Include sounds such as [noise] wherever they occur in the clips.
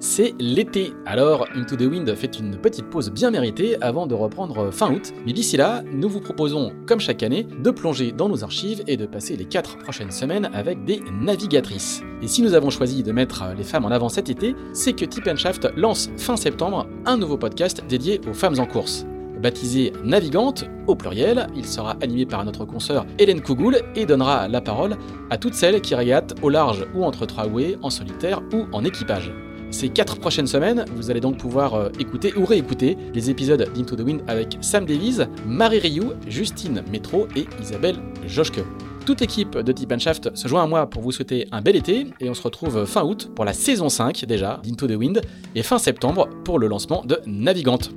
C'est l'été, alors Into the Wind fait une petite pause bien méritée avant de reprendre fin août. Mais d'ici là, nous vous proposons, comme chaque année, de plonger dans nos archives et de passer les 4 prochaines semaines avec des navigatrices. Et si nous avons choisi de mettre les femmes en avant cet été, c'est que Tip Shaft lance fin septembre un nouveau podcast dédié aux femmes en course. Baptisé Navigante, au pluriel, il sera animé par notre consoeur Hélène Kougoul et donnera la parole à toutes celles qui régatent au large ou entre trois houées, en solitaire ou en équipage. Ces quatre prochaines semaines, vous allez donc pouvoir euh, écouter ou réécouter les épisodes d'Into the Wind avec Sam Davies, Marie Rioux, Justine Métro et Isabelle Joschke. Toute l'équipe de Tip Shaft se joint à moi pour vous souhaiter un bel été et on se retrouve fin août pour la saison 5 déjà d'Into the Wind et fin septembre pour le lancement de Navigante.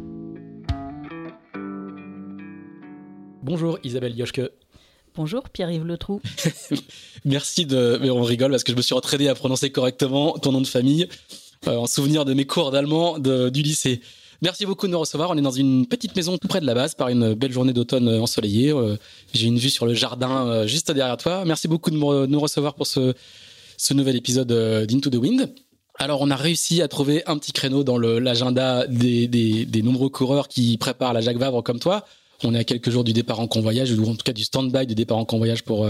Bonjour Isabelle Joschke. Bonjour Pierre-Yves Le Trou. [laughs] Merci de. Mais on rigole parce que je me suis entraîné à prononcer correctement ton nom de famille. Euh, en souvenir de mes cours d'allemand du lycée. Merci beaucoup de nous recevoir. On est dans une petite maison tout près de la base par une belle journée d'automne ensoleillée. Euh, j'ai une vue sur le jardin euh, juste derrière toi. Merci beaucoup de nous recevoir pour ce, nouvel épisode d'Into the Wind. Alors, on a réussi à trouver un petit créneau dans l'agenda des, nombreux coureurs qui préparent la Jacques Vabre comme toi. On est à quelques jours du départ en convoyage, ou en tout cas du stand-by du départ en convoyage pour,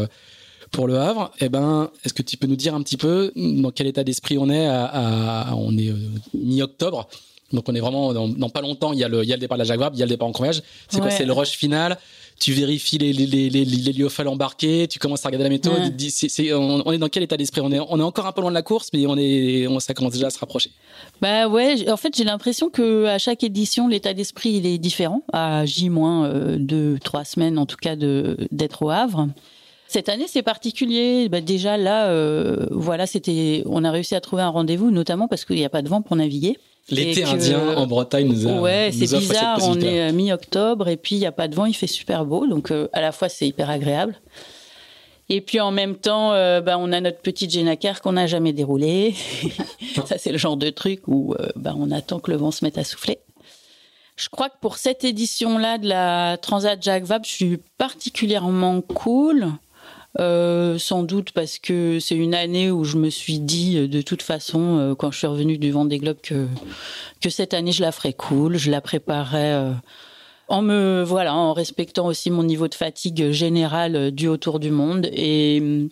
pour le Havre, eh ben, est-ce que tu peux nous dire un petit peu dans quel état d'esprit on est à, On est euh, mi-octobre, donc on est vraiment dans, pas longtemps. Il y a le, il y a le départ de la Jaguar, il y a le départ en convoyage. C'est quoi C'est le rush final? Tu vérifies les, les, les, les, les embarqués, tu commences à regarder la méthode. on, est dans quel état d'esprit? On est, on est encore un peu loin de la course, mais on est, on, ça commence déjà à se rapprocher. Bah ouais, en fait, j'ai l'impression que à chaque édition, l'état d'esprit il est différent. À J moins euh, deux, trois semaines en tout cas de d'être au Havre. Cette année, c'est particulier. Bah, déjà là, euh, voilà, c'était, on a réussi à trouver un rendez-vous, notamment parce qu'il n'y a pas de vent pour naviguer. L'été indien en Bretagne nous a. Ouais, c'est bizarre. On est mi-octobre et puis il n'y a pas de vent, il fait super beau, donc euh, à la fois c'est hyper agréable. Et puis en même temps, euh, bah, on a notre petite Genacar qu'on n'a jamais déroulée. [laughs] Ça, c'est le genre de truc où bah, on attend que le vent se mette à souffler. Je crois que pour cette édition-là de la Transat Jacques Vabre, je suis particulièrement cool. Euh, sans doute parce que c'est une année où je me suis dit euh, de toute façon euh, quand je suis revenue du Vendée Globe que que cette année je la ferais cool, je la préparais en me voilà en respectant aussi mon niveau de fatigue générale du autour du monde et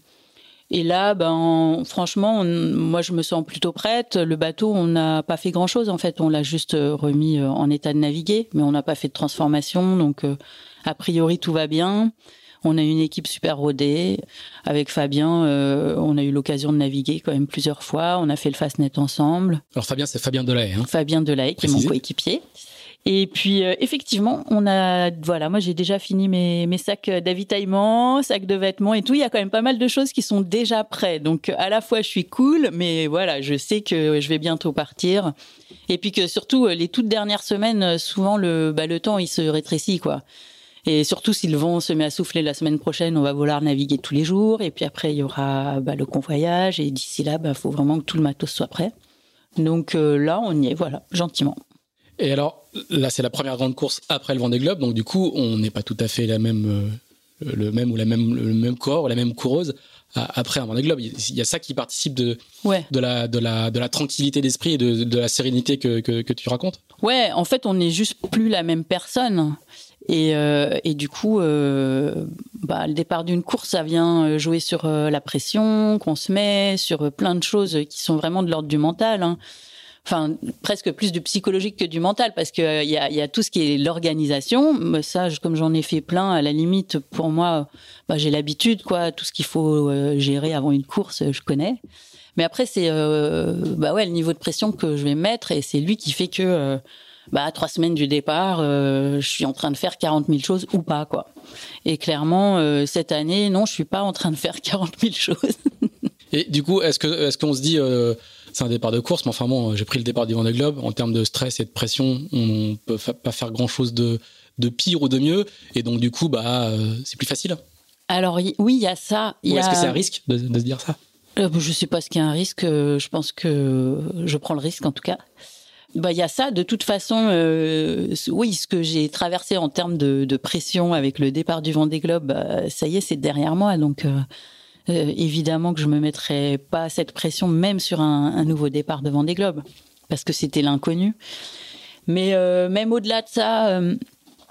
et là, ben, franchement, moi, je me sens plutôt prête. Le bateau, on n'a pas fait grand-chose. En fait, on l'a juste remis en état de naviguer, mais on n'a pas fait de transformation. Donc, a priori, tout va bien. On a une équipe super rodée. Avec Fabien, euh, on a eu l'occasion de naviguer quand même plusieurs fois. On a fait le Fastnet ensemble. Alors Fabien, c'est Fabien Delahaye. Hein Fabien Delahaye, qui est mon coéquipier. Et puis euh, effectivement, on a voilà, moi j'ai déjà fini mes, mes sacs d'avitaillement, sacs de vêtements et tout. Il y a quand même pas mal de choses qui sont déjà prêtes. Donc à la fois je suis cool, mais voilà, je sais que je vais bientôt partir. Et puis que surtout les toutes dernières semaines, souvent le bah, le temps il se rétrécit quoi. Et surtout, si le vent se met à souffler la semaine prochaine, on va vouloir naviguer tous les jours. Et puis après, il y aura bah, le convoyage. Et d'ici là, il bah, faut vraiment que tout le matos soit prêt. Donc euh, là, on y est, voilà, gentiment. Et alors, là, c'est la première grande course après le Vendée Globe. Donc du coup, on n'est pas tout à fait la même, euh, le même ou la même, le même corps ou la même coureuse après un Vendée Globe. Il y a ça qui participe de, de, la, de, la, de la tranquillité d'esprit et de, de la sérénité que, que, que, tu racontes? Ouais, en fait, on n'est juste plus la même personne. Et, euh, et, du coup, euh, bah, le départ d'une course, ça vient euh, jouer sur euh, la pression qu'on se met, sur plein de choses qui sont vraiment de l'ordre du mental. Hein. Enfin, presque plus du psychologique que du mental, parce qu'il y a, y a tout ce qui est l'organisation. Ça, comme j'en ai fait plein, à la limite, pour moi, bah, j'ai l'habitude, quoi. Tout ce qu'il faut gérer avant une course, je connais. Mais après, c'est bah ouais, le niveau de pression que je vais mettre, et c'est lui qui fait que bah, trois semaines du départ, euh, je suis en train de faire 40 000 choses ou pas, quoi. Et clairement, euh, cette année, non, je suis pas en train de faire 40 000 choses. [laughs] Et du coup, est-ce que est-ce qu'on se dit, euh, c'est un départ de course, mais enfin bon, j'ai pris le départ du Vendée Globe. En termes de stress et de pression, on peut pas faire grand chose de, de pire ou de mieux. Et donc, du coup, bah, c'est plus facile. Alors, oui, il y a ça. Ou est-ce que c'est un risque de, de, se dire ça? Je sais pas ce qu'il y a un risque. Je pense que je prends le risque, en tout cas bah il y a ça. De toute façon, euh, oui, ce que j'ai traversé en termes de, pression avec le départ du Vendée Globe, bah, ça y est, c'est derrière moi. Donc euh, euh, évidemment que je me mettrai pas cette pression même sur un, nouveau départ de Vendée Globe parce que c'était l'inconnu. Mais même au-delà de ça.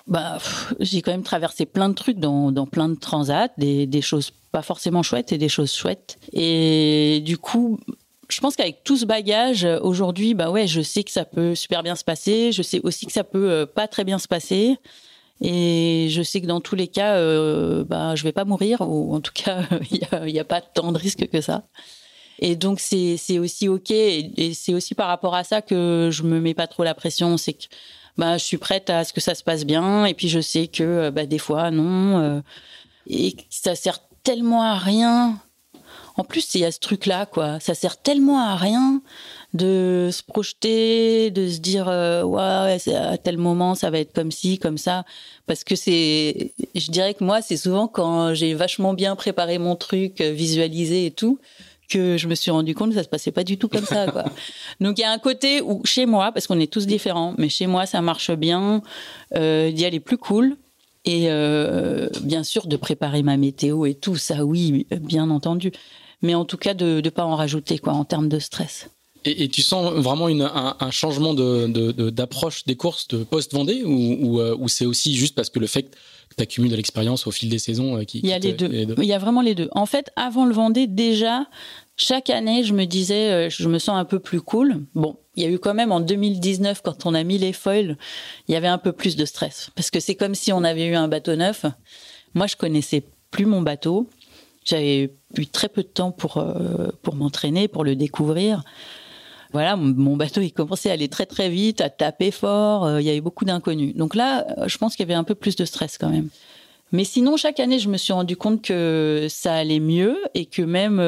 Bah, j'ai quand même traversé plein de trucs dans, dans plein de transats, des, des choses pas forcément chouettes et des choses chouettes. Et du coup, je pense qu'avec tout ce bagage, euh, aujourd'hui, bah ouais, je sais que ça peut super bien se passer. Je sais aussi que ça peut euh, pas très bien se passer. Et je sais que dans tous les cas, euh, bah, je vais pas mourir, ou en tout cas, [laughs] il n'y a, pas tant de risques que ça. Et donc, c'est aussi OK. Et, c'est aussi par rapport à ça que je me mets pas trop la pression. C'est que bah, je suis prête à ce que ça se passe bien. Et puis, je sais que bah, des fois, non. Euh, et ça sert tellement à rien en plus, il y a ce truc-là, quoi. Ça sert tellement à rien de se projeter, de se dire euh, ouais, à tel moment ça va être comme ci, comme ça, parce que c'est, je dirais que moi c'est souvent quand j'ai vachement bien préparé mon truc, euh, visualisé et tout, que je me suis rendu compte que ça se passait pas du tout comme ça. Quoi. [laughs] Donc il y a un côté où chez moi, parce qu'on est tous différents, mais chez moi ça marche bien, euh, d'y aller plus cool. Et euh, bien sûr de préparer ma météo et tout ça, oui, bien entendu mais en tout cas de ne pas en rajouter quoi en termes de stress. Et, tu sens vraiment une, un, changement d'approche de, des courses de post-Vendée ou, euh, ou, c'est aussi juste parce que le fait que tu accumules de l'expérience au fil des saisons euh, qui, Il y a les, deux. Il y a vraiment les deux. En fait, avant le Vendée, déjà, chaque année, je me disais, euh, je me sens un peu plus cool. Bon, il y a eu quand même en 2019, quand on a mis les foils, il y avait un peu plus de stress. Parce que c'est comme si on avait eu un bateau neuf. Moi, je connaissais plus mon bateau. J'avais eu très peu de temps pour, euh, pour m'entraîner, pour le découvrir. Voilà, mon bateau, il commençait à aller très très vite, à taper fort. Euh, il y avait beaucoup d'inconnus. Donc là, euh, je pense qu'il y avait un peu plus de stress quand même. Mais sinon, chaque année, je me suis rendu compte que ça allait mieux et que même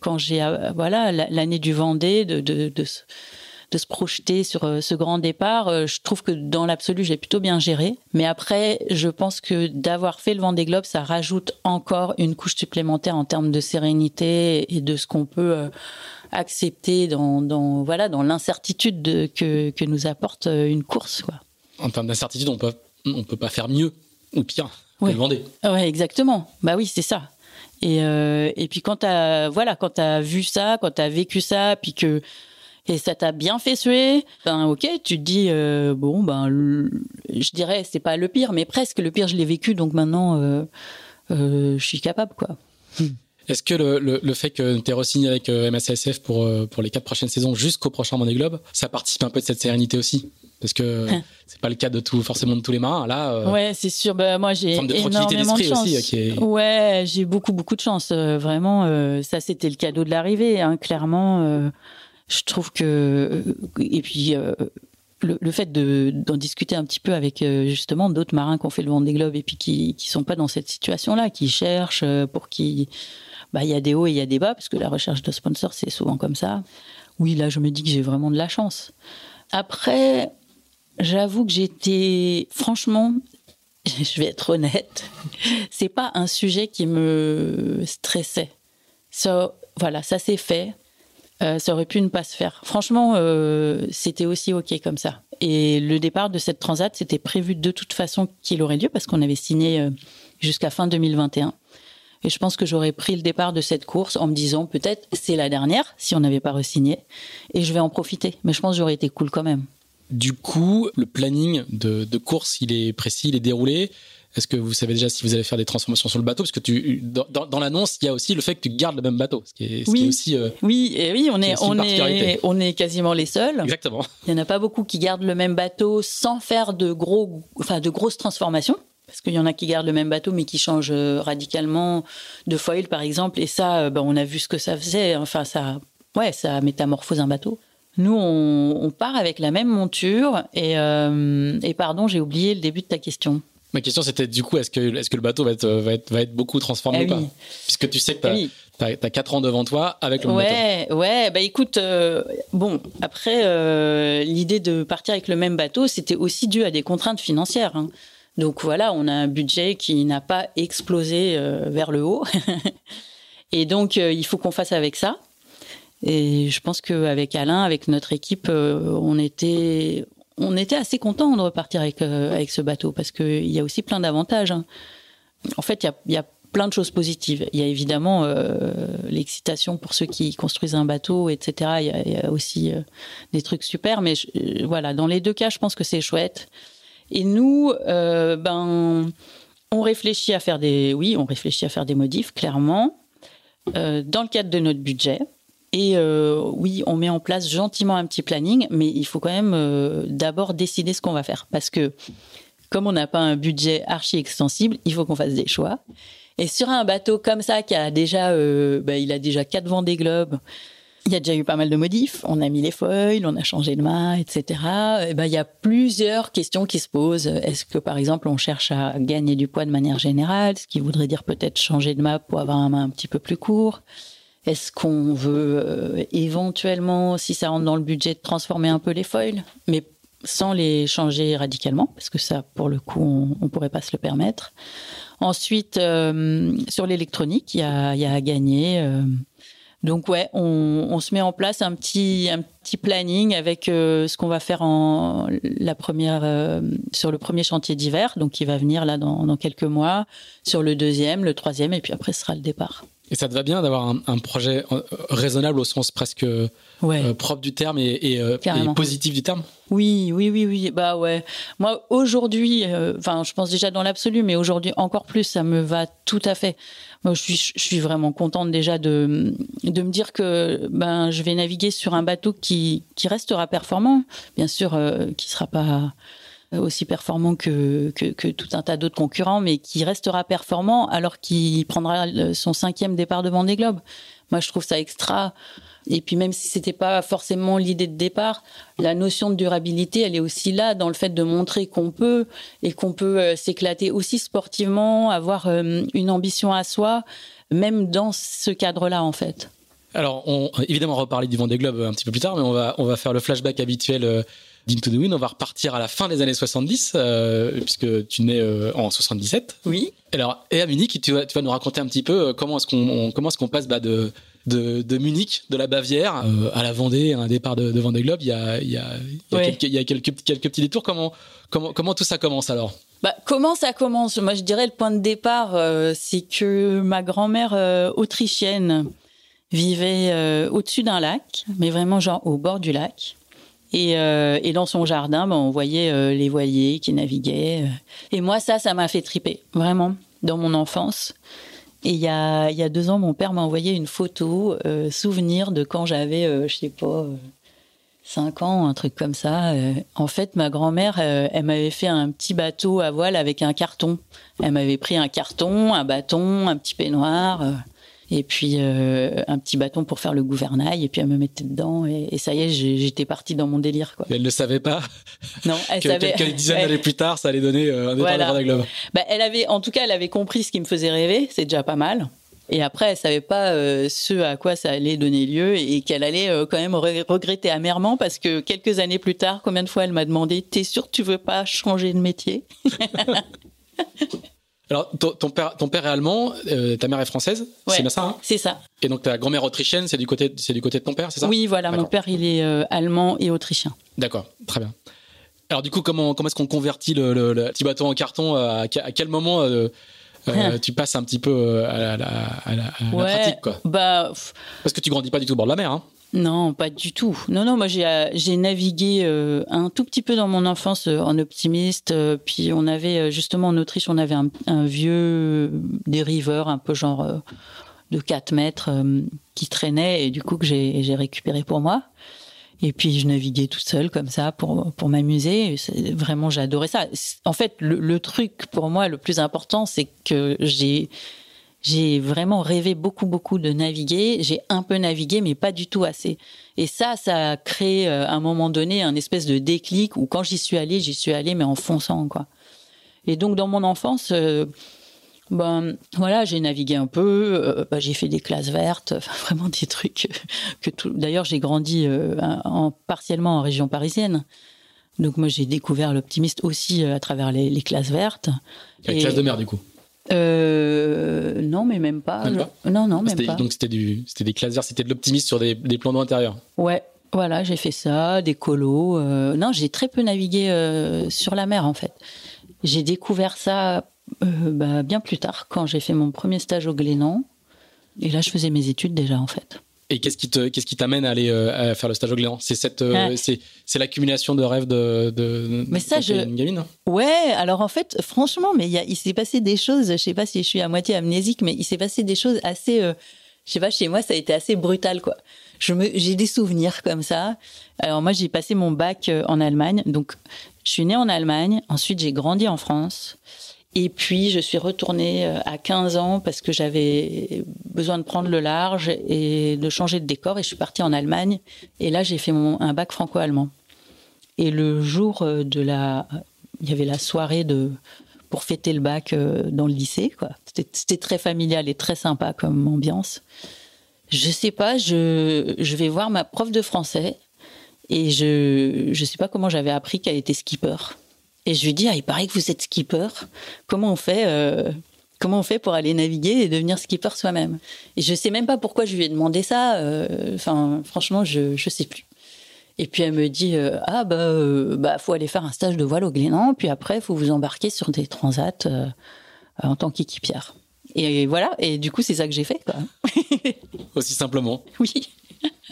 quand j'ai, voilà, l'année du Vendée, de, de se projeter sur euh, ce grand départ. Euh, je trouve que dans l'absolu, j'ai plutôt bien géré. Mais après, je pense que d'avoir fait le Vendée Globe, ça rajoute encore une couche supplémentaire en termes de sérénité et de ce qu'on peut euh, accepter dans, dans voilà dans l'incertitude que, que nous apporte une course. Quoi. En termes d'incertitude, on peut on peut pas faire mieux ou pire que le Vendée. Ouais, exactement. Bah oui, c'est ça. Et, euh, et puis quand t'as voilà quand t'as vu ça, quand t'as vécu ça, puis que et ça t'a bien fait suer, ben ok, tu te dis euh, bon ben je dirais c'est pas le pire, mais presque le pire je l'ai vécu donc maintenant euh, euh, je suis capable quoi. Est-ce que le, le, le, fait que tu es re-signé avec euh, MSASF pour, pour les quatre prochaines saisons jusqu'au prochain Money Globe, ça participe un peu de cette sérénité aussi? Parce que [laughs] c'est pas le cas de tout forcément de tous les marins. Là ouais c'est sûr. Bah, moi j'ai énormément de chance. aussi, ouais j'ai beaucoup beaucoup de chance. Vraiment ça c'était le cadeau de l'arrivée hein, clairement je trouve que euh, et puis euh, le, fait d'en discuter un petit peu avec euh, justement d'autres marins qui ont fait le Vendée Globe et puis qui qui sont pas dans cette situation-là, qui cherchent pour qui bah il y a des hauts et il y a des bas parce que la recherche de sponsors c'est souvent comme ça. Oui, là je me dis que j'ai vraiment de la chance. Après, j'avoue que j'étais franchement [laughs] je vais être honnête, c'est pas un sujet qui me stressait. Ça, voilà, ça s'est fait. Euh, ça aurait pu ne pas se faire. Franchement, euh, c'était aussi OK comme ça. Et le départ de cette transat, c'était prévu de toute façon qu'il aurait lieu parce qu'on avait signé euh, jusqu'à fin 2021. Et je pense que j'aurais pris le départ de cette course en me disant peut-être c'est la dernière si on n'avait pas re-signé et je vais en profiter. Mais je pense que j'aurais été cool quand même. Du coup, le planning de, de course, il est précis, il est déroulé. Est-ce que vous savez déjà si vous allez faire des transformations sur le bateau? Parce que tu, dans, dans l'annonce, il y a aussi le fait que tu gardes le même bateau, ce qui est, ce oui. qui est aussi. Euh, oui, et oui, on est, on est, on est quasiment les seuls. Exactement. Il y en a pas beaucoup qui gardent le même bateau sans faire de gros, enfin de grosses transformations. Parce qu'il y en a qui gardent le même bateau mais qui changent euh, radicalement de foil par exemple. Et ça, ben, on a vu ce que ça faisait. Enfin, ça, ouais, ça métamorphose un bateau. Nous, on, on, part avec la même monture. Et, euh, et pardon, j'ai oublié le début de ta question. Ma question c'était du coup est-ce que est-ce que le bateau va être va être, va être beaucoup transformé ah ou pas Puisque tu sais que tu as 4 ans devant toi avec le ouais, bateau. Ouais, bah écoute, euh, bon, après, euh, l'idée de partir avec le même bateau, c'était aussi dû à des contraintes financières. Hein. Donc voilà, on a un budget qui n'a pas explosé euh, vers le haut. [laughs] Et donc, il faut qu'on fasse avec ça. Et je pense qu'avec Alain, avec notre équipe, on était, on était assez content de repartir avec, avec ce bateau parce qu'il y a aussi plein d'avantages. Hein. En fait, il y a, y a plein de choses positives. Il y a évidemment euh, l'excitation pour ceux qui construisent un bateau, etc. Il y a, aussi euh, des trucs super, mais euh, voilà, dans les deux cas, je pense que c'est chouette. Et nous, ben, on réfléchit à faire des, oui, on réfléchit à faire des modifs, clairement, dans le cadre de notre budget. Et oui, on met en place gentiment un petit planning, mais il faut quand même d'abord décider ce qu'on va faire, parce que comme on n'a pas un budget archi extensible, il faut qu'on fasse des choix. Et sur un bateau comme ça, qui a déjà, euh, bah, il a déjà quatre Vendée Globe, il y a déjà eu pas mal de modifs. On a mis les foils, on a changé de mât, etc. Et ben, il y a plusieurs questions qui se posent. Est-ce que, par exemple, on cherche à gagner du poids de manière générale, ce qui voudrait dire peut-être changer de mât pour avoir un mât un petit peu plus court? Est-ce qu'on veut euh, éventuellement, si ça rentre dans le budget, transformer un peu les foils, mais sans les changer radicalement, parce que ça, pour le coup, on, on pourrait pas se le permettre. Ensuite, euh, sur l'électronique, il y a, y a, à gagner. Euh. donc ouais, on, se met en place un petit un petit planning avec ce qu'on va faire en la première sur le premier chantier d'hiver, donc qui va venir là dans, dans quelques mois, sur le deuxième, le troisième, et puis après ce sera le départ. Et ça te va bien d'avoir un, projet euh, raisonnable au sens presque euh, propre du terme et, euh, positif du terme Oui, oui, oui, oui. Bah ouais. Moi, aujourd'hui, enfin, je pense déjà dans l'absolu, mais aujourd'hui encore plus, ça me va tout à fait. Moi, je suis, je suis vraiment contente déjà de, de me dire que ben, je vais naviguer sur un bateau qui, qui restera performant, bien sûr, qui sera pas aussi performant que, tout un tas d'autres concurrents, mais qui restera performant alors qu'il prendra son cinquième départ devant des globes. Moi, je trouve ça extra. Et puis même si c'était pas forcément l'idée de départ, la notion de durabilité, elle est aussi là dans le fait de montrer qu'on peut et qu'on peut euh, s'éclater aussi sportivement, avoir euh, une ambition à soi, même dans ce cadre-là en fait. Alors, évidemment, on va reparler du Vendée Globe un petit peu plus tard, mais on va, faire le flashback habituel euh, d'Into the Wind, on va repartir à la fin des années 70, euh, puisque tu nais euh, en 77. Oui. Alors, et à Munich, tu vas, tu vas nous raconter un petit peu euh, comment est-ce qu'on comment est-ce qu'on passe bah, de, de, de, Munich, de la Bavière, à la Vendée, à un départ de, de Vendée Globe. Il y a, il y a, il y a, quelques, il y a quelques, quelques, petits détours. Comment, comment, comment tout ça commence alors? Bah, comment ça commence? Moi, je dirais le point de départ, c'est que ma grand-mère autrichienne vivait au-dessus d'un lac, mais vraiment genre au bord du lac. Et, euh, et, dans son jardin, ben, on voyait euh, les voiliers qui naviguaient. Euh. Et moi, ça, ça m'a fait triper, vraiment, dans mon enfance. Et il y a, y a deux ans, mon père m'a envoyé une photo, souvenir de quand j'avais, je sais pas, cinq ans, un truc comme ça. en fait, ma grand-mère, elle m'avait fait un petit bateau à voile avec un carton. Elle m'avait pris un carton, un bâton, un petit peignoir et puis euh, un petit bâton pour faire le gouvernail, et puis elle me mettait dedans, et, ça y est, j'étais partie dans mon délire. Quoi. elle ne savait pas Non, elle que savait. Quelques dizaines d'années plus tard, ça allait donner euh, un départ voilà. de Globe. Bah, elle avait, en tout cas, elle avait compris ce qui me faisait rêver, c'est déjà pas mal. Et après, elle savait pas euh, ce à quoi ça allait donner lieu et qu'elle allait quand même regretter amèrement parce que quelques années plus tard, combien de fois elle m'a demandé "T'es sûr que tu veux pas changer de métier? [laughs] Alors, ton, père, ton père est allemand, euh, ta mère est française, c'est bien ça hein? C'est ça. Et donc ta grand-mère autrichienne, c'est du côté, c'est du côté de ton père, c'est ça? Oui, voilà, mon père il est euh, allemand et autrichien. D'accord, très bien. Alors du coup, comment comment est-ce qu'on convertit le, petit bateau en carton à, quel moment euh, tu passes un petit peu à la, à la, pratique quoi? Bah, parce que tu grandis pas du tout au bord de la mer, hein? Non, pas du tout. Non, non, moi j'ai euh, navigué euh, un tout petit peu dans mon enfance euh, en optimiste. puis on avait justement en Autriche, on avait un, vieux dériveur un peu genre de 4 mètres qui traînait et du coup que j'ai récupéré pour moi. Et puis je naviguais toute seule comme ça pour m'amuser. Vraiment, j'adorais ça. En fait, le, truc pour moi le plus important, c'est que j'ai j'ai vraiment rêvé beaucoup, beaucoup de naviguer. J'ai un peu navigué, mais pas du tout assez. Et ça, ça a créé euh, à un moment donné un espèce de déclic où quand j'y suis allée, j'y suis allée, mais en fonçant, quoi. Et donc, dans mon enfance, euh, Ben voilà, j'ai navigué un peu, euh, ben, j'ai fait des classes vertes, [laughs] vraiment des trucs que tout. D'ailleurs, j'ai grandi euh, en, partiellement en région parisienne. Donc moi, j'ai découvert l'optimiste aussi à travers les, classes vertes. Les classes de mer, du coup. Non, mais même pas. Non, non, même pas. Donc c'était du, c'était des classes c'était de l'optimiste sur des, des plans d'eau intérieurs. Ouais, voilà, j'ai fait ça, des colos. non, j'ai très peu navigué sur la mer en fait. J'ai découvert ça euh, bah, Bien plus tard, quand j'ai fait mon premier stage au Glénan. Et là, je faisais mes études déjà, en fait. Et qu'est-ce qui te, qu'est-ce qui t'amène à aller euh, à faire le stage au Glénan C'est cette, euh, c'est, c'est l'accumulation de rêves de, de, mais ça, je... une gamine. Ouais. Alors en fait, franchement, mais il, il s'est passé des choses. Je sais pas si je suis à moitié amnésique, mais il s'est passé des choses assez. je sais pas, chez moi, ça a été assez brutal, quoi. Je me, j'ai des souvenirs comme ça. Alors moi, j'ai passé mon bac en Allemagne, donc je suis née en Allemagne. Ensuite, j'ai grandi en France. Et puis, je suis retournée euh, à 15 ans parce que j'avais besoin de prendre le large et de changer de décor. Et je suis partie en Allemagne. Et là, j'ai fait mon, un bac franco-allemand. Et le jour euh, de la. Il y avait la soirée de, pour fêter le bac euh, dans le lycée. Quoi. C'était, très familial et très sympa comme ambiance. Je sais pas, je, je vais voir ma prof de français. Et je ne sais pas comment j'avais appris qu'elle était skipper. Et je lui dis, ah, il paraît que vous êtes skipper. Comment on fait euh, Comment on fait pour aller naviguer et devenir skipper soi-même? Et je sais même pas pourquoi je lui ai demandé ça. Euh, enfin, franchement, je je sais plus. Et puis elle me dit, euh, ah bah bah faut aller faire un stage de voile au Glénan, puis après faut vous embarquer sur des transats en tant qu'équipière. Et voilà. Et du coup, c'est ça que j'ai fait. Quoi. Aussi simplement. [laughs] Oui.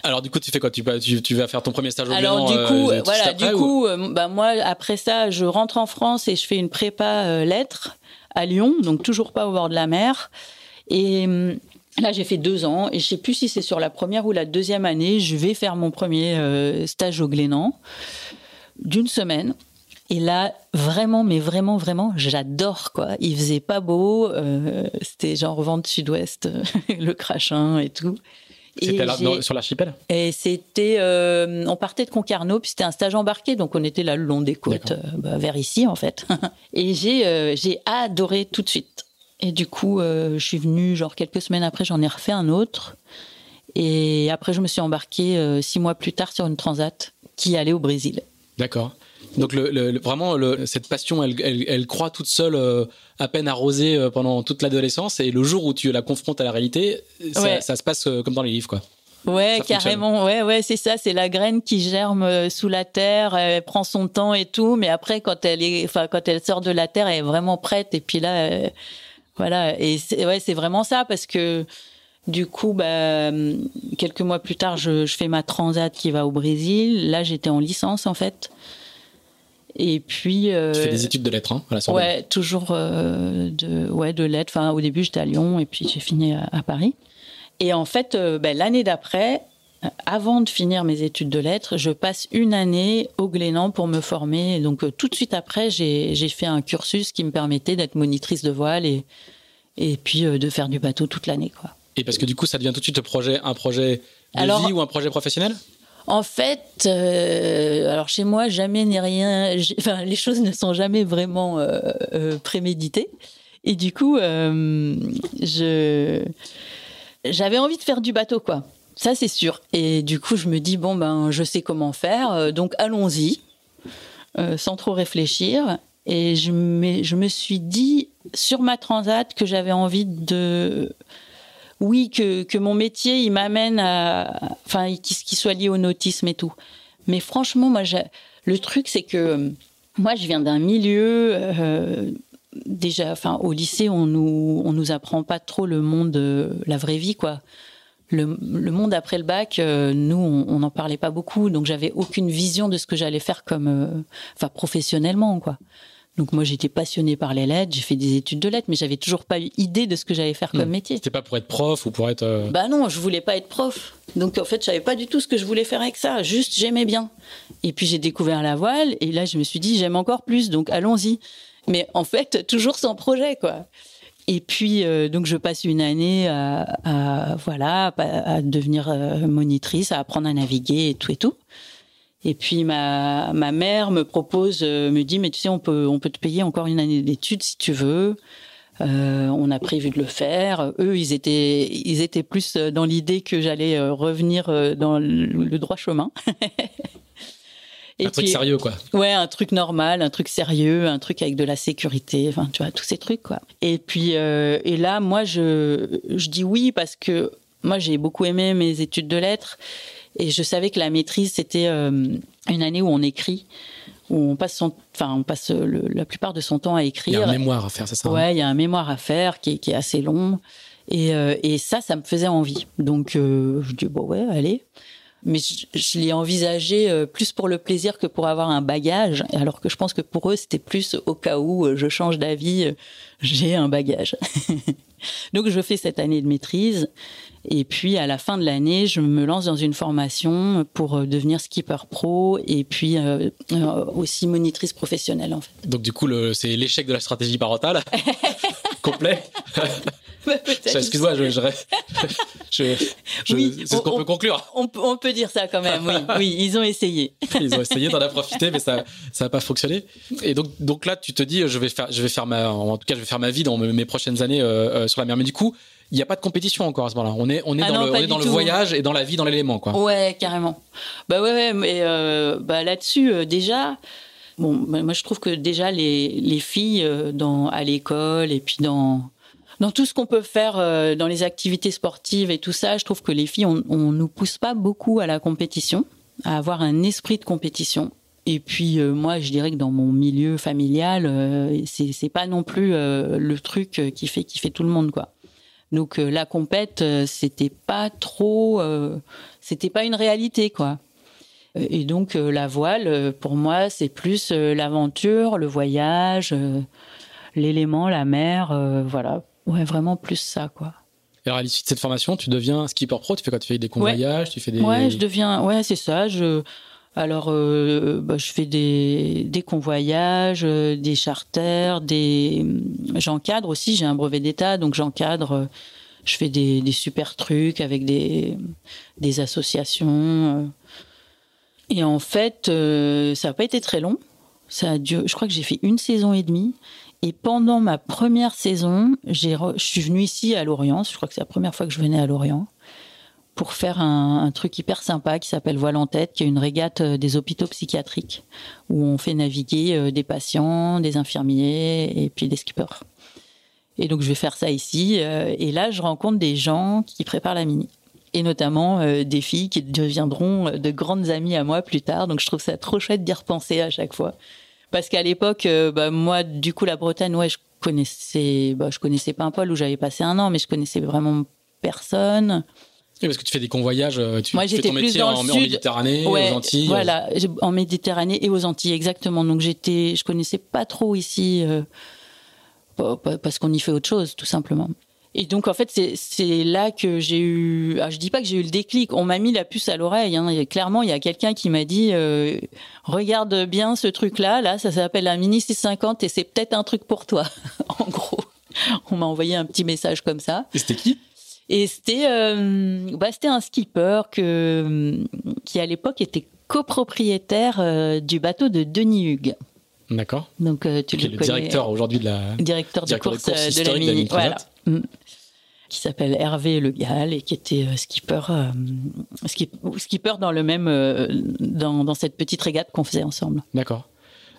Alors du coup, tu fais quoi? Tu, tu, vas faire ton premier stage au Alors du coup, euh, voilà, du coup, euh, bah, moi après ça, je rentre en France et je fais une prépa euh, lettres à Lyon, donc toujours pas au bord de la mer. Et hum, là, j'ai fait deux ans et je sais plus si c'est sur la première ou la deuxième année, je vais faire mon premier stage au Glénan d'une semaine. Et là, vraiment, mais vraiment, vraiment, j'adore quoi. Il faisait pas beau, c'était genre vente sud-ouest, [laughs] le crachin et tout. C'était sur l'archipel? Et c'était, euh, on partait de Concarneau, puis c'était un stage embarqué, donc on était là le long des côtes, euh, bah, vers ici en fait. [laughs] et j'ai, euh, j'ai adoré tout de suite. Et du coup, je suis venue, genre quelques semaines après, j'en ai refait un autre. Et après, je me suis embarquée six mois plus tard sur une transat qui allait au Brésil. D'accord. Donc le, vraiment, cette passion, elle, elle, croît toute seule, euh, à peine arrosée euh, pendant toute l'adolescence. Et le jour où tu la confrontes à la réalité, ça, se passe euh, comme dans les livres, quoi. Ouais, carrément. Ouais, ouais, c'est ça. C'est la graine qui germe sous la terre. Elle prend son temps et tout, mais après, quand elle est, enfin, quand elle sort de la terre, elle est vraiment prête. Et puis là, voilà. Et ouais, c'est vraiment ça parce que du coup, bah, quelques mois plus tard, je, je, fais ma transat qui va au Brésil. Là, j'étais en licence en fait. Et puis. Euh, tu fais des études de lettres, hein, Ouais, toujours euh, de, ouais, de lettres. Enfin, au début, j'étais à Lyon et puis j'ai fini à, Paris. Et en fait, euh, ben, l'année d'après, avant de finir mes études de lettres, je passe une année au Glénan pour me former. donc, tout de suite après, j'ai fait un cursus qui me permettait d'être monitrice de voile et, et puis de faire du bateau toute l'année, quoi. Et parce que du coup, ça devient tout de suite projet, un projet de vie ou un projet professionnel? En fait, euh, alors chez moi, jamais ni rien. Enfin, les choses ne sont jamais vraiment euh, euh, préméditées. Et du coup, je j'avais envie de faire du bateau, quoi. Ça, c'est sûr. Et du coup, je me dis bon ben, je sais comment faire, donc allons-y, sans trop réfléchir. Et je me, je me suis dit sur ma transat que j'avais envie de oui, que, que mon métier, il m'amène à, enfin, qu'il soit lié au nautisme et tout. Mais franchement, moi, le truc, c'est que moi, je viens d'un milieu, euh, déjà, enfin, au lycée, on nous, on nous apprend pas trop le monde, la vraie vie, quoi. Le, le monde après le bac, euh, nous, on n'en parlait pas beaucoup, donc j'avais aucune vision de ce que j'allais faire comme, euh, enfin, professionnellement, quoi. Donc moi j'étais passionnée par les lettres, j'ai fait des études de lettres, mais j'avais toujours pas eu idée de ce que j'allais faire comme hmm. métier. C'était pas pour être prof ou pour être. Euh, bah non, je voulais pas être prof. Donc en fait je savais pas du tout ce que je voulais faire avec ça. Juste j'aimais bien. Et puis j'ai découvert la voile et là je me suis dit j'aime encore plus, donc allons-y. Mais en fait [laughs] toujours sans projet quoi. Et puis euh, donc je passe une année à, voilà à, devenir euh, monitrice, à apprendre à naviguer et tout et tout. Et puis ma, ma mère me propose, euh, me dit, mais tu sais, on peut, on peut te payer encore une année d'études si tu veux. on a prévu de le faire. Eux, ils étaient, ils étaient plus dans l'idée que j'allais revenir dans le droit chemin. [laughs] un truc sérieux, quoi. Ouais, un truc normal, un truc sérieux, un truc avec de la sécurité, enfin, tu vois, tous ces trucs, quoi. Et puis, euh, et là, moi, je, je dis oui parce que moi, j'ai beaucoup aimé mes études de lettres et je savais que la maîtrise, c'était euh, une année où on écrit où on passe son, enfin, on passe la plupart de son temps à écrire. Il y a un mémoire à faire, c'est ça hein? Ouais, il y a un mémoire à faire qui est, qui est assez long. Et, euh, et, ça, ça me faisait envie. Donc, je dis, bon, ouais, allez mais je, l'ai envisagé euh, plus pour le plaisir que pour avoir un bagage, alors que je pense que pour eux, c'était plus au cas où euh, je change d'avis, euh, j'ai un bagage. [laughs] Donc je fais cette année de maîtrise, et puis à la fin de l'année, je me lance dans une formation pour devenir skipper pro, et puis aussi monitrice professionnelle en fait. Donc du coup, c'est l'échec de la stratégie parentale [laughs] complet Excuse-moi, je, je, c'est ce qu'on peut conclure. On, on, peut dire ça quand même, oui. oui, ils ont essayé. [laughs] ils ont essayé d'en profiter, mais ça ça n'a pas fonctionné. Et donc, donc là, tu te dis, je vais faire, je vais faire ma, en tout cas, je vais faire ma vie dans mes prochaines années euh, euh, sur la mer. Mais du coup, il n'y a pas de compétition encore à ce moment-là. On est, on est ah dans, le, on est dans le, voyage et dans la vie, dans l'élément, quoi. Ouais, carrément. Bah ouais, ouais mais euh, bah là-dessus, déjà. Bon, bah, moi je trouve que déjà les, les filles dans à l'école et puis dans dans tout ce qu'on peut faire euh, dans les activités sportives et tout ça, je trouve que les filles, on, on nous pousse pas beaucoup à la compétition, à avoir un esprit de compétition. Et puis euh, moi, je dirais que dans mon milieu familial, euh, c'est pas non plus euh, le truc qui fait qui fait tout le monde quoi. Donc la compète, c'était pas trop, c'était pas une réalité quoi. Et donc la voile, pour moi, c'est plus l'aventure, le voyage, l'élément, la mer, voilà. Ouais, vraiment plus ça, quoi. Alors à l'issue de cette formation, tu deviens skipper pro. Tu fais quoi? Tu fais des convoyages Tu fais des. Ouais, je deviens. Ouais, c'est ça. Je. Alors, euh, bah, je fais des, des convoyages, euh, des charters, des. J'encadre aussi. J'ai un brevet d'état, donc j'encadre. Je fais des, super trucs avec des, des associations. Et en fait, euh, ça n'a pas été très long. Ça a je crois que j'ai fait une saison et demie. Et pendant ma première saison, je suis venue ici à Lorient. Je crois que c'est la première fois que je venais à Lorient pour faire un, truc hyper sympa qui s'appelle Voile en tête, qui est une régate euh, des hôpitaux psychiatriques où on fait naviguer euh, des patients, des infirmiers et puis des skippers. Et donc je vais faire ça ici. Euh, et là, je rencontre des gens qui préparent la mini. Et notamment des filles qui deviendront de grandes amies à moi plus tard. Donc je trouve ça trop chouette d'y repenser à chaque fois. Parce qu'à l'époque, bah, moi, du coup, la Bretagne, ouais, je connaissais, bah, je connaissais où j'avais passé un an, mais je connaissais vraiment personne. Oui, parce que tu fais des convoyages, euh, tu Moi, fais ton métier en, Méditerranée, aux Antilles. Voilà, en Méditerranée et aux Antilles, exactement. Donc j'étais, je connaissais pas trop ici, euh, parce qu'on y fait autre chose, tout simplement. Et donc en fait c'est là que j'ai eu, ah, je dis pas que j'ai eu le déclic, on m'a mis la puce à l'oreille. Hein. Clairement il y a quelqu'un qui m'a dit euh, regarde bien ce truc là, là ça s'appelle un Mini 650 et c'est peut-être un truc pour toi. [laughs] en gros, on m'a envoyé un petit message comme ça. Et c'était qui? Et c'était euh, bah, un skipper que qui à l'époque était copropriétaire euh, du bateau de Denis Hugues. D'accord. Donc tu le, le directeur aujourd'hui de la directeur de course, de, la Mini. Voilà. Mm. qui s'appelle Hervé Le Gall et qui était euh, skipper, euh, skipper dans le même euh, dans, dans, cette petite régate qu'on faisait ensemble. D'accord.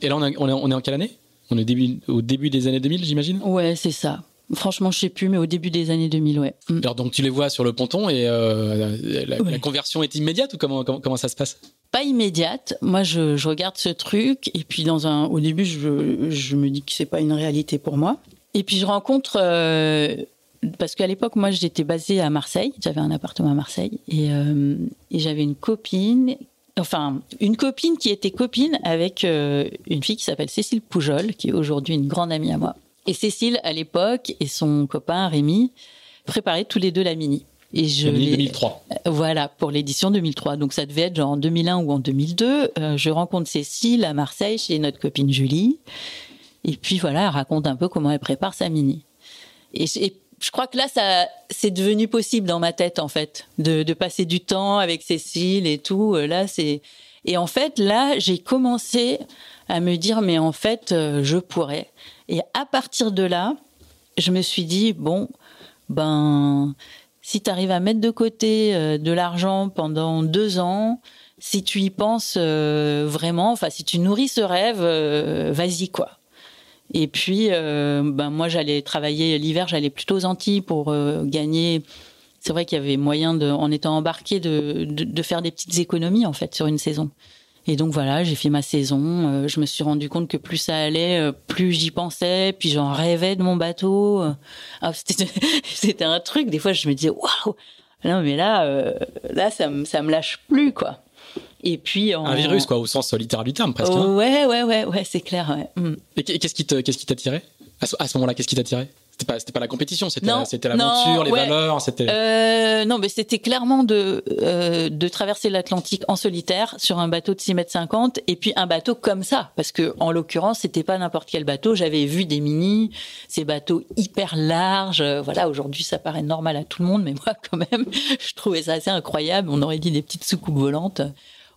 Et là, on, est, on est en quelle année? On est début, au début des années 2000, j'imagine? Ouais, c'est ça. Franchement, je sais plus, mais au début des années 2000, ouais. Mm. Alors donc tu les vois sur le ponton et la, conversion est immédiate ou comment, comment, ça se passe? Pas immédiate. Moi, je, je, regarde ce truc et puis dans un, au début, je, je me dis que c'est pas une réalité pour moi. Et puis je rencontre, euh, parce qu'à l'époque, moi j'étais basée à Marseille, j'avais un appartement à Marseille, et, euh, et j'avais une copine, enfin une copine qui était copine avec euh, une fille qui s'appelle Cécile Poujol, qui est aujourd'hui une grande amie à moi. Et Cécile, à l'époque, et son copain Rémi, préparaient tous les deux la Mini. Et je la Mini 2003. Voilà, pour l'édition 2003. Donc ça devait être genre en 2001 ou en 2002. je rencontre Cécile à Marseille chez notre copine Julie. Et puis voilà, elle raconte un peu comment elle prépare sa mini. Et, je crois que là, ça, c'est devenu possible dans ma tête en fait, de, de passer du temps avec Cécile et tout. Euh, là, c'est et en fait là, j'ai commencé à me dire mais en fait, euh, je pourrais. Et à partir de là, je me suis dit, bon, ben, si tu arrives à mettre de côté euh, de l'argent pendant deux ans, si tu y penses euh, vraiment, enfin, si tu nourris ce rêve, vas-y, quoi. Et puis, ben, moi, j'allais travailler l'hiver, j'allais plutôt aux Antilles pour gagner. C'est vrai qu'il y avait moyen, de, en étant embarqué, de, de, faire des petites économies, en fait, sur une saison. Et donc voilà, j'ai fait ma saison. Euh, je me suis rendu compte que plus ça allait, euh, plus j'y pensais. Puis j'en rêvais de mon bateau. Euh, ah, c'était [laughs] un truc. Des fois, je me disais waouh. Non, mais là, là, ça me ça me lâche plus quoi. Et puis un virus quoi, au sens littéral du terme presque. Hein. ouais, ouais, ouais, ouais, c'est clair. Ouais. Mm. Et qu'est-ce qui qu'est-ce qui t'attirait? À ce moment-là Qu'est-ce qui t'attirait? C'était pas, pas la compétition, c'était, l'aventure, les valeurs, c'était. Euh, non, mais c'était clairement de, euh, de traverser l'Atlantique en solitaire sur un bateau de 6 mètres 50 et puis un bateau comme ça. Parce que, en l'occurrence, c'était pas n'importe quel bateau. J'avais vu des mini, ces bateaux hyper larges. Voilà, aujourd'hui, ça paraît normal à tout le monde, mais moi, quand même, [laughs] je trouvais ça assez incroyable. On aurait dit des petites soucoupes volantes.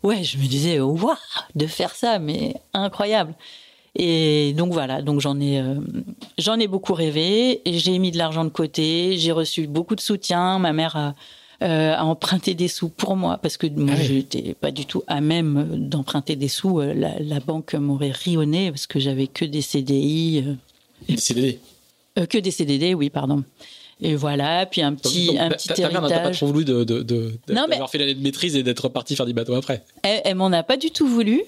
Ouais, je me disais, waouh, de faire ça, mais incroyable. Et donc voilà, donc j'en ai, euh, j'en ai beaucoup rêvé. J'ai mis de l'argent de côté, j'ai reçu beaucoup de soutien. Ma mère a, euh, a emprunté des sous pour moi parce que moi ah j'étais pas du tout à même d'emprunter des sous. Euh, la, la banque m'aurait rionné parce que j'avais que des CDI. des CDD. que des CDD, oui, pardon. Et voilà, puis un petit, un petit ta, héritage. Ta pas trop voulu de, de, de, d'avoir fait l'année de maîtrise et d'être parti faire du bateau après. Elle, elle m'en a pas du tout voulu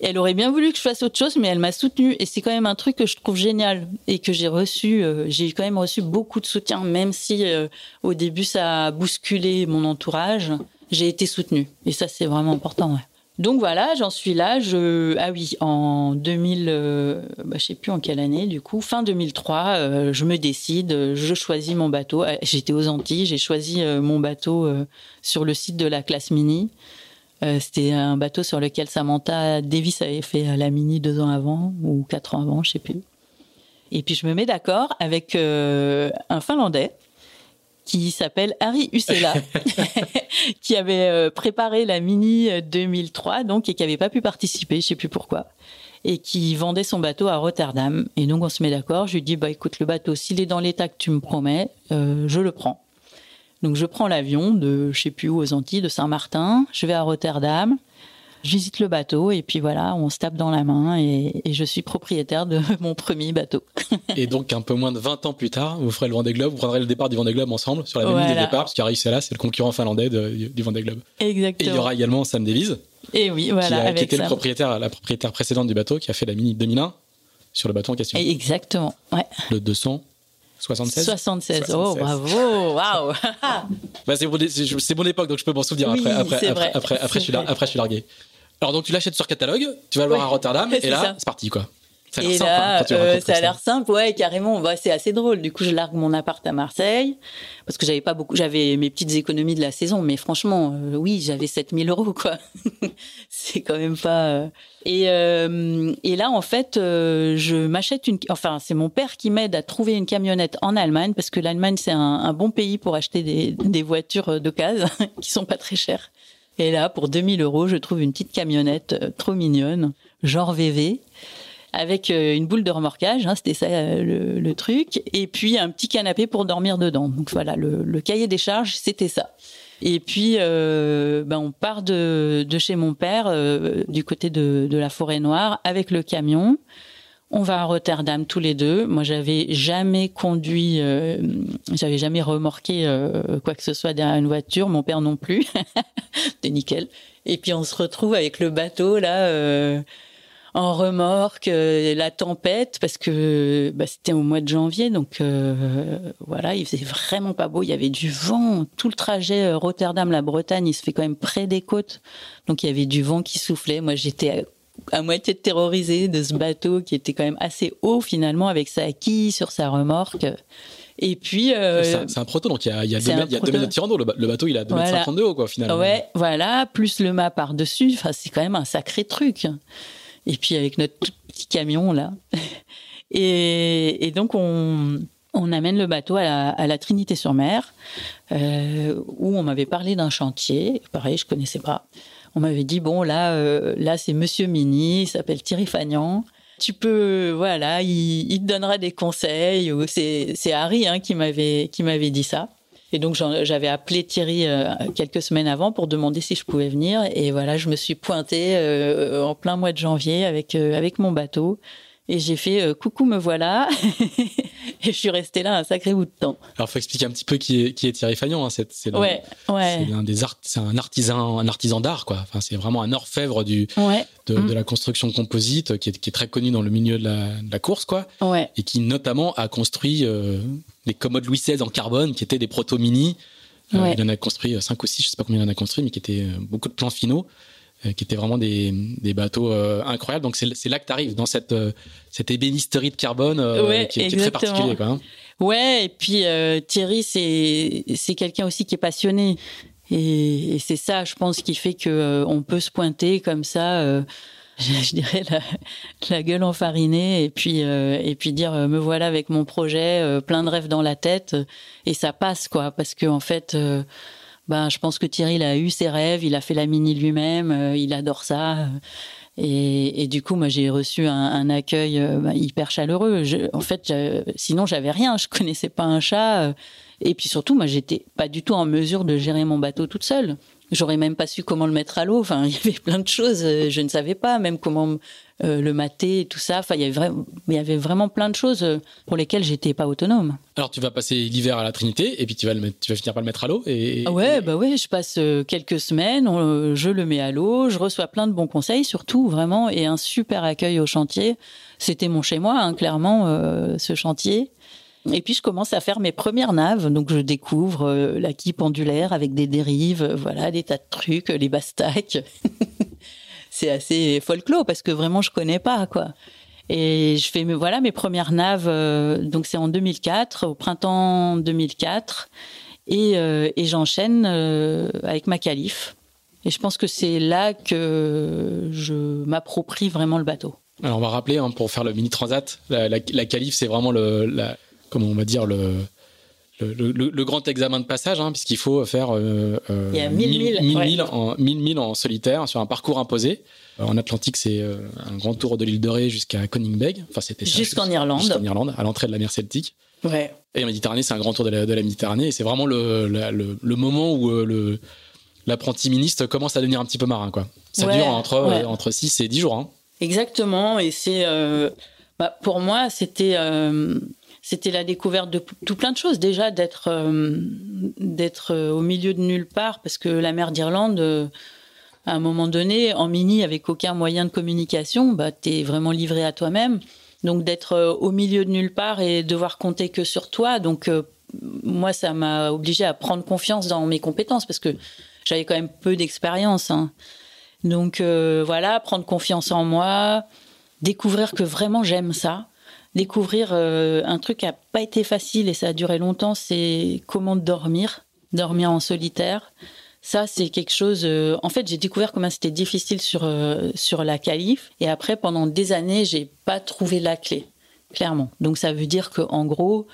elle aurait bien voulu que je fasse autre chose, mais elle m'a soutenue. Et c'est quand même un truc que je trouve génial et que j'ai reçu. Euh, j'ai quand même reçu beaucoup de soutien, même si euh, au début ça a bousculé mon entourage. J'ai été soutenue. Et ça, c'est vraiment important. Ouais. Donc voilà, j'en suis là. Je... Ah oui, en 2000, euh, bah, je sais plus en quelle année, du coup, fin 2003, euh, je me décide, je choisis mon bateau. J'étais aux Antilles, j'ai choisi mon bateau sur le site de la classe mini. Euh, c'était un bateau sur lequel Samantha Davis avait fait la mini deux ans avant ou quatre ans avant, je sais plus. Et puis je me mets d'accord avec euh, un Finlandais qui s'appelle Harry Usela, [laughs] [laughs] qui avait euh, préparé la mini 2003 donc et qui avait pas pu participer, je sais plus pourquoi, et qui vendait son bateau à Rotterdam. Et donc on se met d'accord. Je lui dis bah écoute le bateau s'il est dans l'état que tu me promets, je le prends. Donc je prends l'avion de je sais plus où aux Antilles, de Saint-Martin, je vais à Rotterdam, je visite le bateau et puis voilà, on se tape dans la main et, je suis propriétaire de [laughs] mon premier bateau. et donc un peu moins de 20 ans plus tard, vous ferez le Vendée Globe, vous prendrez le départ du Vendée Globe ensemble sur la même ligne de départ parce qu'Ari là, c'est le concurrent finlandais du Vendée Globe. Exactement. Et il y aura également Sam Davies. Et oui, voilà, qui, était le propriétaire, la propriétaire précédente du bateau qui a fait la Mini 2001 sur le bateau en question. Exactement, ouais. Le 200 76 76. Oh, bravo, waouh [laughs] bah, C'est mon, époque, donc je peux m'en souvenir. après, après, après, après, après, je suis après, je suis largué. Alors, donc, tu l'achètes sur catalogue, tu vas le voir à Rotterdam, et là, c'est parti, quoi. Ça a l'air simple. Là, hein, euh, ça a l'air simple, ouais, carrément. Bah, c'est assez drôle. Du coup, je largue mon appart à Marseille parce que j'avais pas beaucoup, j'avais mes petites économies de la saison, mais franchement, euh, oui, j'avais 7000 euros, quoi. [laughs] c'est quand même pas. Euh. Et, et là, en fait, je m'achète une. Enfin, c'est mon père qui m'aide à trouver une camionnette en Allemagne parce que l'Allemagne c'est un, un, bon pays pour acheter des, des voitures d'occasion [laughs] qui sont pas très chères. Et là, pour 2000 euros, je trouve une petite camionnette trop mignonne, genre VV avec euh, une boule de remorquage, hein, c'était ça euh, le, truc, et puis un petit canapé pour dormir dedans. Donc voilà, le, cahier des charges, c'était ça. Et puis, euh, ben on part de, chez mon père, du côté de, la forêt noire, avec le camion. On va à Rotterdam tous les deux. Moi, j'avais jamais conduit, j'avais jamais remorqué quoi que ce soit derrière une voiture. Mon père non plus. [laughs] C'était nickel. Et puis on se retrouve avec le bateau là en remorque, euh, la tempête, parce que bah, c'était au mois de janvier, donc euh, voilà, il faisait vraiment pas beau, il y avait du vent, tout le trajet euh, Rotterdam-la Bretagne, il se fait quand même près des côtes, donc il y avait du vent qui soufflait. Moi, j'étais à, moitié terrorisée de ce bateau qui était quand même assez haut finalement, avec sa quille sur sa remorque. Et puis. c'est un, proto, donc il y a, il y a 2 mètres, de tirant d'eau. Le, bateau, il a 2 mètres 50 de haut, quoi, finalement. Ouais, voilà, plus le mât par-dessus. Enfin, c'est quand même un sacré truc et puis avec notre petit camion là. [laughs] Et, donc on, amène le bateau à la, Trinité-sur-Mer, euh, où on m'avait parlé d'un chantier. Pareil, je connaissais pas. On m'avait dit bon là, euh, là c'est Monsieur Mini, il s'appelle Thierry Fagnan. tu peux, voilà, il, il te donnera des conseils. C'est Harry hein, qui m'avait qui m'avait dit ça. Et donc j'avais appelé Thierry euh, quelques semaines avant pour demander si je pouvais venir. Et voilà, je me suis pointée euh, en plein mois de janvier avec euh, avec mon bateau. Et j'ai fait coucou, me voilà. [laughs] et je suis restée là un sacré bout de temps. Alors, faut expliquer un petit peu qui est, qui est Thierry Fagnon. Hein. C'est, c'est, ouais, ouais. c'est un des art, c'est un artisan, un artisan d'art, quoi. Enfin, c'est vraiment un orfèvre du, ouais. de, Mm. de, la construction composite, qui est, qui est, très connu dans le milieu de la, de la course, quoi. Et qui notamment a construit euh, les commodes Louis XVI en carbone, qui étaient des proto-mini. Euh. Il en a construit 5 ou 6, je sais pas combien il en a construit, mais qui étaient euh, beaucoup de plans finaux, euh, qui étaient vraiment des, des bateaux euh, incroyables. Donc c'est, là que tu arrives, dans cette, euh, cette ébénisterie de carbone euh, Ouais, qui, qui est très particulier, quoi. hein. Ouais, et puis euh, Thierry, c'est quelqu'un aussi qui est passionné. Et, et c'est ça, je pense, qui fait que euh, on peut se pointer comme ça, euh, [laughs] je, je dirais la, la gueule enfarinée, et puis euh, et puis dire euh, me voilà avec mon projet, euh, plein de rêves dans la tête, euh, et ça passe quoi, parce que en fait. Ben, je pense que Thierry, a eu ses rêves, il a fait la mini lui-même, euh, il adore ça. euh, et, du coup, moi, j'ai reçu un, accueil euh, ben, hyper chaleureux. En fait, sinon, j'avais rien. Je connaissais pas un chat. et puis surtout, moi, j'étais pas du tout en mesure de gérer mon bateau toute seule. J'aurais même pas su comment le mettre à l'eau. Enfin, [laughs] il y avait plein de choses. Je ne savais pas même comment euh, le et tout ça. Enfin, il y avait vraiment, plein de choses euh, pour lesquelles j'étais pas autonome. Alors tu vas passer l'hiver à la Trinité et puis tu vas le mettre, tu vas finir par le mettre à l'eau et, Ah ouais, et- bah ouais, je passe euh, quelques semaines, on- je le mets à l'eau, je reçois plein de bons conseils, surtout vraiment, et un super accueil au chantier. C'était mon chez moi, hein, clairement, euh, ce chantier. Et puis je commence à faire mes premières naves, donc je découvre euh, la quille pendulaire avec des dérives, voilà, des tas de trucs, les bastacs. [laughs] C'est assez folklore parce que vraiment je connais pas quoi. Et je fais voilà mes premières naves, euh, donc c'est en 2004, au printemps 2004. Et, euh, et j'enchaîne euh, avec ma calife. Et je pense que c'est là que je m'approprie vraiment le bateau. Alors on va rappeler hein, pour faire le mini transat, la, qualif c'est vraiment le, comment on va dire le le, le- le grand examen de passage, hein, puisqu'il faut faire euh, euh, Il y a 1000 milles, mille ouais. en, 1000 solitaire sur un parcours imposé. Euh, En Atlantique, c'est euh, un grand tour de l'île de Ré jusqu'à Koningbeg. Enfin, c'était Jusqu'en juste- Irlande. Jusqu'en Irlande, à l'entrée de la mer Celtique. Ouais. Et en Méditerranée, c'est un grand tour de la, de la Méditerranée. Et c'est vraiment le, la- le, le moment où euh, le l'apprenti ministre commence à devenir un petit peu marin. Quoi. Ça Ouais, dure entre, ouais. euh, entre 6 et 10 jours. Hein. Exactement. Et c'est, euh, bah, pour moi, c'était, euh, c'était la découverte de tout plein de choses. Déjà d'être, euh, d'être euh, au milieu de nulle part, parce que la mer d'Irlande, euh, à un moment donné, en mini, avec aucun moyen de communication, bah, t'es vraiment livré à toi-même. Donc d'être au milieu de nulle part et devoir compter que sur toi. Donc moi, ça m'a obligé à prendre confiance dans mes compétences parce que j'avais quand même peu d'expérience. hein. Donc voilà, prendre confiance en moi, découvrir que vraiment j'aime ça, découvrir euh, un truc qui n'a pas été facile et ça a duré longtemps, c'est comment dormir, dormir en solitaire. Ça, c'est quelque chose. euh, en fait, j'ai découvert comment c'était difficile sur euh, sur la calife. Et après, pendant des années, j'ai pas trouvé la clé, clairement. Donc, ça veut dire que, en gros,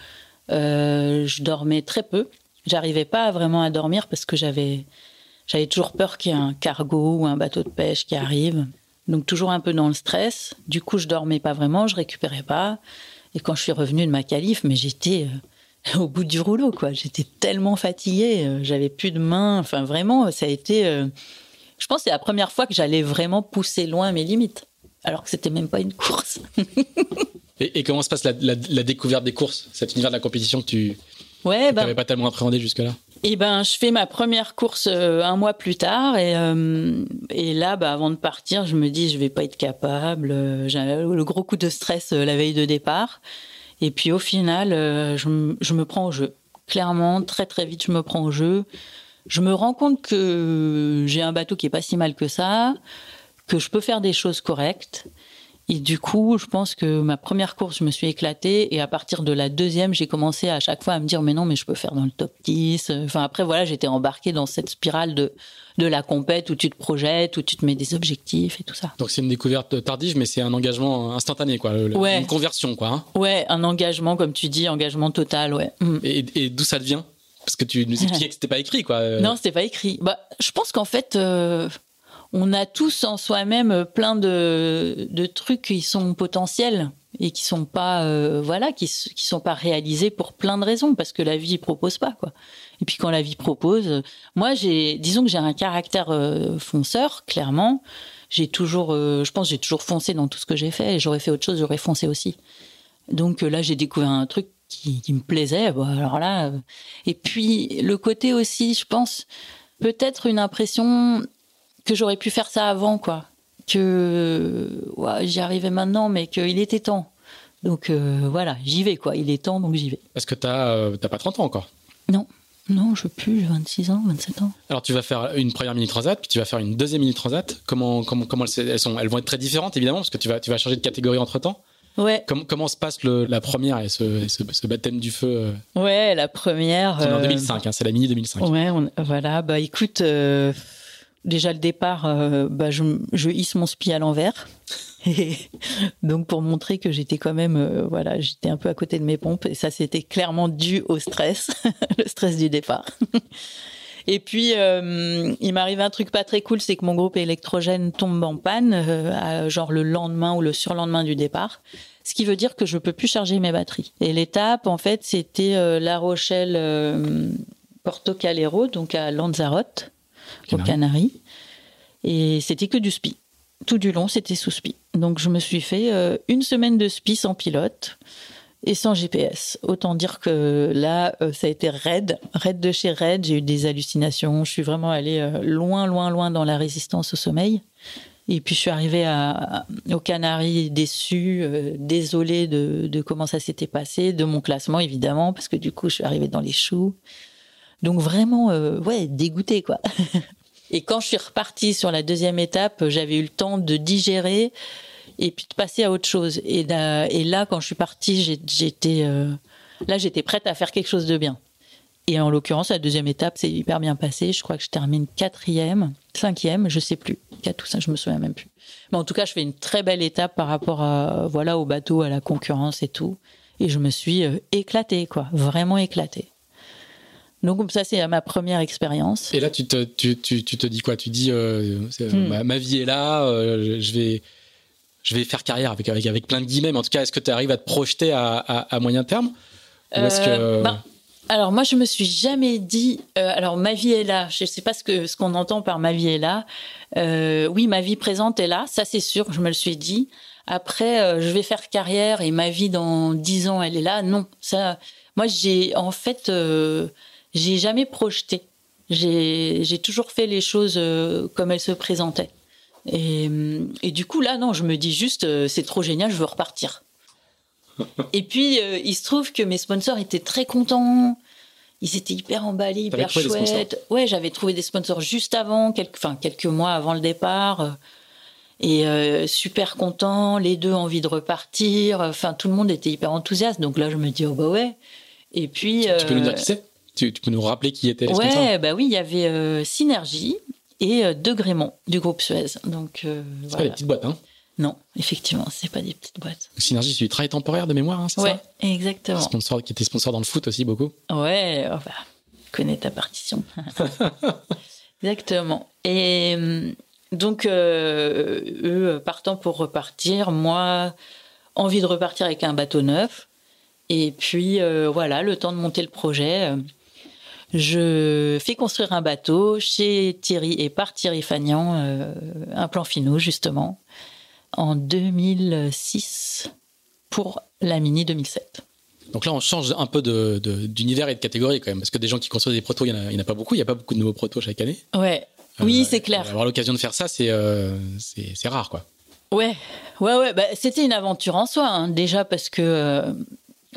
je dormais très peu. J'arrivais pas vraiment à dormir parce que j'avais j'avais toujours peur qu'il y ait un cargo ou un bateau de pêche qui arrive. Donc toujours un peu dans le stress. Du coup, je dormais pas vraiment, je récupérais pas. Et quand je suis revenue de ma calife, mais j'étais euh, [laughs] au bout du rouleau, quoi. J'étais tellement fatiguée, euh, j'avais plus de mains. Enfin, vraiment, ça a été. euh, je pense que c'est la première fois que j'allais vraiment pousser loin mes limites, alors que c'était même pas une course. [laughs] Et, et comment se passe la, la- la découverte des courses, cet univers de la compétition que tu Ouais, n'avais pas tellement appréhendé jusque-là? Et ben, je fais ma première course euh, un mois plus tard et, euh, là, bah, avant de partir, je me dis je vais pas être capable. euh, J'ai le gros coup de stress la veille de départ. Et puis au final, je, je me prends au jeu. Clairement, très très vite, je me prends au jeu. Je me rends compte que j'ai un bateau qui est pas si mal que ça, que je peux faire des choses correctes. Et du coup, je pense que ma première course, je me suis éclatée. Et à partir de la deuxième, j'ai commencé à chaque fois à me dire, mais non, mais je peux faire dans le top 10. Enfin, après, voilà, j'étais embarquée dans cette spirale de, de la compète où tu te projettes, où tu te mets des objectifs et tout ça. Donc c'est une découverte tardive, mais c'est un engagement instantané, quoi. le- Ouais. Une conversion, quoi. hein. Ouais, un engagement, comme tu dis, engagement total, ouais. Mm. Et, et d'où ça vient? Parce que tu nous expliquais [laughs] que c'était pas écrit, quoi. Non, c'était pas écrit. Bah, je pense qu'en fait, euh, on a tous en soi-même plein de, trucs qui sont potentiels et qui sont pas euh, voilà qui sont pas réalisés pour plein de raisons parce que la vie propose pas quoi. Et puis quand la vie propose moi j'ai disons que j'ai un caractère euh, fonceur clairement. J'ai toujours euh, je pense j'ai toujours foncé dans tout ce que j'ai fait et j'aurais fait autre chose j'aurais foncé aussi. Donc là j'ai découvert un truc qui, me plaisait alors là et puis le côté aussi je pense peut-être une impression que j'aurais pu faire ça avant quoi que ouais, j'y arrivais maintenant, mais qu'il était temps. Donc euh, voilà, j'y vais quoi. Il est temps, donc j'y vais. Parce que t'as euh, pas 30 ans encore? Non, non, je plus. J'ai 26 ans, 27 ans. Alors tu vas faire une première mini transat, puis tu vas faire une deuxième mini transat. Comment comment comment elles, sont Elles vont être très différentes évidemment, parce que tu vas tu vas changer de catégorie entre temps. Ouais. Comment, comment se passe le, la première et ce, ce, baptême du feu euh? Ouais, la première. C'est en 2005, hein, c'est la mini 2005. Ouais, voilà. Bah écoute, déjà le départ, euh, bah, je, hisse mon spi à l'envers. [laughs] donc pour montrer que j'étais quand même, euh, voilà, j'étais un peu à côté de mes pompes et ça c'était clairement dû au stress, [laughs] le stress du départ. [laughs] et puis euh, il m'arrive un truc pas très cool, c'est que mon groupe électrogène tombe en panne, genre le lendemain ou le surlendemain du départ. Ce qui veut dire que je peux plus charger mes batteries. Et l'étape, en fait, c'était La Rochelle, Porto Calero, donc à Lanzarote aux Canaries. Et c'était que du spi. Tout du long, c'était sous spi. Donc je me suis fait euh, une semaine de spi sans pilote et sans GPS. Autant dire que là, euh, ça a été raide, raide de chez raide. J'ai eu des hallucinations. Je suis vraiment allée euh, loin, loin, loin dans la résistance au sommeil. Et puis je suis arrivée à, aux Canaries déçue, désolée de, de, comment ça s'était passé, de mon classement évidemment, parce que du coup je suis arrivée dans les choux. Donc vraiment, euh, ouais, dégoûté quoi. [laughs] et quand je suis repartie sur la deuxième étape, j'avais eu le temps de digérer et puis de passer à autre chose. Et, là, quand je suis partie, j'étais euh, là, j'étais prête à faire quelque chose de bien. Et en l'occurrence, la deuxième étape, c'est hyper bien passé. Je crois que je termine quatrième, cinquième, je sais plus, quatre ou cinq, je me souviens même plus. Mais en tout cas, je fais une très belle étape par rapport à voilà au bateau, à la concurrence et tout. Et je me suis euh, éclatée, quoi, vraiment éclatée. Donc ça, c'est ma première expérience. Et là, tu te, tu, tu, tu te dis quoi? Tu dis, euh, hmm. ma, vie est là, euh, je vais... Je vais faire carrière avec, avec, avec plein de guillemets, mais en tout cas, est-ce que tu arrives à te projeter à, à, moyen terme? Ou est-ce que... Euh, ben, alors moi, je me suis jamais dit. alors ma vie est là. Je sais pas ce que ce qu'on entend par ma vie est là. oui, ma vie présente est là. Ça c'est sûr. Je me le suis dit. Après, je vais faire carrière et ma vie dans dix ans, elle est là? Non, ça. Moi, j'ai en fait j'ai jamais projeté. J'ai toujours fait les choses euh, comme elles se présentaient. Et, et, du coup, là, non, je me dis juste, euh, c'est trop génial, je veux repartir. [laughs] et puis, euh, il se trouve que mes sponsors étaient très contents. Ils étaient hyper emballés, hyper chouettes. Ouais, j'avais trouvé des sponsors juste avant, quelques, enfin, quelques mois avant le départ. Et super contents, les deux envie de repartir. Enfin, tout le monde était hyper enthousiaste. Donc là, je me dis, oh bah ouais. Et puis. Tu, peux nous dire qui c'est? Tu, peux nous rappeler qui était les Ouais, bah oui, il y avait euh, Synergie et euh, De Grémont du groupe Suez. Donc, euh, c'est pas des petites boîtes, hein? Non, effectivement, c'est pas des petites boîtes. Synergie, c'est du travail temporaire de mémoire, hein, c'est ouais, exactement. Sponsor, qui était sponsor dans le foot aussi beaucoup. Ouais, oh bah, connais ta partition. [laughs] exactement. Et donc, eux partant pour repartir, moi, envie de repartir avec un bateau neuf. Et puis, voilà, le temps de monter le projet je fais construire un bateau chez Thierry et par Thierry Fagnan, euh, un plan finaux justement, en 2006 pour la Mini 2007. Donc là, on change un peu d'univers et de catégorie quand même, parce que des gens qui construisent des protos, il n'y en, a pas beaucoup, il n'y a pas beaucoup de nouveaux protos chaque année. Ouais, oui, euh, c'est clair. Avoir l'occasion de faire ça, c'est euh, rare, quoi. Ouais, ouais, ouais. Bah, C'était une aventure en soi, hein. déjà parce que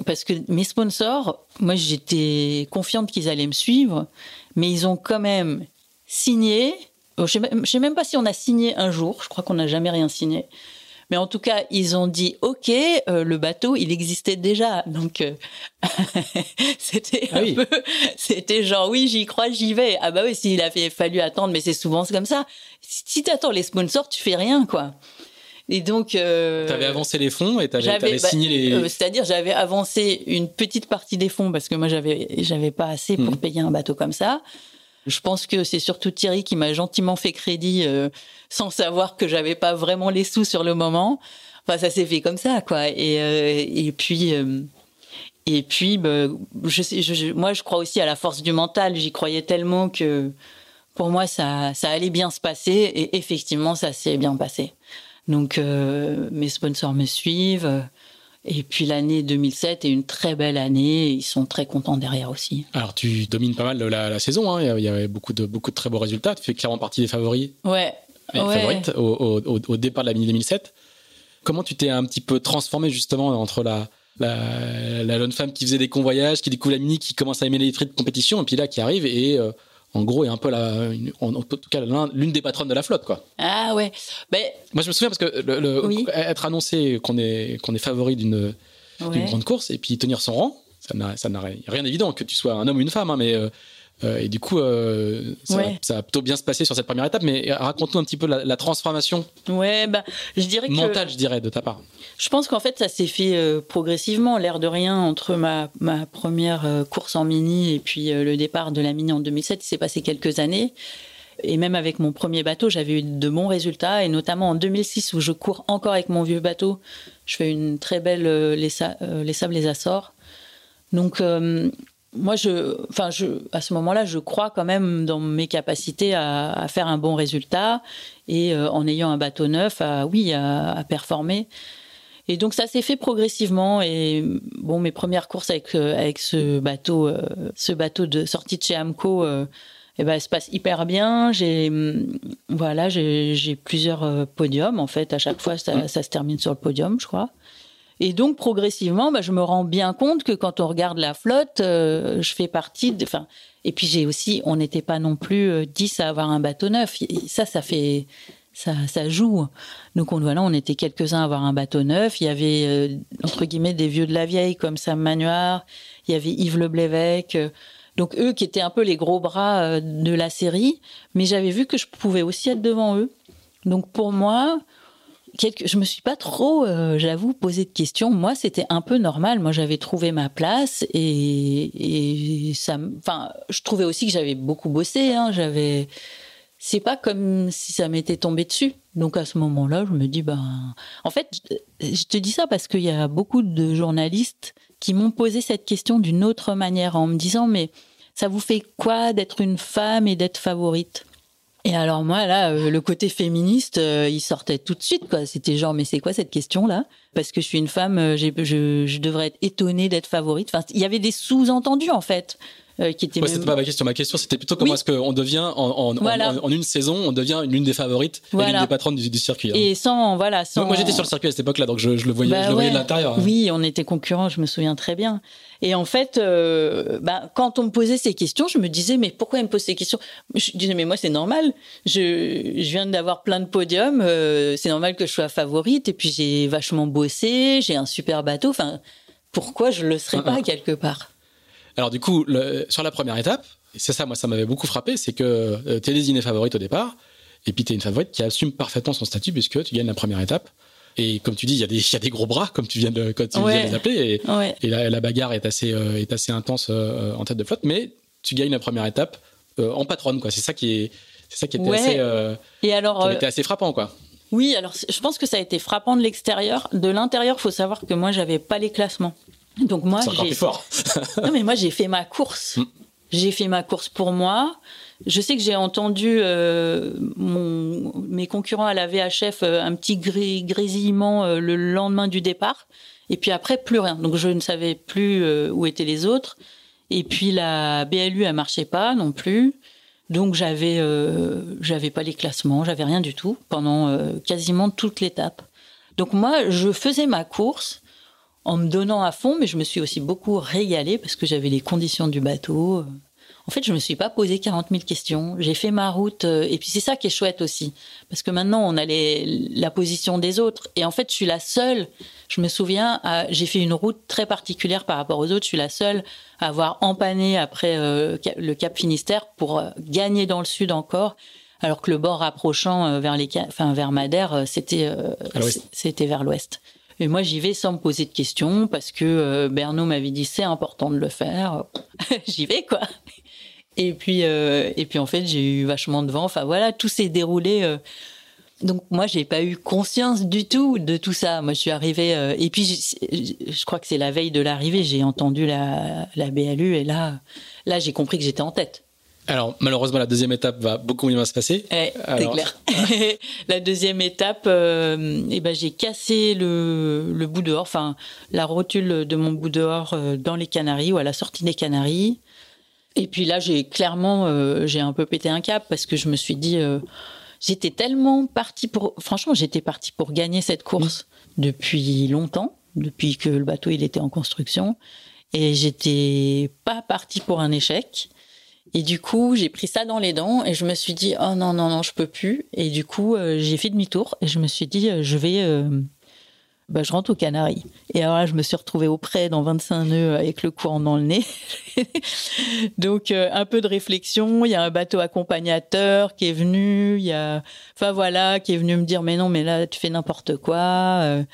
parce que mes sponsors, moi j'étais confiante qu'ils allaient me suivre, mais ils ont quand même signé. Je ne sais même pas si on a signé un jour, je crois qu'on n'a jamais rien signé. Mais en tout cas, ils ont dit OK, euh, le bateau, il existait déjà. Donc euh, [laughs] c'était ah un peu c'était genre oui, j'y crois, j'y vais. Ah bah oui, s'il avait fallu attendre, mais c'est souvent comme ça. Si tu attends les sponsors, tu fais rien quoi. Et donc, euh, tu avais avancé les fonds et tu avais, bah, signé les. Euh, c'est-à-dire, j'avais avancé une petite partie des fonds parce que moi, j'avais, j'avais pas assez pour hmm. payer un bateau comme ça. Je pense que c'est surtout Thierry qui m'a gentiment fait crédit euh, sans savoir que j'avais pas vraiment les sous sur le moment. Enfin, ça s'est fait comme ça, quoi. Et, euh, et puis, et puis, bah, je sais, je, moi, je crois aussi à la force du mental. J'y croyais tellement que pour moi, ça, ça allait bien se passer. Et effectivement, ça s'est bien passé. Donc, mes sponsors me suivent. Et puis l'année 2007 est une très belle année. Ils sont très contents derrière aussi. Alors tu domines pas mal la, saison. Hein. Il y avait beaucoup de, beaucoup de très beaux résultats. Tu fais clairement partie des favoris. Ouais. Favorites au, départ de l'année 2007. Comment tu t'es un petit peu transformé justement entre la, la, jeune femme qui faisait des convoyages, qui découvre la mini, qui commence à aimer les frites de compétition, et puis là qui arrive et euh, en gros, est un peu la, en, tout cas l'une des patronnes de la flotte, quoi. Ah ouais. Ben, Moi, je me souviens parce que le, être annoncé qu'on est qu'on est favori d'une grande course et puis tenir son rang, ça n'a rien d'évident que tu sois un homme ou une femme, hein, mais euh, euh, et du coup, euh, ça, ça, a plutôt bien se passer sur cette première étape. Mais raconte-nous un petit peu la, transformation. Ouais, bah, je dirais mentale, je dirais, de ta part. Je pense qu'en fait, ça s'est fait euh, progressivement, l'air de rien, entre ma, ma première course en mini et puis le départ de la mini en 2007. Il s'est passé quelques années. Et même avec mon premier bateau, j'avais eu de bons résultats. Et notamment en 2006, où je cours encore avec mon vieux bateau, je fais une très belle les, les sables, les Açores. Donc, moi, je, enfin, je, à ce moment-là, je crois quand même dans mes capacités à, faire un bon résultat et euh, en ayant un bateau neuf, à, oui, à, performer. Et donc ça s'est fait progressivement. Et bon, mes premières courses avec euh, avec ce bateau, euh, ce bateau de sortie de chez Amco, eh ben, se passe hyper bien. J'ai voilà, j'ai plusieurs podiums en fait. À chaque fois, ça, ça se termine sur le podium, je crois. Et donc progressivement, bah, je me rends bien compte que quand on regarde la flotte, euh, je fais partie. De, et puis j'ai aussi, on n'était pas non plus euh, 10 à avoir un bateau neuf. ça, ça fait, ça, ça joue. Donc on, était quelques-uns à avoir un bateau neuf. Il y avait euh, entre guillemets des vieux de la vieille comme Sam Manoir. Il y avait Yves Leblévesque. Donc eux qui étaient un peu les gros bras euh, de la série, mais j'avais vu que je pouvais aussi être devant eux. Donc pour moi, je me suis pas trop, euh, j'avoue, posé de questions. Moi, c'était un peu normal. Moi, j'avais trouvé ma place et, et ça, enfin, je trouvais aussi que j'avais beaucoup bossé. Hein. J'avais, c'est pas comme si ça m'était tombé dessus. Donc à ce moment-là, je me dis, ben, en fait, je te dis ça parce qu'il y a beaucoup de journalistes qui m'ont posé cette question d'une autre manière en me disant, mais ça vous fait quoi d'être une femme et d'être favorite? Et alors moi là, euh, le côté féministe, euh, il sortait tout de suite quoi. C'était genre mais c'est quoi cette question là Parce que je suis une femme, euh, je, je devrais être étonnée d'être favorite. Enfin, il y avait des sous-entendus en fait. Euh, qui était. c'était pas ma question. Ma question, c'était plutôt comment est-ce qu'on devient en, en, en, une saison, on devient l'une des favorites et l'une des patronnes du, circuit. Hein. Et sans, voilà, sans. Moi, j'étais sur le circuit à cette époque-là, donc je, le voyais, je le voyais bah de l'intérieur. Hein. Oui, on était concurrents, je me souviens très bien. Et en fait, euh, bah, quand on me posait ces questions, je me disais, mais pourquoi elle me pose ces questions? Je disais, mais moi, c'est normal. Je, je viens d'avoir plein de podiums. Euh, c'est normal que je sois favorite. Et puis, j'ai vachement bossé. J'ai un super bateau. Enfin, pourquoi je le serais pas quelque part? Alors du coup, sur la première étape, c'est ça, moi, ça m'avait beaucoup frappé, c'est que euh, tu es désignée favorite au départ, et puis tu es une favorite qui assume parfaitement son statut puisque tu gagnes la première étape. Et comme tu dis, il y, a des, y a des gros bras, comme tu viens de, quand tu viens de les appeler, et, la, bagarre est assez, euh, est assez intense euh, en tête de flotte, mais tu gagnes la première étape en patronne, quoi. C'est ça qui est, c'est ça qui était assez, et alors, qui assez frappant, quoi. Oui, alors je pense que ça a été frappant de l'extérieur. De l'intérieur, faut savoir que moi, j'avais pas les classements. Donc moi, j'ai. fort. [laughs] non mais moi j'ai fait ma course. Mm. J'ai fait ma course pour moi. Je sais que j'ai entendu euh, mon, mes concurrents à la VHF euh, un petit grésillement euh, le lendemain du départ. Et puis après, plus rien. Donc je ne savais plus où étaient les autres. Et puis la BLU, elle marchait pas non plus. Donc j'avais j'avais pas les classements, j'avais rien du tout pendant quasiment toute l'étape. Donc moi, je faisais ma course en me donnant à fond, mais je me suis aussi beaucoup régalée parce que j'avais les conditions du bateau. En fait, je me suis pas posé 40 000 questions. J'ai fait ma route, euh, et puis c'est ça qui est chouette aussi, parce que maintenant on a la position des autres, et en fait, je suis la seule. Je me souviens, j'ai fait une route très particulière par rapport aux autres. Je suis la seule à avoir empanné après euh, le Cap Finistère pour euh, gagner dans le sud encore alors que le bord rapprochant vers les enfin vers Madère c'était c'était vers l'ouest et moi, j'y vais sans me poser de questions parce que euh, Bernot m'avait dit c'est important de le faire. [laughs] j'y vais, quoi. Et puis, et puis en fait, j'ai eu vachement de vent. Enfin voilà, tout s'est déroulé. donc moi, j'ai pas eu conscience du tout de tout ça. Moi, je suis arrivée. et puis, je, crois que c'est la veille de l'arrivée, j'ai entendu la, la BLU et là, là, j'ai compris que j'étais en tête. Alors, malheureusement, la deuxième étape va beaucoup mieux se passer. c'est clair. [laughs] la deuxième étape, euh, eh ben, j'ai cassé le, le, bout dehors, enfin, la rotule de mon bout dehors euh, dans les Canaries ou à la sortie des Canaries. Et puis là, j'ai clairement, euh, j'ai un peu pété un cap parce que je me suis dit, j'étais tellement partie pour, franchement, j'étais partie pour gagner cette course depuis longtemps, depuis que le bateau il était en construction, et j'étais pas partie pour un échec. Et du coup, j'ai pris ça dans les dents et je me suis dit oh non non non, je peux plus. Et du coup, euh, j'ai fait demi-tour et je me suis dit euh, je vais euh, bah, je rentre aux Canaries. Et alors là, je me suis retrouvée auprès dans 25 nœuds avec le courant dans le nez. [laughs] Donc un peu de réflexion, il y a un bateau accompagnateur qui est venu, il y a enfin voilà, qui est venu me dire mais non, mais là tu fais n'importe quoi.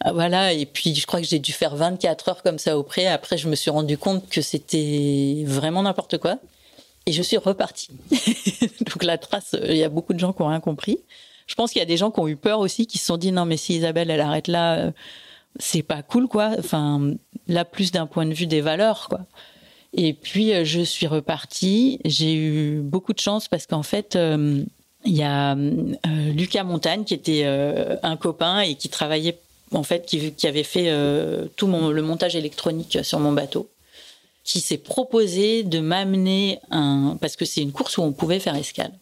Ah, voilà, et puis je crois que j'ai dû faire 24 heures comme ça auprès. Après, je me suis rendu compte que c'était vraiment n'importe quoi. Et je suis repartie. [laughs] Donc la trace, euh, il y a beaucoup de gens qui ont rien compris. Je pense qu'il y a des gens qui ont eu peur aussi, qui se sont dit non mais si Isabelle elle arrête là, euh, c'est pas cool quoi. Enfin là plus d'un point de vue des valeurs quoi. Et puis euh, je suis repartie. J'ai eu beaucoup de chance parce qu'en fait il y a Lucas Montagne qui était un copain et qui travaillait en fait qui, avait fait tout le montage électronique sur mon bateau qui s'est proposé de m'amener un parce que c'est une course où on pouvait faire escale.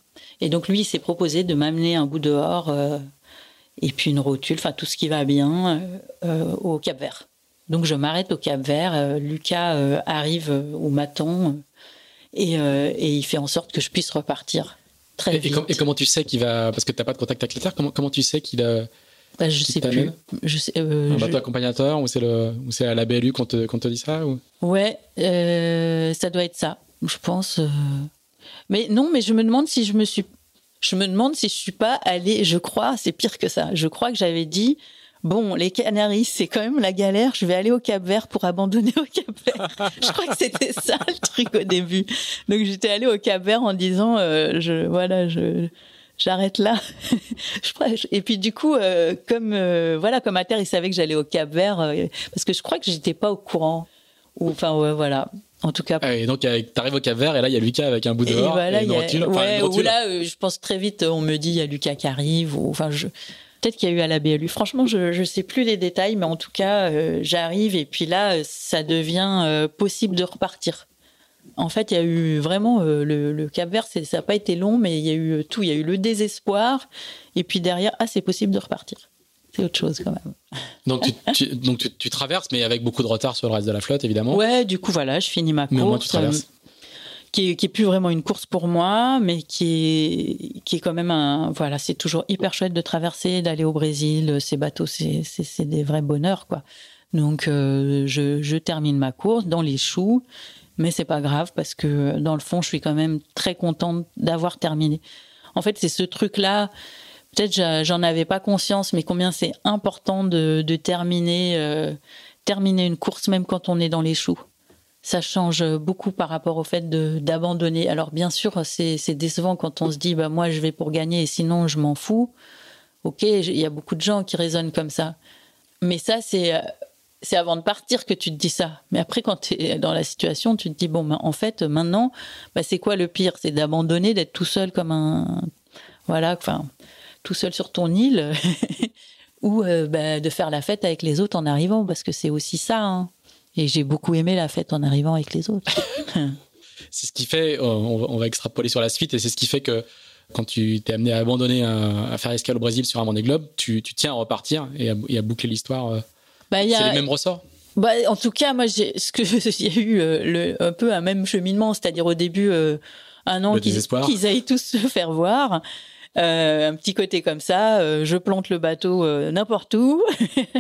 Et donc lui, il s'est proposé de m'amener un bout dehors euh, et puis une rotule, enfin tout ce qui va bien euh, euh, au Cap Vert. Donc je m'arrête au Cap Vert. Lucas arrive au maton et, et, il fait en sorte que je puisse repartir très vite. Et, comment tu sais qu'il va parce que tu n'as pas de contact avec la Terre Comment comment tu sais qu'il a bah, je sais plus. Je sais, euh, un bateau accompagnateur ou c'est le ou c'est à la BLU qu'on te, te dit ça ou? Ouais, euh, ça doit être ça, je pense. Euh. Mais non, mais je me demande si je me suis, je me demande si je suis pas allée. Je crois, c'est pire que ça. Je crois que j'avais dit. Bon, les Canaries, c'est quand même la galère. Je vais aller au Cap Vert pour abandonner au Cap Vert. je crois que c'était ça le truc au début. Donc j'étais allée au Cap Vert en disant, je voilà, je j'arrête là. [laughs] et puis du coup, euh, comme euh, voilà, comme à terre, il savait que j'allais au Cap Vert, euh, parce que je crois que j'étais pas au courant. Ou enfin ouais, voilà. En tout cas. Ah, et donc t'arrives au Cap Vert et là il y a Lucas avec un bout de voilà, et une, rotule, ouais, Ou là, je pense très vite, on me dit il y a Lucas qui arrive. Ou enfin je. Peut-être qu'il y a eu à la BLU. Franchement, je ne sais plus les détails, mais en tout cas, j'arrive et puis là, ça devient possible de repartir. En fait, il y a eu vraiment euh, le, Cap Vert, ça n'a pas été long, mais il y a eu tout. Il y a eu le désespoir, et puis derrière, ah, c'est possible de repartir. C'est autre chose quand même. Donc, tu, donc tu, traverses, mais avec beaucoup de retard sur le reste de la flotte, évidemment. Ouais, du coup, voilà, je finis ma course. Mais au moins, tu traverses. Euh, qui est, qui est, plus vraiment une course pour moi, mais qui est, qui est quand même un. Voilà, c'est toujours hyper chouette de traverser, d'aller au Brésil. Ces bateaux, c'est des vrais bonheurs, quoi. Donc, euh, je, je termine ma course dans les choux mais c'est pas grave parce que dans le fond, je suis quand même très contente d'avoir terminé. En fait, c'est ce truc-là. Peut-être j'en avais pas conscience, mais combien c'est important de, terminer, euh, terminer une course même quand on est dans les choux. Ça change beaucoup par rapport au fait d'abandonner. Alors bien sûr, c'est décevant quand on se dit bah moi je vais pour gagner et sinon je m'en fous. Ok, il y a beaucoup de gens qui raisonnent comme ça. Mais ça, c'est c'est avant de partir que tu te dis ça. Mais après, quand tu es dans la situation, tu te dis, bon, ben, en fait, maintenant, bah, c'est quoi le pire? C'est d'abandonner, d'être tout seul comme un. Voilà, enfin, tout seul sur ton île, [laughs] ou euh, bah, de faire la fête avec les autres en arrivant, parce que c'est aussi ça. Hein. Et j'ai beaucoup aimé la fête en arrivant avec les autres. [laughs] c'est ce qui fait, on va extrapoler sur la suite, et c'est ce qui fait que quand tu t'es amené à abandonner, à, faire escale au Brésil sur un Vendée Globe, tu, tu tiens à repartir et à, boucler l'histoire bah, c'est les mêmes ressorts bah, en tout cas, moi, j'ai, ce que il y a eu euh, le, un peu un même cheminement, c'est-à-dire au début euh, un an qu'ils, qu'ils aillent tous se faire voir, euh, un petit côté comme ça, je plante le bateau n'importe où,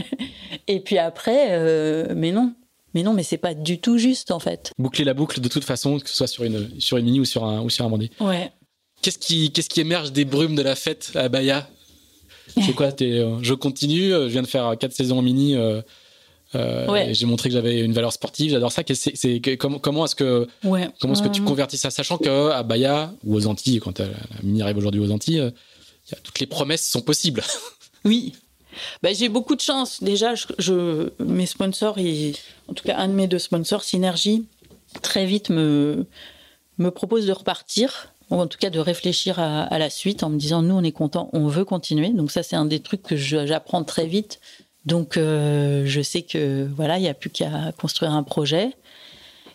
[laughs] et puis après, mais non, mais non, mais c'est pas du tout juste en fait. Boucler la boucle de toute façon, que ce soit sur une sur une mini ou sur un ou sur un bandit. Ouais. Qu'est-ce qui qu'est-ce qui émerge des brumes de la fête à Bahia? C'est quoi Je continue, je viens de faire quatre saisons mini J'ai montré que j'avais une valeur sportive. J'adore ça. C'est comment, comment est-ce que comment est-ce que tu convertis ça, sachant que à Bahia ou aux Antilles, quand la mini arrive aujourd'hui aux Antilles, toutes les promesses sont possibles. [laughs] Oui, bah, j'ai beaucoup de chance. Déjà, je, mes sponsors, en tout cas un de mes deux sponsors, Synergie, très vite me, me propose de repartir, ou en tout cas de réfléchir à, la suite en me disant nous on est content, on veut continuer. Donc ça c'est un des trucs que j'apprends très vite. Donc euh, je sais que voilà, il n'y a plus qu'à construire un projet.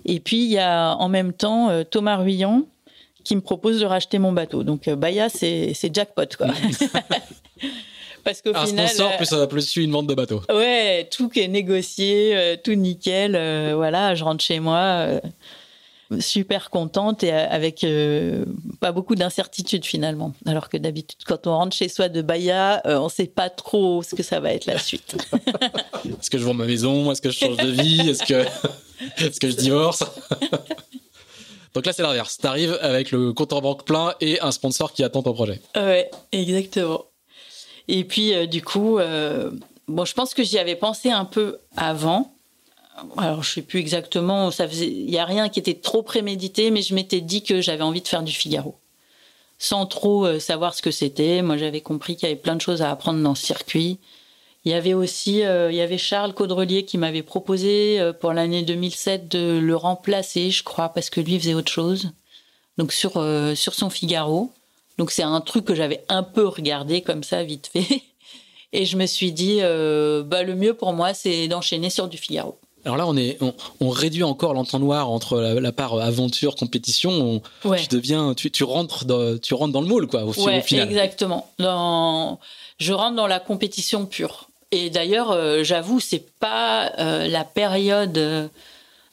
Et puis il y a en même temps euh, Thomas Ruyant qui me propose de racheter mon bateau. Donc euh, Baya c'est jackpot quoi. [laughs] Parce qu'au final. Un sponsor plus, euh, plus une vente de bateau. Ouais, tout qui est négocié, euh, tout nickel. Euh, voilà, je rentre chez moi super contente et avec pas beaucoup d'incertitude finalement. Alors que d'habitude, quand on rentre chez soi de Bahia, on ne sait pas trop ce que ça va être la suite. [laughs] Est-ce que je vends ma maison? Est-ce que je change de vie? Est-ce que, [laughs] est que je divorce? [laughs] Donc là, c'est l'inverse. Tu arrives avec le compte en banque plein et un sponsor qui attend ton projet. Ouais, exactement. Et puis, euh, du coup, euh, bon, je pense que j'y avais pensé un peu avant. Alors, je sais plus exactement, ça faisait, il y a rien qui était trop prémédité, mais je m'étais dit que j'avais envie de faire du Figaro. Sans trop euh, savoir ce que c'était. Moi, j'avais compris qu'il y avait plein de choses à apprendre dans ce circuit. Il y avait aussi, il y avait Charles Caudrelier qui m'avait proposé pour l'année 2007 de le remplacer, je crois, parce que lui faisait autre chose. Donc sur sur son Figaro. Donc c'est un truc que j'avais un peu regardé comme ça vite fait. [laughs] Et je me suis dit, euh, bah, le mieux pour moi, c'est d'enchaîner sur du Figaro. Alors là, on, est, on, réduit encore l'entonnoir entre la, part aventure, compétition. Tu deviens, tu, rentres dans, tu rentres dans le moule, quoi, au, ouais, Exactement. Dans, je rentre dans la compétition pure. Et d'ailleurs, euh, j'avoue, c'est pas euh, la période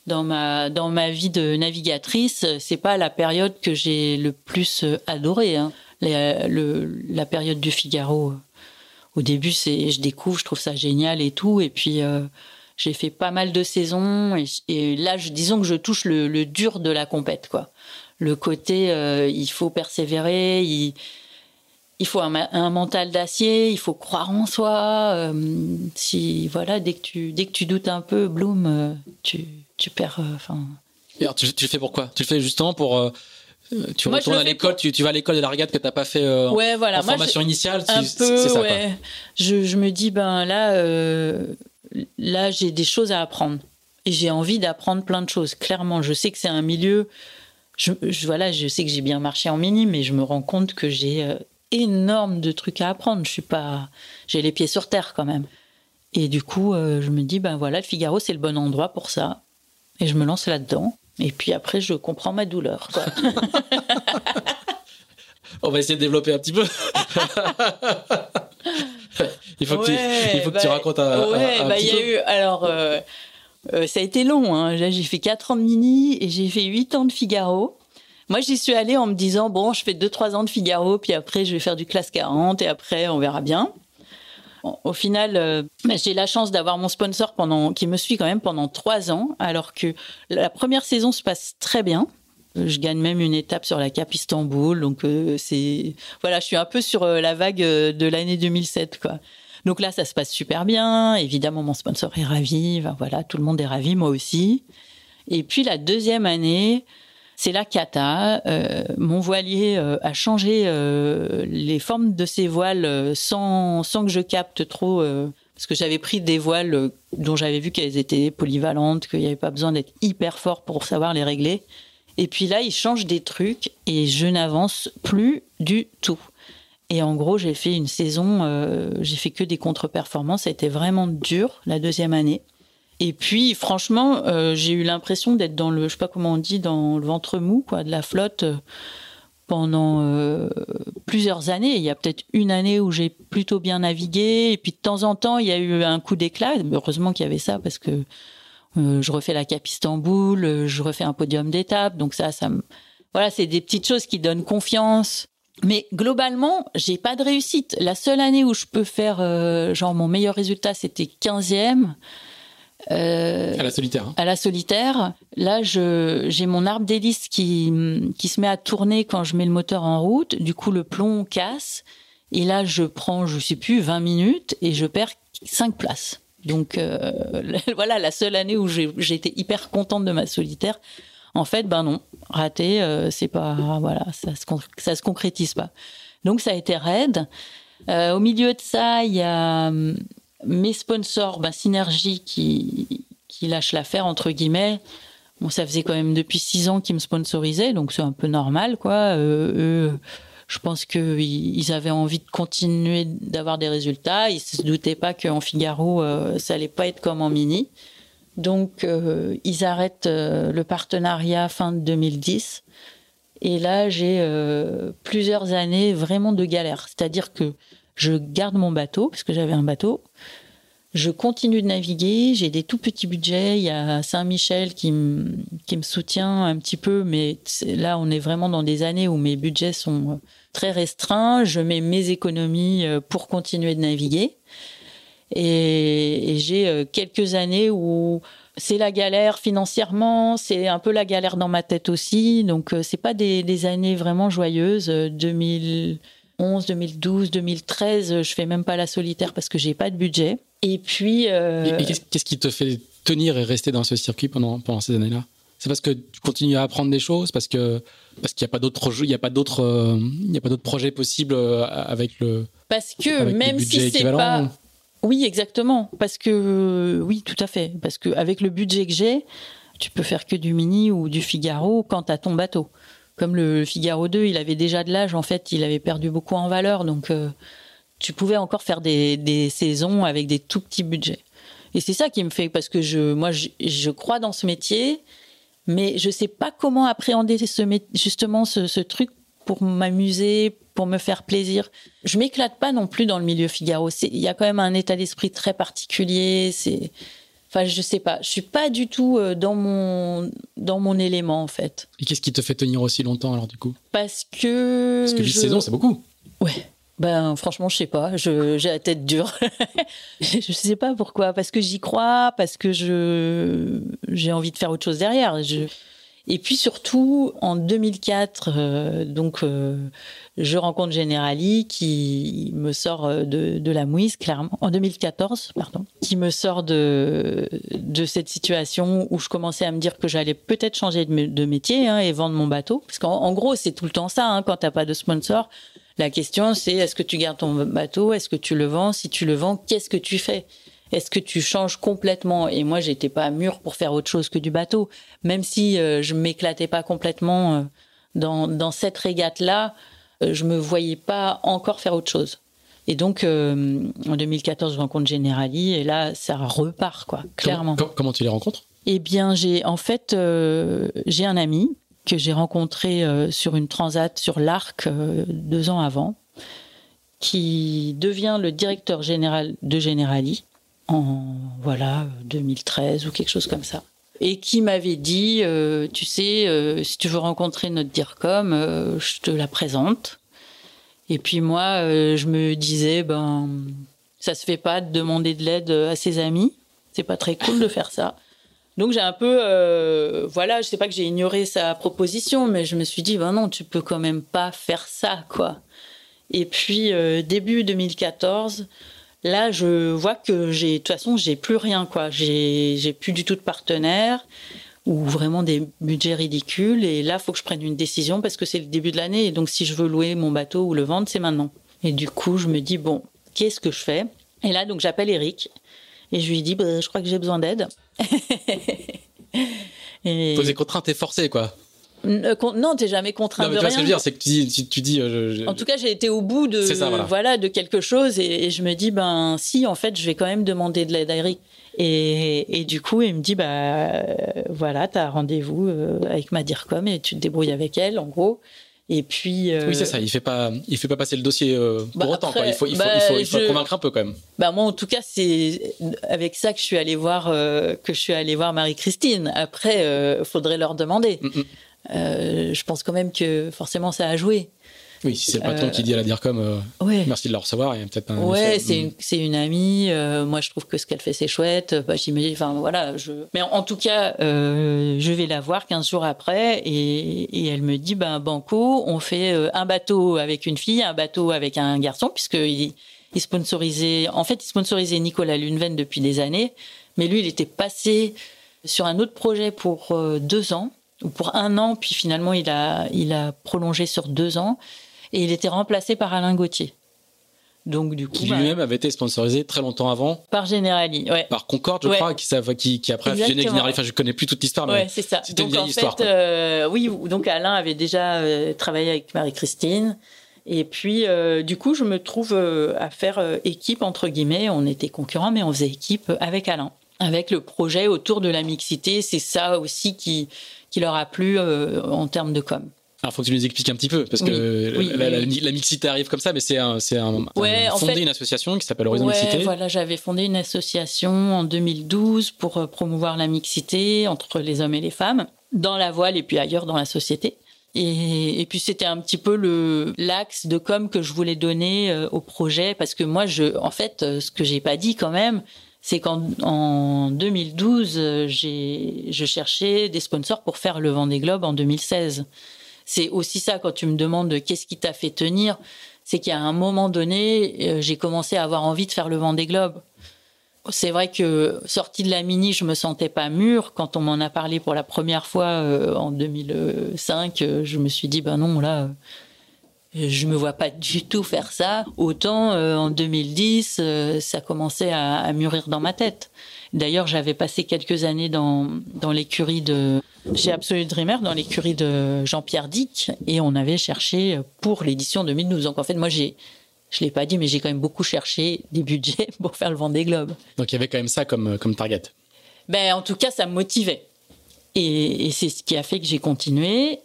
dans ma dans ma vie de navigatrice, c'est pas la période que j'ai le plus adoré. Hein. La, le, la période du Figaro. Au début, c'est je découvre, je trouve ça génial et tout, et puis euh, j'ai fait pas mal de saisons et, là, je, disons que je touche le, le, dur de la compète, quoi. Le côté, euh, il faut persévérer, il, il faut un, mental d'acier, il faut croire en soi. Euh, si voilà, dès que tu dès que tu doutes un peu, Bloom, tu tu perds. Euh, enfin. tu, tu, le fais pourquoi Tu le fais justement pour. Euh, tu retournes à l'école, tu, tu, vas à l'école de la regate que t'as pas fait euh, ouais, voilà. en formation initiale. Un peu, ça, ouais. Je, je, me dis ben là, euh, là j'ai des choses à apprendre et j'ai envie d'apprendre plein de choses. Clairement, je sais que c'est un milieu. Je, je, voilà, je sais que j'ai bien marché en mini, mais je me rends compte que j'ai énorme de trucs à apprendre. Je suis pas, j'ai les pieds sur terre quand même. Et du coup, je me dis ben voilà, le Figaro c'est le bon endroit pour ça. Et je me lance là-dedans. Et puis après, je comprends ma douleur. [laughs] On va essayer de développer un petit peu. [laughs] [laughs] il faut que, tu, il faut que tu bah, racontes un, ouais, un, bah, y a eu, alors, euh, euh, ça a été long. Hein. J'ai fait 4 ans de mini et j'ai fait 8 ans de Figaro. Moi, j'y suis allée en me disant, bon, je fais 2-3 ans de Figaro, puis après, je vais faire du classe 40 et après, on verra bien au final, euh, j'ai la chance d'avoir mon sponsor pendant, qui me suit quand même pendant trois ans, alors que la première saison se passe très bien. Je gagne même une étape sur la Cap Istanbul, donc euh, c'est voilà, je suis un peu sur euh, la vague de l'année 2007 quoi. Donc là, ça se passe super bien. Évidemment, mon sponsor est ravi. voilà, tout le monde est ravi, moi aussi. Et puis la deuxième année, c'est la cata. Euh, mon voilier euh, a changé euh, les formes de ses voiles sans, sans que je capte trop. parce que j'avais pris des voiles dont j'avais vu qu'elles étaient polyvalentes, qu'il n'y avait pas besoin d'être hyper fort pour savoir les régler. Et puis là, il change des trucs et je n'avance plus du tout. Et en gros, j'ai fait une saison, j'ai fait que des contre-performances. Ça a été vraiment dur la deuxième année. Et puis, franchement, euh, j'ai eu l'impression d'être dans le, je sais pas comment on dit, dans le ventre mou, quoi, de la flotte euh, pendant euh, plusieurs années. Il y a peut-être une année où j'ai plutôt bien navigué, et puis de temps en temps, il y a eu un coup d'éclat. Heureusement qu'il y avait ça, parce que je refais la Cap Istanbul, je refais un podium d'étape, donc ça, ça me, voilà, c'est des petites choses qui donnent confiance. Mais globalement, j'ai pas de réussite. La seule année où je peux faire, genre, mon meilleur résultat, c'était 15e. Euh, à la solitaire. Hein. À la solitaire. Là, j'ai mon arbre d'hélice qui, qui se met à tourner quand je mets le moteur en route. Du coup, le plomb casse. Et là, je prends, je sais plus, 20 minutes et je perds 5 places. Donc [laughs] voilà, la seule année où été hyper contente de ma solitaire, en fait, ben non, raté, c'est pas voilà, ça se ça se concrétise pas. Donc ça a été raide. au milieu de ça, il y a hum, mes sponsors, ben, Synergie qui qui lâche l'affaire entre guillemets. Bon, ça faisait quand même depuis six ans qu'ils me sponsorisaient, donc c'est un peu normal, quoi. Euh, je pense qu'ils avaient envie de continuer d'avoir des résultats. Ils se doutaient pas qu'en Figaro, euh, ça allait pas être comme en mini. Donc, euh, ils arrêtent le partenariat fin de 2010. Et là, j'ai plusieurs années vraiment de galère. C'est-à-dire que je garde mon bateau, parce que j'avais un bateau. Je continue de naviguer, j'ai des tout petits budgets. Il y a Saint-Michel qui qui me soutient un petit peu, mais là, on est vraiment dans des années où mes budgets sont euh, très restreints. Je mets mes économies euh, pour continuer de naviguer. Et, j'ai euh, quelques années où c'est la galère financièrement, c'est un peu la galère dans ma tête aussi. Donc, c'est pas des, des années vraiment joyeuses. 2011, 2012, 2013, je fais même pas la solitaire parce que j'ai pas de budget. Et puis. Euh, qu'est-ce qui te fait tenir et rester dans ce circuit pendant, pendant ces années-là? C'est parce que tu continues à apprendre des choses, parce que parce qu'il n'y a pas d'autres il y a pas d'autres euh, il y a pas d'autres projets possibles euh, avec le. Parce que même si c'est pas. Oui, exactement. Parce que oui, tout à fait. Parce que avec le budget que j'ai, tu peux faire que du mini ou du Figaro quand tu as ton bateau. Comme le Figaro 2, il avait déjà de l'âge, en fait, il avait perdu beaucoup en valeur, donc tu pouvais encore faire des, des, saisons avec des tout petits budgets. Et c'est ça qui me fait, parce que je, moi, je, je crois dans ce métier, mais je sais pas comment appréhender ce, justement ce, ce truc pour m'amuser, pour me faire plaisir. Je m'éclate pas non plus dans le milieu Figaro. Il y a quand même un état d'esprit très particulier. C'est, enfin, je sais pas. Je suis pas du tout euh, dans mon dans mon élément en fait. Et qu'est-ce qui te fait tenir aussi longtemps alors du coup? Parce que parce que huit saisons, c'est beaucoup. Ouais. Ben franchement, je sais pas. j'ai la tête dure. [laughs] je sais pas pourquoi. Parce que j'y crois, parce que je j'ai envie de faire autre chose derrière. Je... Et puis surtout, en 2004, euh, donc euh, je rencontre Generali qui me sort euh, de, la mouise, clairement. En 2014, pardon, qui me sort de cette situation où je commençais à me dire que j'allais peut-être changer de, de métier hein, et vendre mon bateau. Parce qu'en gros, c'est tout le temps ça. Hein, quand t'as pas de sponsor, la question, c'est est-ce que tu gardes ton bateau? Est-ce que tu le vends? Si tu le vends, qu'est-ce que tu fais? Est-ce que tu changes complètement? Et moi, j'étais pas mûr pour faire autre chose que du bateau. Même si euh, je m'éclatais pas complètement euh, dans, dans cette régate-là, euh, je me voyais pas encore faire autre chose. Et donc, en 2014, je rencontre Generali et là, ça repart, quoi, clairement. Comment, comment tu les rencontres? Eh bien, j'ai en fait, j'ai un ami que j'ai rencontré euh, sur une transat sur l'Arc euh, deux ans avant, qui devient le directeur général de Generali en voilà 2013 ou quelque chose comme ça. Et qui m'avait dit euh, tu sais si tu veux rencontrer notre DIRCOM je te la présente. Et puis moi je me disais ben ça se fait pas de demander de l'aide à ses amis. C'est pas très cool de faire ça. Donc j'ai un peu, euh, voilà, je sais pas que j'ai ignoré sa proposition, mais je me suis dit, ben non, tu peux quand même pas faire ça, quoi. Et puis euh, début 2014, là, je vois que j'ai, de toute façon, j'ai plus rien, quoi. J'ai, plus du tout de partenaire ou vraiment des budgets ridicules. Et là, faut que je prenne une décision parce que c'est le début de l'année. Et donc, si je veux louer mon bateau ou le vendre, c'est maintenant. Et du coup, je me dis, bon, qu'est-ce que je fais? Et là, donc, j'appelle Eric et je lui dis, bah, je crois que j'ai besoin d'aide. Poser [laughs] contrainte et forcé, quoi. Euh, non, t'es jamais contraint non, mais de rien. Ce que je veux dire, c'est que tu dis, tu, dis euh, En tout cas, j'ai été au bout de voilà. de quelque chose et, je me dis ben si en fait, je vais quand même demander de l'aide à Eric. Et, et, du coup, il me dit bah euh, voilà, t'as rendez-vous avec ma DIRCOM et tu te débrouilles avec elle, en gros. Et puis. Euh, oui, c'est ça. Il fait pas, il fait pas passer le dossier euh, pour bah, autant. Quoi. Il faut, il faut, il faut, il faut bah, convaincre un peu quand même. Bah moi, en tout cas, c'est avec ça que je suis allée voir, euh, que je suis allée voir Marie-Christine. Après, il faudrait leur demander. Mm, mm. je pense quand même que forcément ça a joué. Oui, si c'est le patron qui dit à la DIRCOM euh, merci de la recevoir, il y a peut-être un. Ouais, c'est une, c'est une amie. Euh, moi, je trouve que ce qu'elle fait, c'est chouette. Bah, j'imagine, enfin voilà. Je... Mais en, tout cas, euh, je vais la voir 15 jours après et, et elle me dit ben, Banco, on fait un bateau avec une fille, un bateau avec un garçon, puisqu'il Il sponsorisait, en fait, il sponsorisait Nicolas Luneven depuis des années, mais lui, il était passé sur un autre projet pour euh, deux ans ou pour un an, puis finalement, il a, il a prolongé sur deux ans et il était remplacé par Alain Gauthier. Donc du coup, qui lui-même avait été sponsorisé très longtemps avant par Generali, ouais. par Concorde, je crois, qui, qui, qui après a fusionné Generali. Enfin, je connais plus toute l'histoire, mais c'est ça. C'était une vieille en histoire. Fait, euh, oui, donc Alain avait déjà euh, travaillé avec Marie-Christine. Et puis, euh, du coup, je me trouve à faire équipe, entre guillemets. On était concurrents, mais on faisait équipe avec Alain. Avec le projet autour de la mixité. C'est ça aussi qui, qui leur a plu en termes de com. Alors, faut que tu nous expliques un petit peu, parce que la, mixité arrive comme ça, mais c'est un, c'est un, fondé une association qui s'appelle Horizon Mixité. Voilà, j'avais fondé une association en 2012 pour euh, promouvoir la mixité entre les hommes et les femmes dans la voile et puis ailleurs dans la société. Et, et puis c'était un petit peu le l'axe de com que je voulais donner euh, au projet, parce que moi, je, en fait, euh, ce que j'ai pas dit quand même, c'est qu'en 2012, j'ai, je cherchais des sponsors pour faire le Vendée Globe en 2016 c'est aussi ça quand tu me demandes qu'est-ce qui t'a fait tenir, c'est qu'à un moment donné, euh, j'ai commencé à avoir envie de faire le vent des globes. C'est vrai que sortie de la mini, je me sentais pas mûre. Quand on m'en a parlé pour la première fois euh, en 2005, euh, je me suis dit ben non là, je me vois pas du tout faire ça. Autant en 2010, ça commençait à, à, mûrir dans ma tête. D'ailleurs, j'avais passé quelques années dans, dans l'écurie de chez Absolute Dreamer, dans l'écurie de Jean-Pierre Dick, et on avait cherché pour l'édition 2012. Donc en fait, moi, j'ai, je l'ai pas dit, mais j'ai quand même beaucoup cherché des budgets [laughs] pour faire le Vendée Globe. Donc il y avait quand même ça comme, comme target. Ben, en tout cas, ça me motivait. Et, et c'est ce qui a fait que j'ai continué.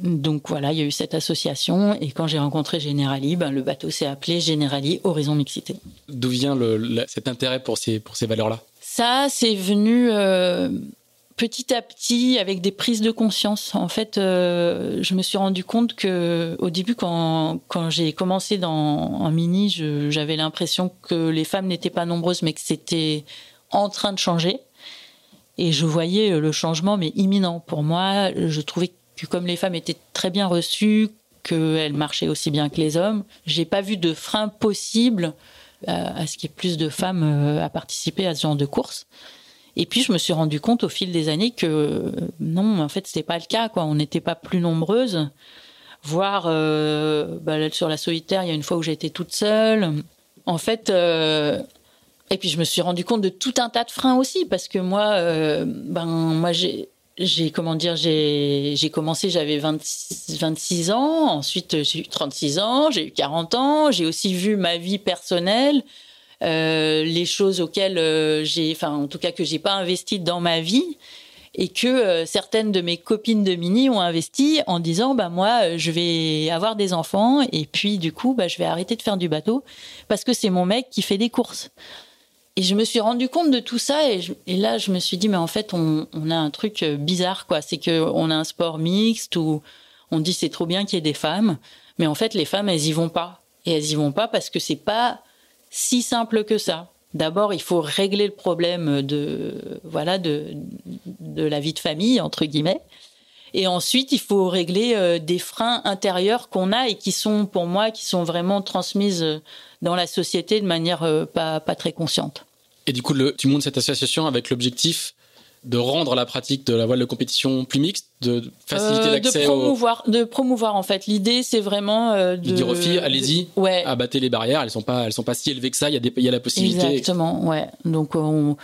Donc voilà, il y a eu cette association et quand j'ai rencontré Generali, ben, le bateau s'est appelé Generali Horizon Mixité. D'où vient le, cet intérêt pour ces, pour ces valeurs-là? Ça, c'est venu euh, petit à petit avec des prises de conscience. En fait, euh, je me suis rendu compte que au début, quand, quand j'ai commencé dans, en mini, j'avais l'impression que les femmes n'étaient pas nombreuses, mais que c'était en train de changer. Et je voyais le changement, mais imminent. Pour moi, je trouvais que comme les femmes étaient très bien reçues, qu'elles marchaient aussi bien que les hommes, j'ai pas vu de frein possible à, ce qu'il y ait plus de femmes euh, à participer à ce genre de courses. Et puis je me suis rendu compte au fil des années que euh, non, en fait, c'était pas le cas. Quoi. On n'était pas plus nombreuses. Voire euh, bah, sur la solitaire, il y a une fois où j'ai été toute seule. En fait, et puis je me suis rendu compte de tout un tas de freins aussi parce que moi, ben moi j'ai j'ai comment dire j'ai commencé j'avais 26 ans. Ensuite j'ai eu 36 ans j'ai eu 40 ans. J'ai aussi vu ma vie personnelle euh, les choses auxquelles euh, j'ai enfin en tout cas que j'ai pas investi dans ma vie et que euh, certaines de mes copines de mini ont investi en disant bah moi je vais avoir des enfants et puis du coup bah je vais arrêter de faire du bateau parce que c'est mon mec qui fait des courses et je me suis rendu compte de tout ça et, là je me suis dit mais en fait on, a un truc euh, bizarre quoi. C'est que on a un sport mixte où on dit c'est trop bien qu'il y ait des femmes mais en fait les femmes elles y vont pas. Et elles y vont pas parce que c'est pas si simple que ça. D'abord il faut régler le problème de voilà de de la vie de famille entre guillemets. Et ensuite il faut régler euh, des freins intérieurs qu'on a et qui sont pour moi qui sont vraiment transmises euh, dans la société de manière euh, pas, pas très consciente. Et du coup, le, tu montes cette association avec l'objectif de rendre la pratique de la voile de compétition plus mixte, de faciliter euh, l'accès de promouvoir, de promouvoir en fait. L'idée, c'est vraiment euh, de, de, dire aux filles, allez-y, ouais. abattez les barrières. Elles sont pas, elles sont pas si élevées que ça. Il y a des, il y a la possibilité. Exactement, ouais. Donc on,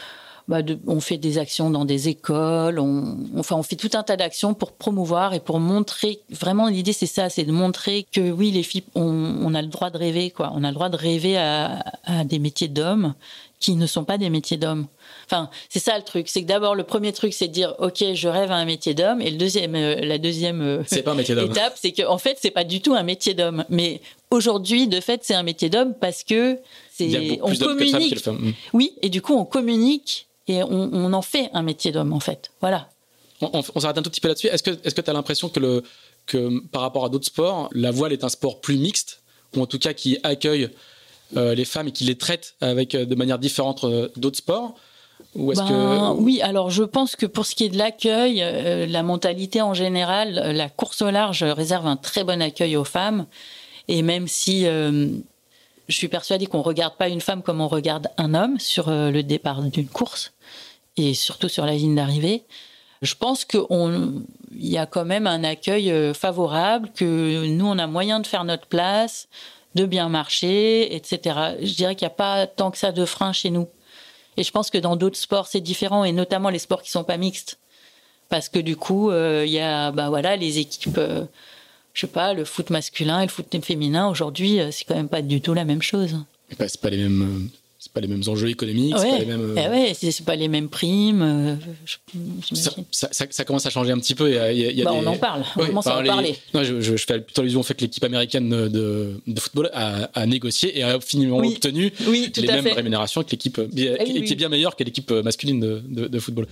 bah de, on fait des actions dans des écoles, on, enfin on fait tout un tas d'actions pour promouvoir et pour montrer. Vraiment, l'idée c'est ça, c'est de montrer que oui, les filles, on, on, a le droit de rêver, quoi. On a le droit de rêver à, à des métiers d'hommes qui ne sont pas des métiers d'hommes. Enfin, c'est ça le truc. C'est que d'abord, le premier truc, c'est de dire, OK, je rêve à un métier d'homme. Et le deuxième, euh, la deuxième euh, pas un étape, c'est que, en fait, c'est pas du tout un métier d'homme. Mais aujourd'hui, de fait, c'est un métier d'homme parce que c'est, on communique. Oui. Et du coup, on communique et on, en fait un métier d'homme en fait. Voilà. On, s'arrête un tout petit peu là-dessus. Est-ce que est-ce que tu as l'impression que le que par rapport à d'autres sports, la voile est un sport plus mixte? Ou en tout cas qui accueille euh, les femmes et qui les traite avec euh, de manière différente euh, d'autres sports? Ou que... Ben, oui, alors je pense que pour ce qui est de l'accueil, la mentalité en général, la course au large réserve un très bon accueil aux femmes. Et même si je suis persuadée qu'on regarde pas une femme comme on regarde un homme sur le départ d'une course et surtout sur la ligne d'arrivée. Je pense qu'il y a quand même un accueil euh, favorable, que nous, on a moyen de faire notre place, de bien marcher, etc. Je dirais qu'il n'y a pas tant que ça de frein chez nous. Et je pense que dans d'autres sports, c'est différent, et notamment les sports qui sont pas mixtes. Parce que du coup, euh, il y a bah voilà, les équipes je sais pas, le foot masculin et le foot féminin aujourd'hui, euh, c'est quand même pas du tout la même chose. Bah, c'est pas les mêmes, euh, c'est pas les mêmes enjeux économiques, c'est pas les mêmes. Eh ouais, c'est pas les mêmes primes. ça, ça, ça, commence à changer un petit peu. Il y a, bah, On en parle. On commence à en parler. Non, je, je, fais plutôt allusion au fait que l'équipe américaine de, de football a, a, négocié et a finalement obtenu les mêmes rémunérations que l'équipe, eh qui, qui, est bien meilleure que l'équipe masculine de, de football.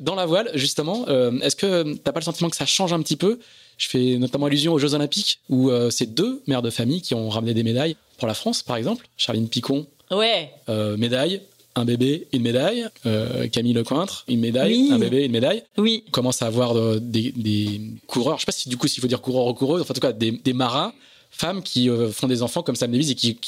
dans la voile, justement, euh, est-ce que t'as pas le sentiment que ça change un petit peu? Je fais notamment allusion aux Jeux Olympiques où euh, c'est deux mères de famille qui ont ramené des médailles pour la France, par exemple. Charline Picon, ouais. Euh, médaille. Un bébé, une médaille. Euh, Camille Lecointre, une médaille. Un bébé, une médaille. Oui. On commence à avoir des, coureurs, je sais pas si du coup s'il faut dire coureurs ou coureuses, enfin en tout cas des, marins femmes qui font des enfants comme Sam Davies et qui,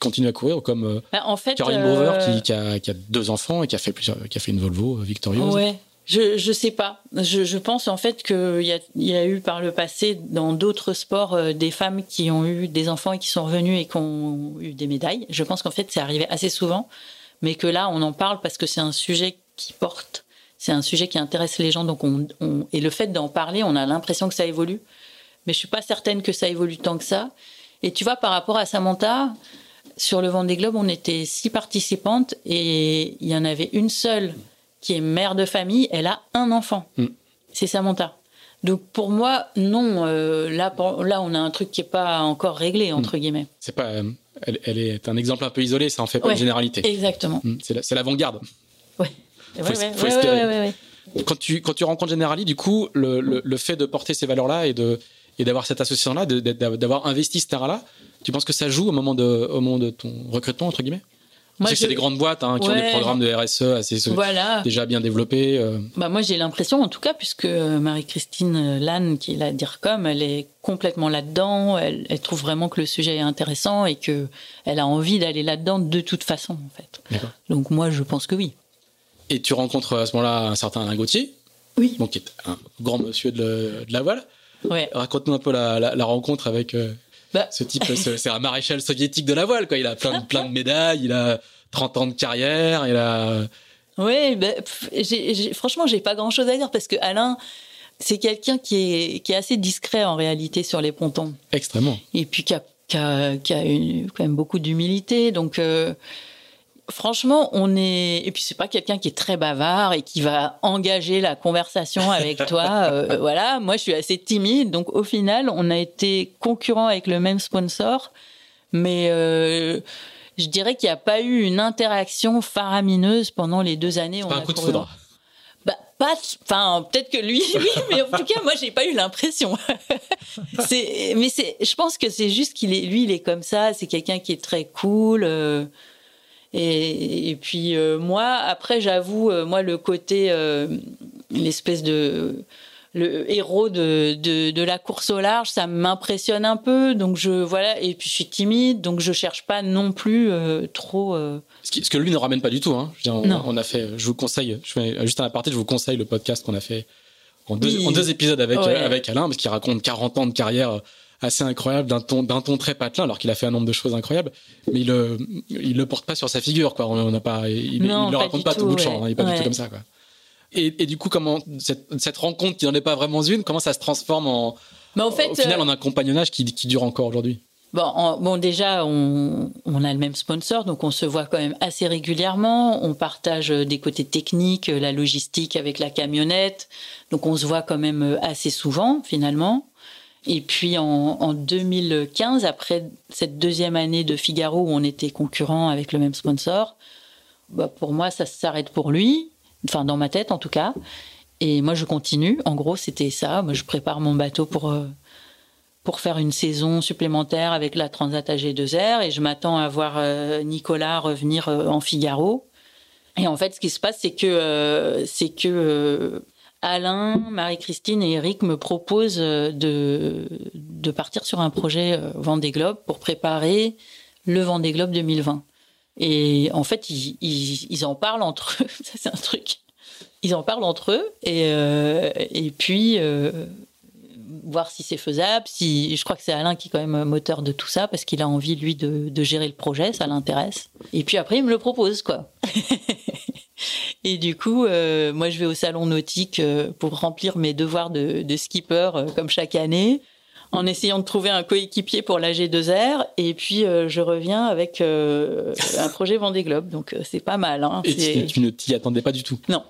continuent à courir, comme bah, en fait, Caroline Grover qui, a, qui, a, deux enfants et qui a fait, plusieurs, qui a fait une Volvo victorieuse. Ouais. Je je sais pas. Je, je pense en fait qu'il y a, y a eu par le passé dans d'autres sports euh, des femmes qui ont eu des enfants et qui sont revenus et qui ont eu des médailles. Je pense qu'en fait c'est arrivé assez souvent, mais que là on en parle parce que c'est un sujet qui porte, c'est un sujet qui intéresse les gens. Donc on, on et le fait d'en parler, on a l'impression que ça évolue, mais je suis pas certaine que ça évolue tant que ça. Et tu vois par rapport à Samantha, sur le Vendée Globe, on était six participantes et il y en avait une seule qui est mère de famille, elle a un enfant. Mm. C'est Samantha. Donc pour moi, non. Euh, là, là, on a un truc qui est pas encore réglé entre mm. guillemets. C'est pas. Euh, elle, est un exemple un peu isolé. Ça en fait pas une généralité. Exactement. Mm. C'est l'avant-garde. Ouais. quand tu quand tu rencontres Generali, du coup, le, le, fait de porter ces valeurs-là et de et d'avoir cette association-là, d'avoir investi ce terrain-là, tu penses que ça joue au moment de au moment de ton recrutement entre guillemets? C'est des grandes boîtes hein, qui ont des programmes de RSE assez déjà bien développés. Euh. Bah moi, j'ai l'impression, en tout cas, puisque Marie-Christine Lannes, qui est la DIRCOM, elle est complètement là-dedans. Elle, elle, trouve vraiment que le sujet est intéressant et que elle a envie d'aller là-dedans de toute façon, en fait. Donc moi, je pense que oui. Et tu rencontres à ce moment-là un certain Alain Gauthier, oui. donc qui est un grand monsieur de, la voile. Ouais. Raconte-nous un peu la, la, rencontre avec. Euh, bah. Ce type, c'est un maréchal soviétique de la voile, quoi. Il a plein, plein de médailles, il a 30 ans de carrière, il a. Oui, bah, franchement, j'ai pas grand chose à dire parce que Alain, c'est quelqu'un qui est, qui est assez discret en réalité sur les pontons. Extrêmement. Et puis qui a, qui a, qui a une, quand même beaucoup d'humilité. Donc, euh, franchement, on est. Et puis, c'est pas quelqu'un qui est très bavard et qui va engager la conversation avec toi. [laughs] Euh, voilà, moi, je suis assez timide. Donc, au final, on a été concurrents avec le même sponsor. Mais euh, je dirais qu'il n'y a pas eu une interaction faramineuse pendant les deux années. C'est pas un coup de foudre. Bah, pas, enfin, peut-être que lui, [laughs] oui, mais en tout cas, moi, j'ai pas eu l'impression. [laughs] c'est, mais c'est, je pense que c'est juste qu'il est, lui, il est comme ça. C'est quelqu'un qui est très cool. Euh, et, puis euh, moi, après, j'avoue, euh, moi, le côté, euh, l'espèce de le héros de, de, la course au large, ça m'impressionne un peu. Donc je voilà, et puis je suis timide, donc je cherche pas non plus trop. Ce, que lui ne ramène pas du tout. Hein. Je on, a fait, je vous conseille, je fais juste un aparté, je vous conseille le podcast qu'on a fait en deux, en deux épisodes avec avec Alain, parce qu'il raconte 40 ans de carrière assez incroyable d'un ton d'un ton très patelin alors qu'il a fait un nombre de choses incroyables mais il le il le porte pas sur sa figure quoi. On n'a pas il, ne le raconte pas tout, bout de champ hein, il est pas du tout comme ça quoi. Et, et du coup comment cette, cette rencontre qui n'en est pas vraiment une comment ça se transforme en fait, au final en un compagnonnage qui, qui dure encore aujourd'hui? Bon, bon, déjà, on, on, a le même sponsor, donc on se voit quand même assez régulièrement. On partage des côtés techniques, la logistique avec la camionnette, donc on se voit quand même assez souvent finalement. Et puis en, 2015, après cette deuxième année de Figaro où on était concurrent avec le même sponsor, bah pour moi ça s'arrête pour lui, enfin dans ma tête en tout cas. Et moi je continue. En gros c'était ça. Moi je prépare mon bateau pour euh, pour faire une saison supplémentaire avec la Transat AG2R et je m'attends à voir euh, Nicolas revenir euh, en Figaro. Et en fait, ce qui se passe, c'est que c'est que Alain, Marie-Christine et Eric me proposent euh, de, partir sur un projet euh, Vendée Globe pour préparer le Vendée Globe 2020. Et en fait, ils, en parlent entre eux. [laughs] Ça, c'est un truc. Ils en parlent entre eux. Et, euh, puis, voir si c'est faisable. Si, je crois que c'est Alain qui est quand même moteur de tout ça parce qu'il a envie, lui, de, de gérer le projet. Ça l'intéresse. Et puis après, il me le propose, quoi. [laughs] Et du coup, euh, moi, je vais au salon nautique pour remplir mes devoirs de, de skipper comme chaque année en essayant de trouver un coéquipier pour la G2R. Et puis, euh, je reviens avec euh, un projet Vendée Globe. Donc, euh, c'est pas mal. Hein. Et tu ne t'y attendais pas du tout? Non,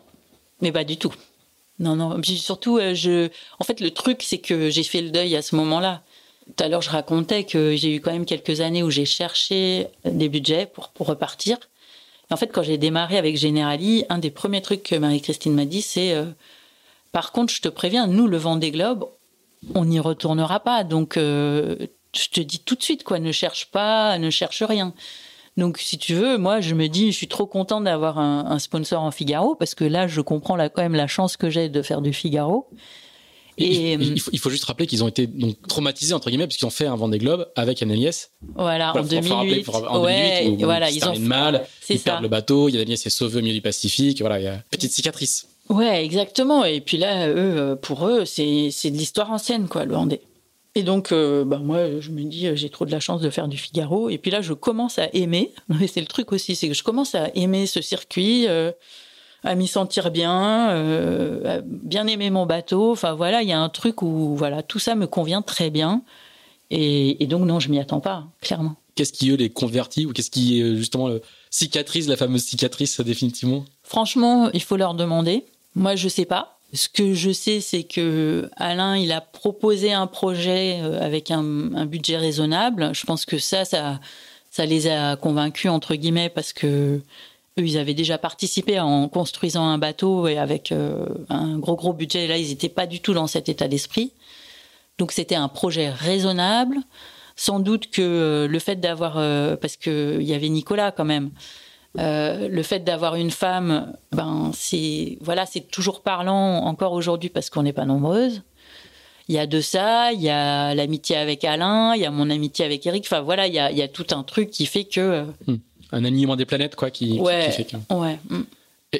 mais pas du tout. Non, non. Surtout, je... en fait, le truc, c'est que j'ai fait le deuil à ce moment-là. Tout à l'heure, je racontais que j'ai eu quand même quelques années où j'ai cherché des budgets pour, pour repartir. Et en fait, quand j'ai démarré avec Generali, un des premiers trucs que Marie-Christine m'a dit, c'est par contre, je te préviens, nous, le Vendée Globe, on n'y retournera pas. Donc, euh, je te dis tout de suite, quoi, ne cherche pas, ne cherche rien. Donc, si tu veux, moi, je me dis, je suis trop content d'avoir un, sponsor en Figaro parce que là, je comprends là, quand même la chance que j'ai de faire du Figaro. Et, il, faut, juste rappeler qu'ils ont été donc traumatisés entre guillemets parce qu'ils ont fait un Vendée Globe avec Annelies. Voilà, en 2008. en 2008 voilà, ils ont mal, ils perdent le bateau, il y a Annelies est sauvé au milieu du Pacifique, voilà, il y a petite cicatrice. Ouais, exactement. Et puis là, eux, pour eux, c'est c'est de l'histoire ancienne, quoi, le Vendée. Et donc, euh, bah moi, je me dis, euh, j'ai trop de la chance de faire du Figaro. Et puis là, je commence à aimer. [laughs] c'est le truc aussi, c'est que je commence à aimer ce circuit, à m'y sentir bien, à bien aimer mon bateau. Enfin voilà, il y a un truc où voilà, tout ça me convient très bien. Et, et donc non, je m'y attends pas, clairement. Qu'est-ce qui eux les convertit ou qu'est-ce qui justement le cicatrice, la fameuse cicatrice définitivement? Franchement, il faut leur demander. Moi, je sais pas. Ce que je sais, c'est que Alain, il a proposé un projet euh, avec un, budget raisonnable. Je pense que ça, ça, ça les a convaincus entre guillemets parce que eux, ils avaient déjà participé en construisant un bateau et avec euh, un gros gros budget. Là, ils n'étaient pas du tout dans cet état d'esprit. Donc, c'était un projet raisonnable. Sans doute que euh, le fait d'avoir, parce qu'il y avait Nicolas quand même, euh, le fait d'avoir une femme, ben c'est voilà, c'est toujours parlant encore aujourd'hui parce qu'on n'est pas nombreuses. Il y a de ça, il y a l'amitié avec Alain, il y a mon amitié avec Eric. Enfin voilà, il y a, il y a tout un truc qui fait que hmm. un alignement des planètes quoi, qui, ouais, fait que. Ouais. Hmm.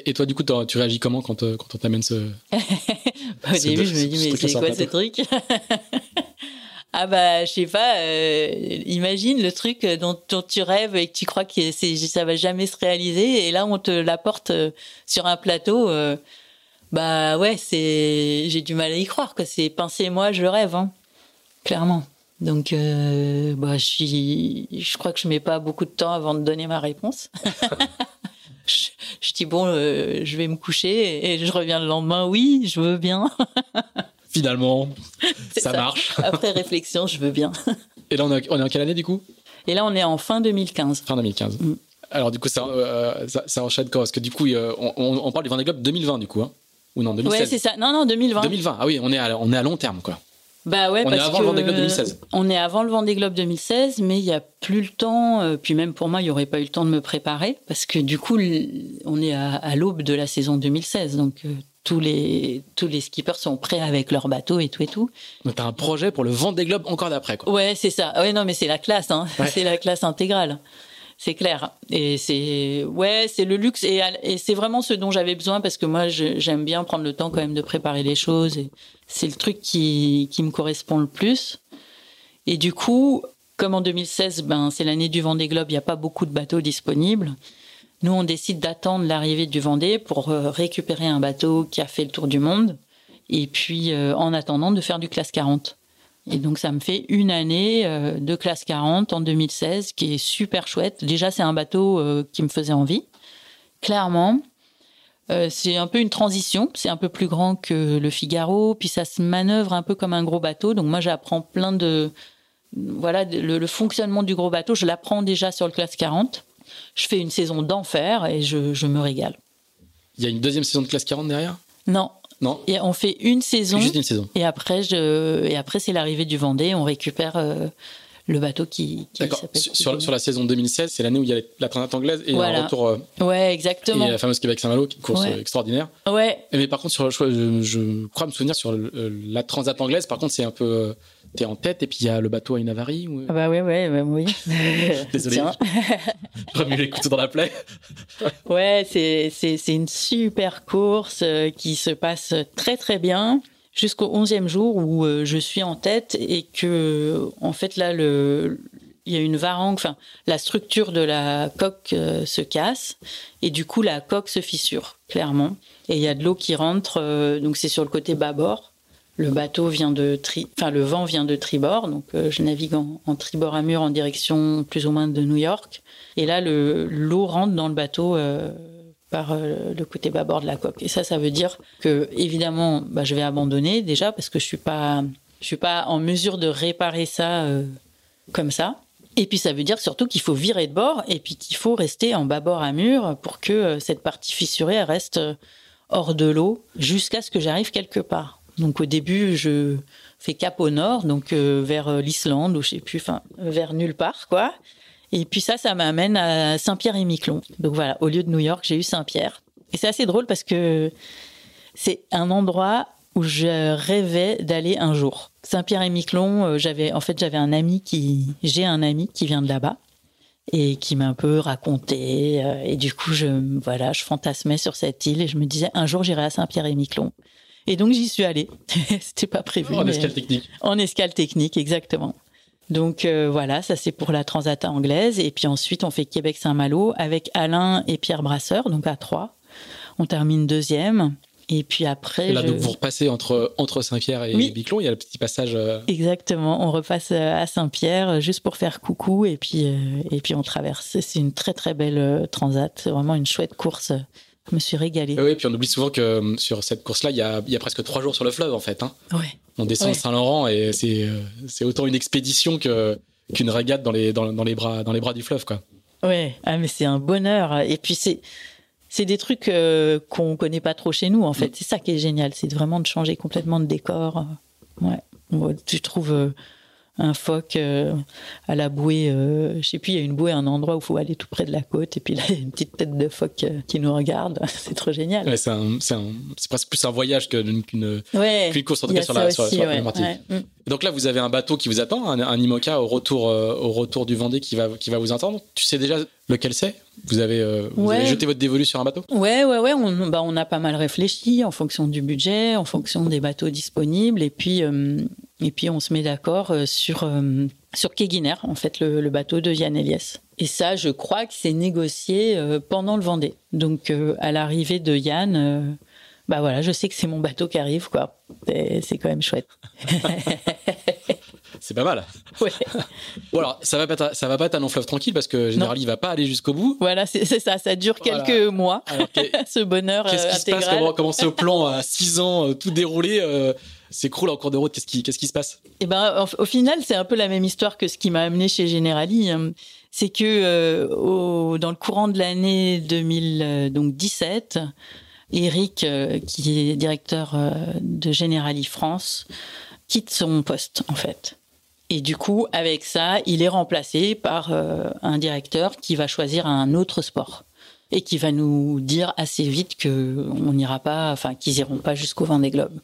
Et, toi, du coup, tu réagis comment quand, euh, quand on t'amène ce. [laughs] Au début, je me dis, mais c'est quoi ce truc? [laughs] ah bah je sais pas, euh, imagine le truc dont, tu rêves et que tu crois que c'est ça va jamais se réaliser et là on te l'apporte euh, sur un plateau. Euh, bah ouais, c'est j'ai du mal à y croire que c'est penser moi je rêve hein, clairement. Donc bah je je crois que je mets pas beaucoup de temps avant de donner ma réponse. [laughs] je, je, dis bon, je vais me coucher et je reviens le lendemain. Oui, je veux bien. [laughs] finalement, ça, marche. [laughs] Après réflexion, je veux bien. [laughs] Et là, on est, en quelle année du coup? Et là, on est en fin 2015. Fin 2015. Mm. Alors du coup, euh, ça, ça, enchaîne quoi Parce que du coup, on, on, parle du Vendée Globe 2020 du coup, hein Ou non, 2016 Ouais, c'est ça. Non, non, 2020. 2020. Ah oui, on est à, on est à long terme quoi. Bah ouais, on est avant le Vendée Globe 2016. On est avant le Vendée Globe 2016, mais il y a plus le temps. Euh, puis même pour moi, il y aurait pas eu le temps de me préparer parce que du coup, on est à, l'aube de la saison 2016, donc euh, tous les tous les skippers sont prêts avec leur bateau et tout et tout. Donc t'as un projet pour le Vendée Globe encore d'après quoi. Ouais, c'est ça. Ouais, non, mais c'est la classe, hein. [laughs] C'est la classe intégrale. C'est clair. Et c'est ouais, c'est le luxe et, et c'est vraiment ce dont j'avais besoin parce que moi j'aime bien prendre le temps quand même de préparer les choses et c'est le truc qui qui me correspond le plus. Et du coup, comme en 2016, ben c'est l'année du Vendée Globe, il n'y a pas beaucoup de bateaux disponibles. Nous, on décide d'attendre l'arrivée du Vendée pour euh, récupérer un bateau qui a fait le tour du monde. Et puis, euh, en attendant, de faire du classe 40. Et donc, ça me fait une année euh, de classe 40 en 2016, qui est super chouette. Déjà, c'est un bateau qui me faisait envie, clairement. c'est un peu une transition. C'est un peu plus grand que le Figaro, puis ça se manœuvre un peu comme un gros bateau. Donc moi, j'apprends plein de voilà le, le, fonctionnement du gros bateau. Je l'apprends déjà sur le classe 40 je fais une saison d'enfer et je, me régale. Il y a une deuxième saison de classe 40 derrière? Non. Non. Et on fait une saison. Juste une saison. Et après, je, et après c'est l'arrivée du Vendée. On récupère euh, le bateau qui, qui D'accord. Sur, sur, la saison 2016, c'est l'année où il y a la transat anglaise et voilà. un retour. Euh, ouais, exactement. Et la fameuse Québec-Saint-Malo, qui course extraordinaire. Ouais. Mais par contre, sur, je, je crois me souvenir sur la transat anglaise, par contre, c'est un peu es en tête et puis il y a le bateau à une avarie ou... Ah bah ouais, ouais, oui. [laughs] Désolé. Remue les couteaux dans la plaie. [laughs] ouais, c'est une super course euh, qui se passe très très bien jusqu'au 11e jour où euh, je suis en tête et que, en fait, là, le, il y a une varangue, enfin, la structure de la coque euh, se casse et du coup, la coque se fissure, clairement. Et il y a de l'eau qui rentre, euh, donc c'est sur le côté bâbord. Le bateau vient de tri, enfin, le vent vient de tribord, donc je navigue en, tribord à mur en direction plus ou moins de New York. Et là, l'eau rentre dans le bateau par euh, le côté bâbord de la coque. Et ça, ça veut dire que évidemment, bah, je vais abandonner déjà parce que je suis pas, je suis pas en mesure de réparer ça euh, comme ça. Et puis ça veut dire surtout qu'il faut virer de bord et puis qu'il faut rester en bâbord à mur pour que euh, cette partie fissurée reste hors de l'eau jusqu'à ce que j'arrive quelque part. Donc au début, je fais cap au nord, donc vers l'Islande ou je sais plus, enfin vers nulle part quoi. Et puis ça, ça m'amène à Saint-Pierre-et-Miquelon. Donc voilà, au lieu de New York, j'ai eu Saint-Pierre. Et c'est assez drôle parce que c'est un endroit où je rêvais d'aller un jour. Saint-Pierre-et-Miquelon, euh, j'avais en fait j'avais un ami qui j'ai un ami qui vient de là-bas et qui m'a un peu raconté euh, et du coup je voilà, je fantasmais sur cette île et je me disais un jour j'irai à Saint-Pierre-et-Miquelon. Et donc j'y suis allée. [laughs] C'était pas prévu. En escale technique. En escale technique, exactement. Donc euh, voilà, ça c'est pour la Transat anglaise. Et puis ensuite, on fait Québec-Saint-Malo avec Alain et Pierre Brasseur, donc à trois. On termine deuxième. Et puis après. Et là, donc vous repassez entre, entre Saint-Pierre et Biclon, il y a le petit passage. Euh, Exactement, on repasse euh, à Saint-Pierre juste pour faire coucou et puis, et puis on traverse. C'est une très très belle transat, vraiment une chouette course. Je me suis régalé. Oui, puis on oublie souvent que sur cette course-là, il y a, y a, presque trois jours sur le fleuve en fait. Hein. Ouais. On descend Saint-Laurent et euh, c'est autant une expédition que qu'une régate dans les dans, dans, les bras dans les bras du fleuve quoi. Ouais, ah mais c'est un bonheur et puis c'est c'est des trucs euh, qu'on connaît pas trop chez nous en fait. Mm. C'est ça qui est génial, c'est vraiment de changer complètement de décor. Ouais. Tu trouves euh, un phoque euh, à la bouée. Euh, je sais plus, il y a une bouée, un endroit où il faut aller tout près de la côte, et puis là, [laughs] il y a une petite tête de phoque euh, qui nous regarde. [laughs] c'est trop génial. Ouais, c'est presque plus un voyage qu'une course, en tout cas, sur la, sur, partie. Mm. Donc là, vous avez un bateau qui vous attend, un, IMOCA au retour, au retour du Vendée qui va, qui va vous attendre. Tu sais déjà lequel c'est? Vous, avez, vous avez jeté votre dévolu sur un bateau? Ouais, ouais, ouais. On, bah, on a pas mal réfléchi en fonction du budget, en fonction des bateaux disponibles. Et puis, et puis on se met d'accord euh, sur euh, sur Keguiner, en fait, le, bateau de Yann Eliès. Et ça, je crois que c'est négocié euh, pendant le Vendée. Donc à l'arrivée de Yann, bah voilà, je sais que c'est mon bateau qui arrive, quoi. C'est quand même chouette. [laughs] c'est pas mal. [laughs] Ouais. bon alors, ça va pas, ça va pas être un long fleuve tranquille parce que généralement il va pas aller jusqu'au bout. Voilà, c'est ça, ça dure quelques mois. [laughs] ce bonheur Qu'est-ce qui se passe comment, comment ce plan à 6 ans tout déroulé s'écroule en cours de route? Qu'est-ce qui, qu'est-ce qui se passe? Eh ben, au, final, c'est un peu la même histoire que ce qui m'a amené chez Generali. Hein. C'est que euh, au, dans le courant de l'année 2017, Eric, euh, qui est directeur euh, de Generali France, quitte son poste en fait. Et du coup, avec ça, il est remplacé par un directeur qui va choisir un autre sport et qui va nous dire assez vite que on n'ira pas, enfin qu'ils iront pas jusqu'au Vendée Globe.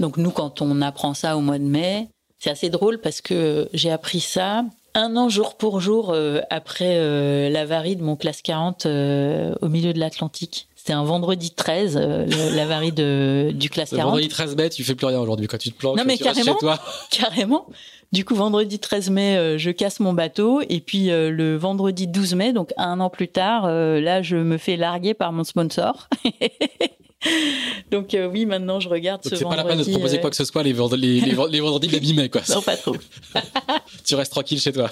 Donc nous, quand on apprend ça au mois de mai, c'est assez drôle parce que j'ai appris ça un an jour pour jour euh, après euh, l'avarie de mon classe 40 euh, au milieu de l'Atlantique. C'était un vendredi 13, [laughs] l'avarie de du classe 40. Vendredi 13 mai, tu fais plus rien aujourd'hui quand tu te planques. Non mais carrément, chez toi. carrément. Du coup, vendredi 13 mai, je casse mon bateau et puis le vendredi 12 mai, donc un an plus tard, là, je me fais larguer par mon sponsor. [laughs] Donc euh, oui, maintenant je regarde ce vendredi. C'est pas la peine de te proposer quoi que ce soit les, vendredis, les, vendredis de mai, quoi. Non, pas trop. [laughs] tu restes tranquille chez toi.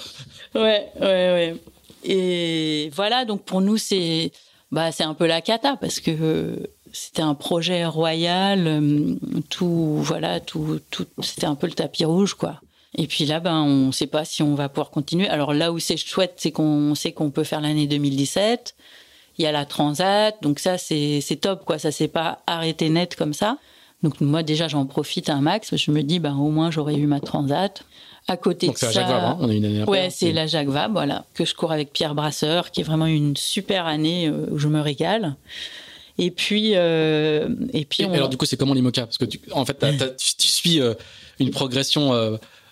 Ouais, ouais, ouais. Et voilà, donc pour nous c'est bah c'est un peu la cata parce que euh, c'était un projet royal, euh, tout voilà, tout, tout c'était un peu le tapis rouge quoi. Et puis là, ben, on ne sait pas si on va pouvoir continuer. Alors là où c'est chouette, c'est qu'on sait qu'on peut faire l'année 2017 il y a la transat, donc ça c'est top quoi, ça s'est pas arrêté net comme ça. Donc moi déjà j'en profite un max, je me dis ben au moins j'aurais eu ma transat. À côté donc de ça, Jacques Vabre, hein, on a une année Ouais, c'est la Jacques Vabre, voilà, que je cours avec Pierre Brasseur, qui est vraiment une super année euh, où je me régale. Et puis, euh, et puis. alors du coup, c'est comment l'IMOCA? Parce que tu, en fait, tu, suis euh, une progression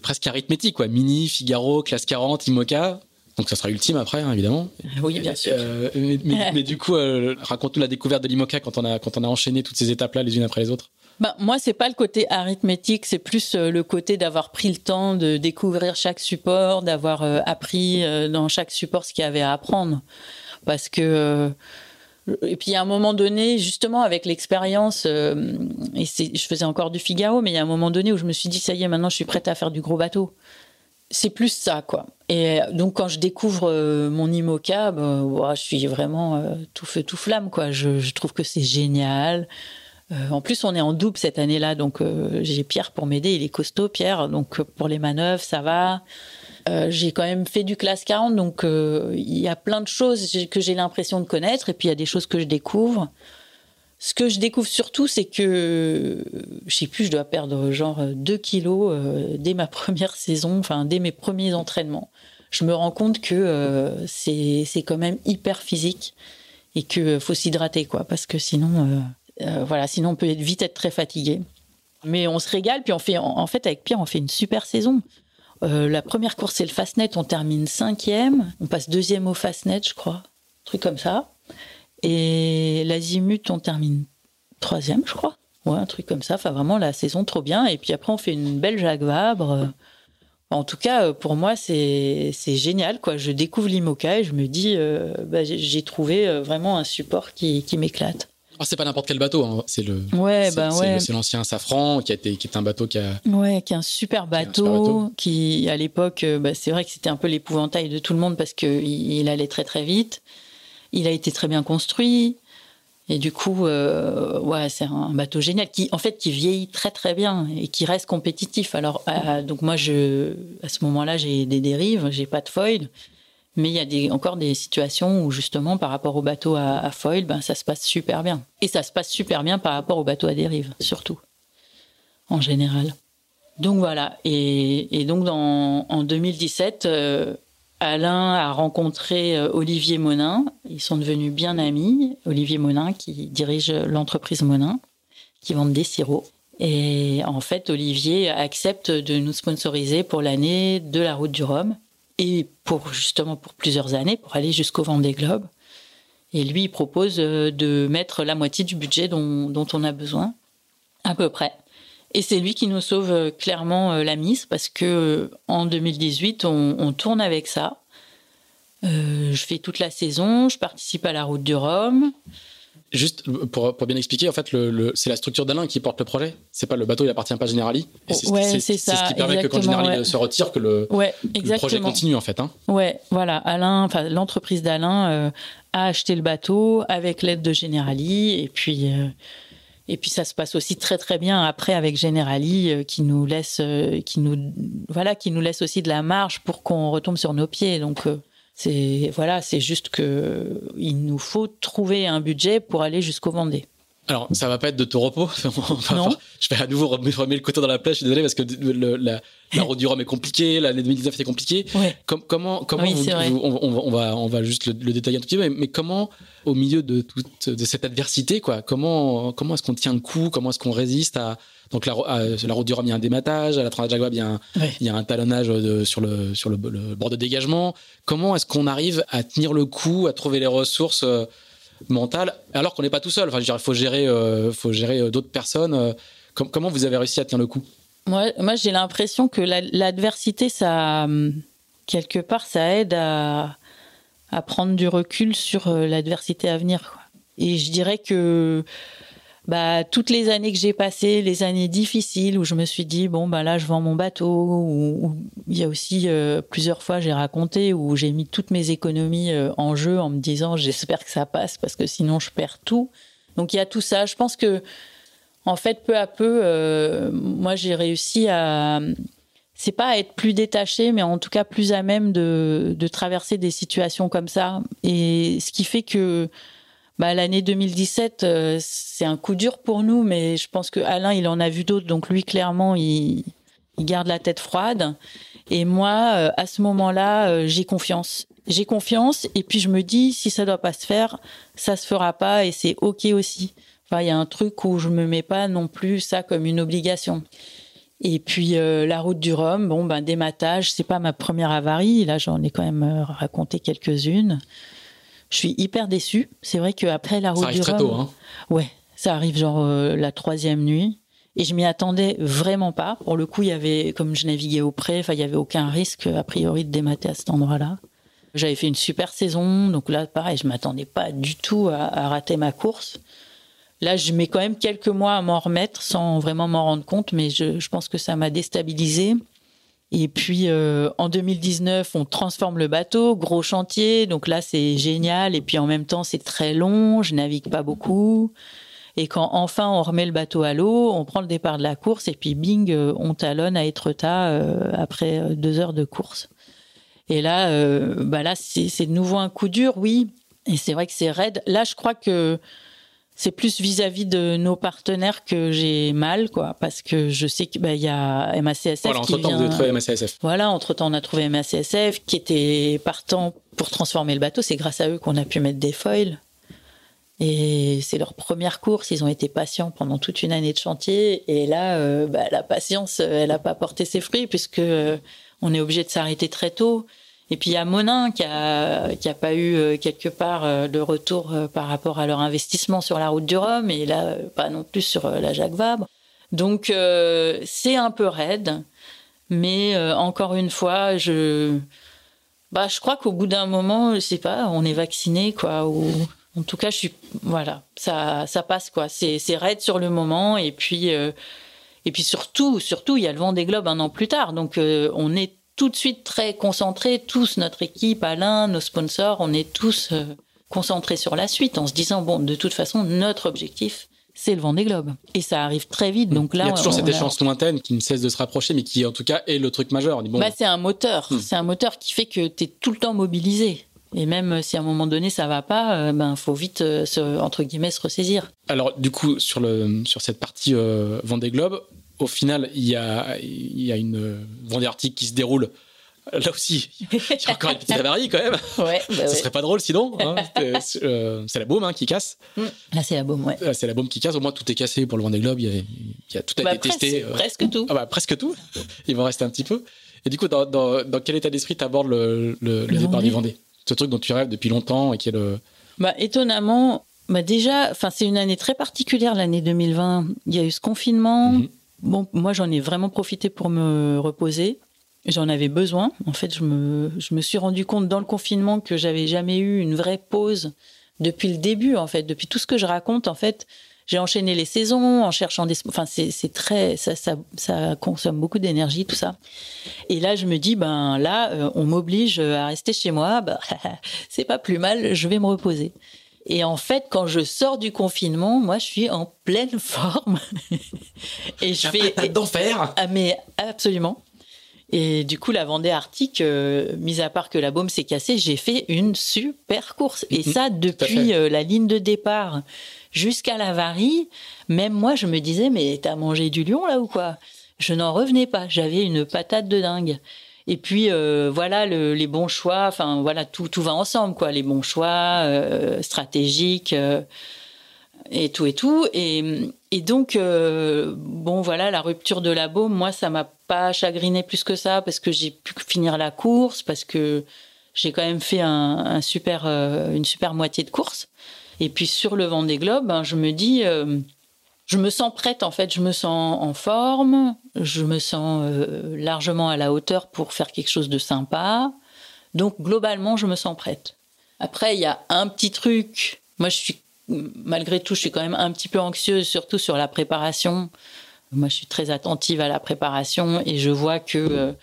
presque arithmétique, quoi. Mini, Figaro, classe 40, IMOCA. Donc ça sera ultime après, hein, évidemment. Oui, bien sûr. [laughs] mais, du coup, raconte-nous la découverte de l'IMOCA quand on a quand on a enchaîné toutes ces étapes-là les unes après les autres. Bah, moi, c'est pas le côté arithmétique, c'est plus le côté d'avoir pris le temps de découvrir chaque support, d'avoir appris dans chaque support ce qu'il y avait à apprendre. Parce que et puis à un moment donné, justement avec l'expérience, euh, et je faisais encore du Figaro, mais il y a un moment donné où je me suis dit ça y est, maintenant je suis prête à faire du gros bateau. C'est plus ça, quoi. Et donc quand je découvre euh, mon IMOCA, ben, je suis vraiment euh, tout feu tout flamme, quoi. Je, trouve que c'est génial. en plus, on est en double cette année-là, donc j'ai Pierre pour m'aider. Il est costaud, Pierre. Donc pour les manœuvres, ça va. Euh, j'ai quand même fait du classe 40, donc euh, il y a plein de choses que j'ai l'impression de connaître, et puis il y a des choses que je découvre. Ce que je découvre surtout, c'est que, je sais plus, je dois perdre genre 2 kilos euh, dès ma [laughs] première saison, enfin dès mes premiers entraînements. Je me rends compte que c'est quand même hyper physique et qu'il faut s'hydrater, quoi, parce que sinon, voilà, sinon on peut vite être très fatigué. Mais on se régale, puis on fait, en fait, avec Pierre, on fait une super saison. Euh, la première course, c'est le Fastnet. On termine cinquième. On passe deuxième au Fastnet, je crois. Un truc comme ça. Et l'Azimut, on termine troisième, je crois. Ouais, un truc comme ça. Enfin, vraiment, la saison, trop bien. Et puis après, on fait une belle Jacques Vabre. En tout cas, euh, pour moi, c'est génial. Quoi. Je découvre l'IMOCA et je me dis, euh, bah, j'ai trouvé vraiment un support qui m'éclate. Ah, c'est pas n'importe quel bateau, hein. c'est le. Ouais, bah ouais. C'est l'ancien Safran qui a été, qui est un bateau qui a. Ouais, qui est un super bateau, qui, à l'époque, euh, bah, c'est vrai que c'était un peu l'épouvantail de tout le monde parce que il, allait très très vite. Il a été très bien construit. Et du coup, euh, ouais, c'est un bateau génial qui, en fait, qui vieillit très très bien et qui reste compétitif. Alors, euh, donc moi, je, à ce moment-là, j'ai des dérives, j'ai pas de foil. Mais il y a encore des situations où justement par rapport au bateau à, foil, ben, ça se passe super bien. Et ça se passe super bien par rapport au bateau à dérive, surtout, en général. Donc voilà, et, donc en 2017, euh, Alain a rencontré euh, Olivier Monin, ils sont devenus bien amis, Olivier Monin qui dirige l'entreprise Monin, qui vend des sirops. Et en fait, Olivier accepte de nous sponsoriser pour l'année de la route du Rhum et pour justement pour plusieurs années, pour aller jusqu'au Vendée Globe. Et lui, il propose euh, de mettre la moitié du budget dont, dont on a besoin, à peu près. Et c'est lui qui nous sauve euh, clairement euh, la mise parce que en 2018, on, on tourne avec ça. je fais toute la saison, je participe à la route du Rhum. Juste pour, pour, bien expliquer, en fait, le, c'est la structure d'Alain qui porte le projet. C'est pas le bateau, il appartient pas à Generali. c'est, ouais, c'est, ça. ce qui permet que quand Generali se retire, que le, le, projet continue en fait. Hein. Ouais, voilà. Alain, enfin l'entreprise d'Alain euh, a acheté le bateau avec l'aide de Generali et puis. Euh, et puis ça se passe aussi très très bien après avec Generali euh, qui nous laisse qui nous voilà qui nous laisse aussi de la marge pour qu'on retombe sur nos pieds donc c'est voilà, c'est juste que il nous faut trouver un budget pour aller jusqu'au Vendée. Alors, ça va pas être de tout repos. [laughs] non. je vais à nouveau remettre le couteau dans la plaie. Je suis désolé parce que la, route du Rhum est compliquée. L'année 2019 était compliquée. comment, comment on, va, on va juste le, détailler un tout petit peu. Mais, comment, au milieu de toute de cette adversité, quoi, comment, comment est-ce qu'on tient le coup Comment est-ce qu'on résiste à donc la, la route du Rhum, il y a un dématage. À la Transat Jaguar, il y a un, il y a un talonnage sur le sur le, bord de dégagement. Comment est-ce qu'on arrive à tenir le coup, à trouver les ressources euh, mentales, alors qu'on n'est pas tout seul? Enfin, je faut gérer, euh, faut gérer euh, d'autres personnes. comment vous avez réussi à tenir le coup? Moi, moi j'ai l'impression que l'adversité, ça hum, quelque part, ça aide à, à prendre du recul sur l'adversité à venir. Et je dirais que bah, toutes les années que j'ai passées, les années difficiles où je me suis dit bon bah là je vends mon bateau, ou il y a aussi euh, plusieurs fois j'ai raconté où j'ai mis toutes mes économies euh, en jeu en me disant j'espère que ça passe parce que sinon je perds tout. Donc il y a tout ça. Je pense que en fait peu à peu, euh, moi j'ai réussi à c'est pas à être plus détaché, mais en tout cas plus à même de, de traverser des situations comme ça. Et ce qui fait que bah, l'année 2017, euh, c'est un coup dur pour nous, mais je pense que Alain, il en a vu d'autres, donc lui, clairement, il, il garde la tête froide. Et moi, euh, à ce moment-là, euh, j'ai confiance. J'ai confiance, et puis je me dis, si ça doit pas se faire, ça se fera pas, et c'est ok aussi. Enfin, il y a un truc où je me mets pas non plus ça comme une obligation. Et puis la route du Rhum, bon ben dématage, c'est pas ma première avarie. Là, j'en ai quand même raconté quelques-unes. Je suis hyper déçue. C'est vrai qu'après la route ça arrive très tôt, hein. Ouais, ça arrive genre la troisième nuit. Et je m'y attendais vraiment pas. Pour le coup, il y avait, comme je naviguais au enfin, il y avait aucun risque, a priori, de démater à cet endroit-là. J'avais fait une super saison, donc là, pareil, je m'attendais pas du tout à, rater ma course. Là, je mets quand même quelques mois à m'en remettre sans vraiment m'en rendre compte, mais je, pense que ça m'a déstabilisé. Et puis euh, en 2019, on transforme le bateau, gros chantier, donc là c'est génial. Et puis en même temps, c'est très long, je navigue pas beaucoup. Et quand enfin on remet le bateau à l'eau, on prend le départ de la course et puis bing, euh, on talonne à Etretat euh, après deux heures de course. Et là, bah là c'est de nouveau un coup dur, oui. Et c'est vrai que c'est raide. Là, je crois que c'est plus vis-à-vis de nos partenaires que j'ai mal, quoi, parce que je sais qu'il bah, y a MACSF voilà, entre temps, vous avez trouvé MACSF. Voilà, entre temps, on a trouvé MACSF qui était partant pour transformer le bateau. C'est grâce à eux qu'on a pu mettre des foils. Et c'est leur première course. Ils ont été patients pendant toute une année de chantier. Et là, euh, bah, la patience, elle n'a pas porté ses fruits puisque euh, on est obligé de s'arrêter très tôt. Et puis il y a Monin qui a qui a pas eu euh, quelque part de retour par rapport à leur investissement sur la route du Rhum et là pas non plus sur la Jacques Vabre. Donc c'est un peu raide, mais encore une fois, je bah je crois qu'au bout d'un moment, je sais pas, on est vacciné quoi ou en tout cas, je suis voilà, ça ça passe quoi. C'est c'est raide sur le moment et puis euh, et puis surtout surtout il y a le vent des globes un an plus tard. Donc euh, on est tout de suite très concentrés, tous notre équipe, Alain, nos sponsors, on est tous euh, concentrés sur la suite en se disant bon de toute façon notre objectif c'est le vent des globes. Et ça arrive très vite. Donc là, il y a toujours cette échéance lointaine qui ne cesse de se rapprocher, mais qui en tout cas est le truc majeur. Bon, bah, c'est un moteur. Hmm. C'est un moteur qui fait que tu es tout le temps mobilisé. Et même si à un moment donné ça va pas, euh, ben faut vite euh, se, entre guillemets se ressaisir. Alors du coup sur le sur cette partie euh, Vendée Globe, au final il y a il y a une Vendée Arctique qui se déroule. Là aussi, [laughs] il y a encore une petite avarie quand même. Ouais, bah ça serait pas drôle sinon. Hein. c'est la baume hein, qui casse. Mm. Là, c'est la baume, ouais. C'est la baume qui casse. Au moins, tout est cassé pour le Vendée Globe. Il y a, il y a tout a bah, été testé. Presque tout. Ah bah, presque tout. Il va rester un petit peu. Et du coup, dans, dans, dans quel état d'esprit tu abordes le, le, le départ du Vendée ce truc dont tu rêves depuis longtemps et qui est le. Bah, étonnamment, bah déjà, enfin, c'est une année très particulière, l'année 2020. Il y a eu ce confinement. Mhm. Bon, moi, j'en ai vraiment profité pour me reposer. J'en avais besoin. En fait, je me, je me suis rendu compte dans le confinement que j'avais jamais eu une vraie pause depuis le début, en fait, depuis tout ce que je raconte, en fait j'ai enchaîné les saisons en cherchant des enfin c'est très ça, ça, ça consomme beaucoup d'énergie tout ça et là je me dis ben là euh, on m'oblige à rester chez moi ben, [laughs] c'est pas plus mal je vais me reposer et en fait quand je sors du confinement moi je suis en pleine [laughs] forme et je fais d'enfer? Ah mais absolument et du coup, la Vendée Arctique, euh, mis à part que la baume s'est cassée, j'ai fait une super course. Et mhm. ça, depuis euh, la ligne de départ jusqu'à la varie, même moi, je me disais, mais t'as mangé du lion là ou quoi? Je n'en revenais pas. J'avais une patate de dingue. Et puis euh, voilà les bons choix. Enfin voilà tout tout va ensemble quoi. Les bons choix euh, stratégiques euh, et tout et tout. Et, et donc bon voilà la rupture de la baume. Moi ça m'a pas chagriné plus que ça parce que j'ai pu finir la course parce que j'ai quand même fait un, super une super moitié de course. Et puis sur le vent des globes, ben, je me dis, je me sens prête en fait, je me sens en forme, je me sens euh, largement à la hauteur pour faire quelque chose de sympa. Donc globalement, je me sens prête. Après, il y a un petit truc. Moi, je suis malgré tout, je suis quand même un petit peu anxieuse, surtout sur la préparation. Moi, je suis très attentive à la préparation et je vois que euh,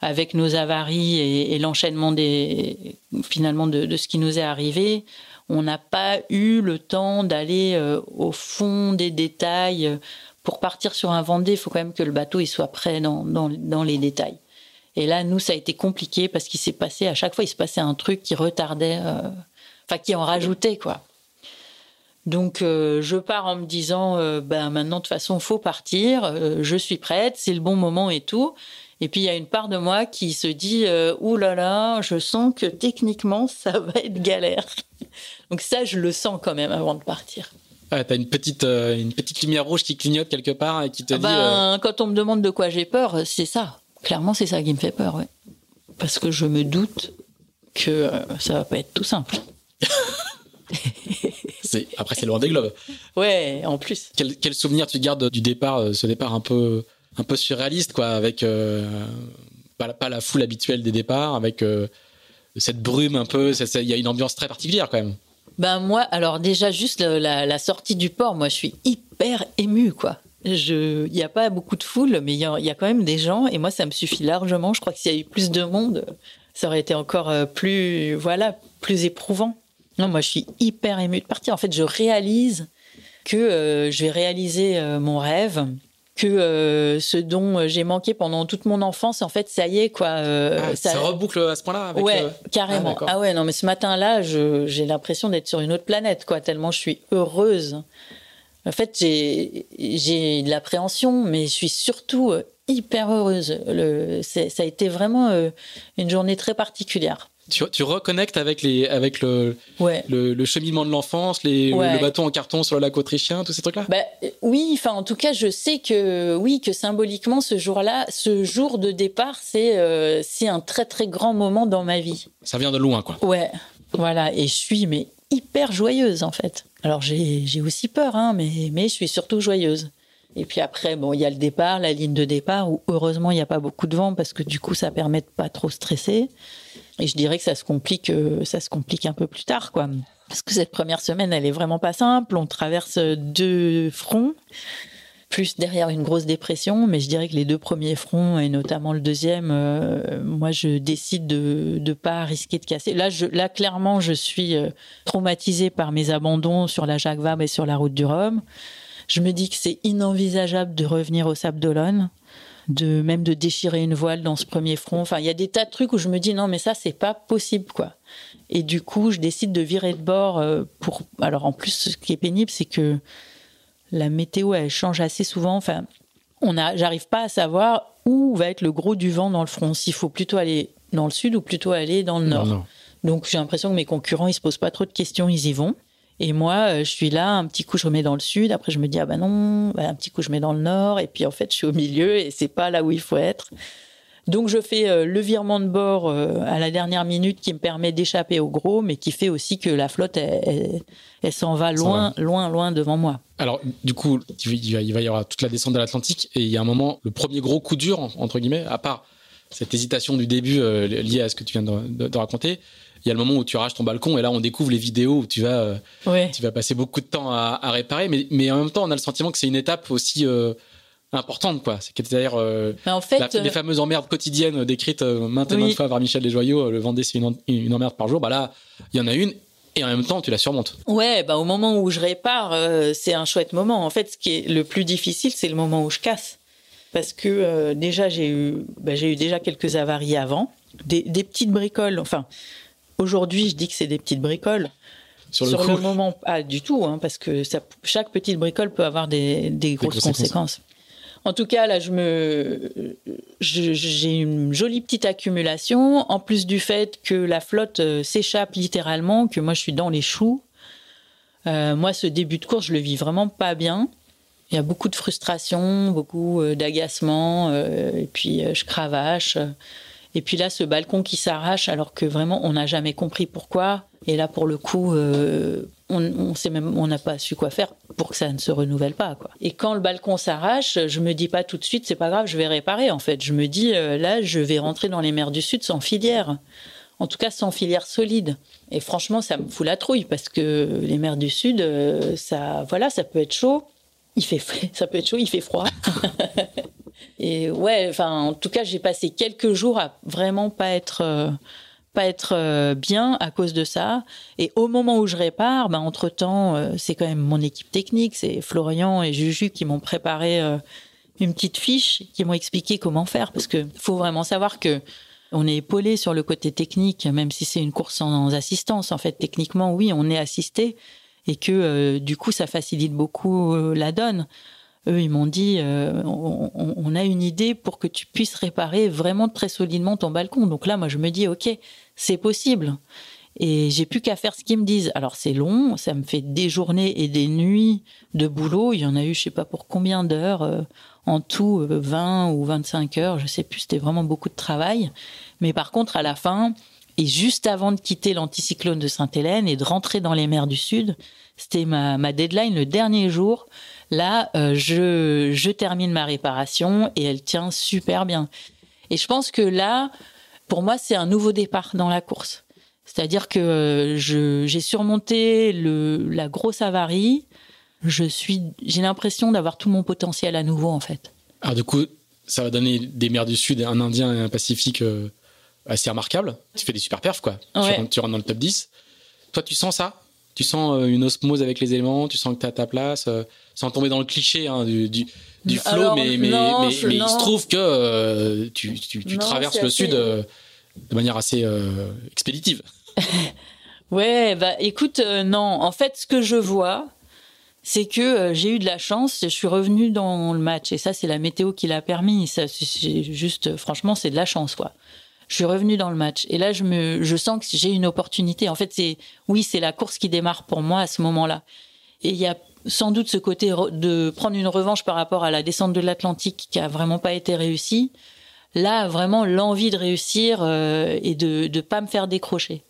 avec nos avaries et, l'enchaînement des finalement de, de, ce qui nous est arrivé, on n'a pas eu le temps d'aller euh, au fond des détails. Pour partir sur un Vendée, il faut quand même que le bateau il soit prêt dans, dans, les détails. Et là, nous, ça a été compliqué parce qu'il s'est passé, à chaque fois, il se passait un truc qui retardait, euh, enfin, qui en rajoutait, quoi. Donc, euh, je pars en me disant, ben maintenant, de toute façon, faut partir, je suis prête, c'est le bon moment et tout. Et puis il y a une part de moi qui se dit euh, ouh là là, je sens que techniquement ça [laughs] va être galère. Donc ça, je le sens quand même avant de partir. Ah, t'as une petite, euh, une petite lumière rouge qui clignote quelque part et qui te dit. Ben, Quand on me demande de quoi j'ai peur, c'est ça. Clairement, c'est ça qui me fait peur, ouais. Parce que je me doute que ça va pas être tout simple. [laughs] après, c'est loin des globes. Ouais, en plus. Quel, quel, souvenir tu gardes du départ, ce départ un peu, un peu surréaliste, quoi, avec pas, pas, la foule habituelle des départs, avec cette brume un peu. Il y a une ambiance très particulière quand même. Ben moi, alors déjà juste la, sortie du port, moi je suis hyper émue quoi. Il n'y a pas beaucoup de foule, mais il y, a quand même des gens et moi ça me suffit largement. Je crois que s'il y a eu plus de monde, ça aurait été encore euh, plus voilà plus éprouvant. Non, moi je suis hyper émue de partir. En fait, je réalise que euh, je vais réaliser euh, mon rêve que euh, ce dont euh, j'ai manqué pendant toute mon enfance, en fait, ça y est, quoi. Euh, ah, ça... reboucle à ce point-là Ouais, carrément. Ah, ah, ouais, non, mais ce matin-là, j'ai l'impression d'être sur une autre planète, quoi, tellement je suis heureuse. En fait, j'ai de l'appréhension, mais je suis surtout hyper heureuse. Le, ça a été vraiment une journée très particulière tu, reconnectes avec, les, avec le, le, cheminement de l'enfance, le bateau en carton sur le lac autrichien, tous ces trucs-là? Bah, Oui, enfin, en tout cas, je sais que, oui, que symboliquement, ce jour-là, ce jour de départ, c'est euh, c'est un très, très grand moment dans ma vie. Ça vient de loin, quoi. Ouais, voilà. Et je suis mais, hyper joyeuse, en fait. Alors, j'ai aussi peur, hein, mais, mais je suis surtout joyeuse. Et puis après, bon, il y a le départ, la ligne de départ, où heureusement, il n'y a pas beaucoup de vent parce que du coup, ça permet de pas trop stresser. Et je dirais que ça se complique, euh, ça se complique un peu plus tard, quoi. Parce que cette première semaine, elle est vraiment pas simple. On traverse deux fronts, plus derrière une grosse dépression. Mais je dirais que les deux premiers fronts, et notamment le deuxième, euh, moi, je décide de ne pas risquer de casser. Là, là, clairement, je suis euh, traumatisée par mes abandons sur la Jacques Vabre et sur la route du Rhum. Je me dis que c'est inenvisageable de revenir au Sable d'Olonne de même de déchirer une voile dans ce premier front. Enfin, il y a des tas de trucs où je me dis non, mais ça c'est pas possible quoi. Et du coup, je décide de virer de bord euh, pour. Alors en plus, ce qui est pénible, c'est que la météo elle change assez souvent. Enfin, on a, j'arrive pas à savoir où va être le gros du vent dans le front. S'il faut plutôt aller dans le sud ou plutôt aller dans le nord. Donc j'ai l'impression que mes concurrents ils se posent pas trop de questions, ils y vont. Et moi, euh, je suis là, un petit coup je remets dans le sud, après je me dis ah bah non, un petit coup je mets dans le nord, et puis en fait je suis au milieu et c'est pas là où il faut être. Donc je fais euh, le virement de bord euh, à la dernière minute qui me permet d'échapper au gros, mais qui fait aussi que la flotte elle, s'en va loin, loin, loin devant moi. Alors du coup, il va y avoir toute la descente de l'Atlantique et il y a un moment, le premier gros coup dur entre guillemets, à part cette hésitation du début liée à ce que tu viens de raconter, il y a le moment où tu arraches ton balcon et là on découvre les vidéos où tu vas, euh, tu vas passer beaucoup de temps à, réparer, mais, mais, en même temps on a le sentiment que c'est une étape aussi euh, importante quoi. C'est c'est-à-dire euh, en fait, les fameuses emmerdes quotidiennes décrites maintes et maintes fois par Michel Desjoyaux, le Vendée c'est une, emmerde par jour, bah là il y en a une et en même temps, tu la surmontes. Ouais, bah au moment où je répare, c'est un chouette moment. En fait, ce qui est le plus difficile, c'est le moment où je casse. Parce que déjà, j'ai eu, bah, j'ai eu déjà quelques avaries avant, des, des, petites bricoles. Enfin, Aujourd'hui, je dis que c'est des petites bricoles. Sur le, moment, pas du tout, hein, parce que chaque petite bricole peut avoir des, grosses conséquences. En tout cas, là, je me, j'ai une jolie petite accumulation, en plus du fait que la flotte euh, s'échappe littéralement, que moi je suis dans les choux. Euh, moi, ce début de course, je le vis vraiment pas bien. Il y a beaucoup de frustration, beaucoup euh, d'agacement, et puis je cravache. Et puis là, ce balcon qui s'arrache, alors que vraiment, on n'a jamais compris pourquoi. Et là, pour le coup, euh, on, on n'a pas su quoi faire pour que ça ne se renouvelle pas. Et quand le balcon s'arrache, je me dis pas tout de suite, c'est pas grave, je vais réparer. En fait, je me dis, euh, là, je vais rentrer dans les mers du Sud sans filière. En tout cas, sans filière solide. Et franchement, ça me fout la trouille parce que les mers du Sud, euh, ça, voilà, ça peut être chaud. Il fait, [laughs] ça peut être chaud, il fait froid. [laughs] Et ouais, enfin, en tout cas, j'ai passé quelques jours à vraiment pas être euh, pas être euh, bien à cause de ça. Et au moment où je répare, ben, entre temps, euh, c'est quand même mon équipe technique, c'est Florian et Juju qui m'ont préparé une petite fiche, qui m'ont expliqué comment faire, parce que faut vraiment savoir que on est épaulé sur le côté technique, même si c'est une course sans assistance. En fait, techniquement, oui, on est assisté et que du coup, ça facilite beaucoup la donne eux, ils m'ont dit, euh, on, a une idée pour que tu puisses réparer vraiment très solidement ton balcon. Donc là, moi, je me dis, ok, c'est possible. Et j'ai plus qu'à faire ce qu'ils me disent. Alors c'est long, ça me fait des journées et des nuits de boulot. Il y en a eu, je sais pas pour combien d'heures, euh, en tout 20 euh, ou 25 heures, je sais plus. C'était vraiment beaucoup de travail. Mais par contre, à la fin, et juste avant de quitter l'anticyclone de Sainte-Hélène et de rentrer dans les mers du Sud, c'était ma, ma deadline le dernier jour. Là, euh, je, je termine ma réparation et elle tient super bien. Et je pense que là, pour moi, c'est un nouveau départ dans la course. C'est-à-dire que euh, j'ai surmonté le, la grosse avarie. Je suis, j'ai l'impression d'avoir tout mon potentiel à nouveau en fait. Alors du coup, ça va donner des mers du Sud, un Indien et un Pacifique euh, assez remarquables. Tu fais des super perfs quoi. Tu, rentres, dans le top 10. Toi, tu sens ça? Tu sens une osmose avec les éléments? Tu sens que tu as ta place Sans tomber dans le cliché hein, du, du, du flow, mais, mais, mais, il se trouve que tu, tu, tu traverses le Sud de manière assez expéditive. [laughs] ouais, bah écoute, euh, non. En fait, ce que je vois, c'est que euh, j'ai eu de la chance. Je suis revenue dans le match et ça, c'est la météo qui l'a permis. Ça, c'est juste, franchement, c'est de la chance, quoi. Je suis revenue dans le match et là, je me, je sens que j'ai une opportunité. En fait, c'est, oui, c'est la course qui démarre pour moi à ce moment-là. Et il y a sans doute ce côté de prendre une revanche par rapport à la descente de l'Atlantique qui a vraiment pas été réussie. Là, vraiment l'envie de réussir euh, et de ne pas me faire décrocher.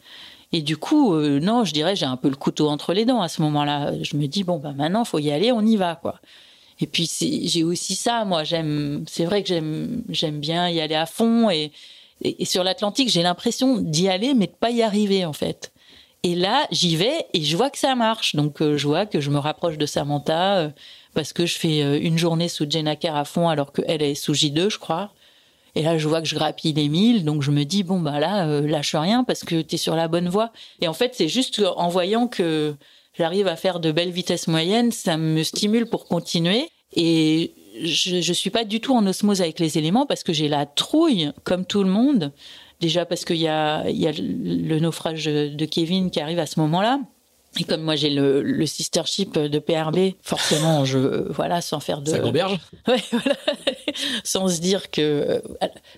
Et du coup, euh, non, je dirais, j'ai un peu le couteau entre les dents à ce moment-là. Je me dis, bon, ben maintenant, faut y aller, on y va, quoi. Et puis, j'ai aussi ça, moi, j'aime, c'est vrai que j'aime, j'aime bien y aller à fond. Et, et, sur l'Atlantique, j'ai l'impression d'y aller, mais de pas y arriver, en fait. Et là, j'y vais et je vois que ça marche. Donc, euh, je vois que je me rapproche de Samantha euh, parce que je fais une journée sous Jennaker à fond alors qu'elle est sous J2, je crois. Et là, je vois que je grappille les 1000, donc je me dis, bon, bah là, euh, lâche rien parce que tu es sur la bonne voie. Et en fait, c'est juste en voyant que j'arrive à faire de belles vitesses moyennes, ça me stimule pour continuer. Et je, je suis pas du tout en osmose avec les éléments parce que j'ai la trouille, comme tout le monde. Déjà parce qu'il y a, il y a le naufrage de Kevin qui arrive à ce moment-là. Et comme moi j'ai le, le sistership de PRB, forcément, je voilà, sans faire de. Ça berge. [laughs] Ouais, voilà. sans se dire que.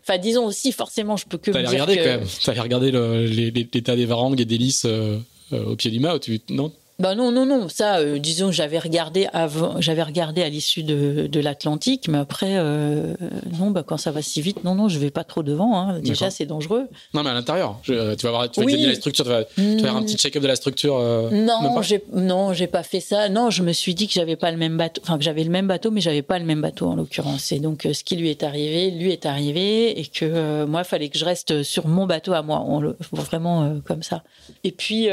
Enfin, disons aussi, forcément, je peux que. T'allais regarder quand même. T'allais regarder l'état des varangues et des lys euh, euh, au pied du mât, tu non? Bah non, non, non. Ça, euh, disons, j'avais regardé avant, j'avais regardé à l'issue de, de l'Atlantique, mais après, euh, non, bah quand ça va si vite, non, non, je vais pas trop devant. Hein. Déjà, c'est dangereux. Non, mais à l'intérieur, tu vas voir, tu vas examiner la structure, tu vas, faire un petit check-up de la structure. Euh, non, j'ai, non, j'ai pas fait ça. Non, je me suis dit que j'avais pas le même bateau, enfin que j'avais le même bateau, mais j'avais pas le même bateau en l'occurrence. Et donc, ce qui lui est arrivé, lui est arrivé, et que moi, il fallait que je reste sur mon bateau à moi, on le, vraiment comme ça. Et puis,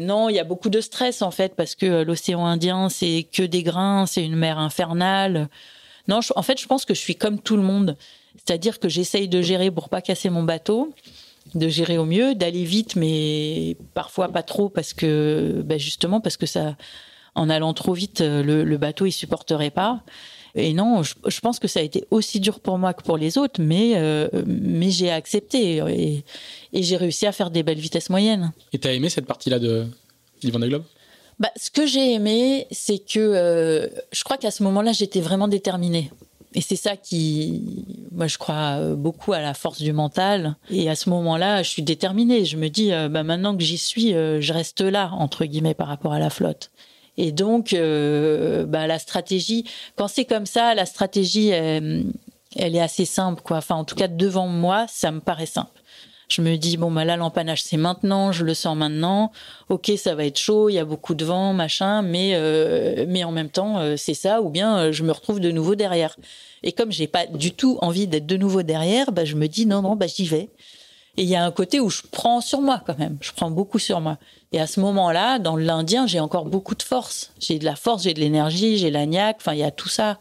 non, il y a beaucoup de stress en fait, parce que euh, l'océan Indien, c'est que des grains, c'est une mer infernale. Non, en fait, je pense que je suis comme tout le monde. C'est-à-dire que j'essaye de gérer pour pas casser mon bateau, de gérer au mieux, d'aller vite, mais parfois pas trop parce que, ben justement, parce que ça, en allant trop vite, euh, le, bateau il supporterait pas. Et non, je, pense que ça a été aussi dur pour moi que pour les autres, mais euh, mais j'ai accepté et, et j'ai réussi à faire des belles vitesses moyennes. Et t'as aimé cette partie-là de Livre Globe bah, ce que j'ai aimé, c'est que euh, je crois qu'à ce moment-là, j'étais vraiment déterminée. Et c'est ça qui, moi, je crois euh, beaucoup à la force du mental. Et à ce moment-là, je suis déterminée. Je me dis, euh, bah, maintenant que j'y suis, je reste là, entre guillemets, par rapport à la flotte. Et donc, bah, la stratégie, quand c'est comme ça, la stratégie, elle, est assez simple. Enfin, en tout cas, devant moi, ça me paraît simple. Je me dis bon bah là l'empannage c'est maintenant, je le sens maintenant. Ok ça va être chaud, il y a beaucoup de vent machin, mais euh, mais en même temps euh, c'est ça ou bien euh, je me retrouve de nouveau derrière. Et comme j'ai pas du tout envie d'être de nouveau derrière, bah je me dis non non bah j'y vais. Et il y a un côté où je prends sur moi quand même, je prends beaucoup sur moi. Et à ce moment-là, dans l'Indien, j'ai encore beaucoup de force. J'ai de la force, j'ai de l'énergie, j'ai l'agnac, enfin il y a tout ça.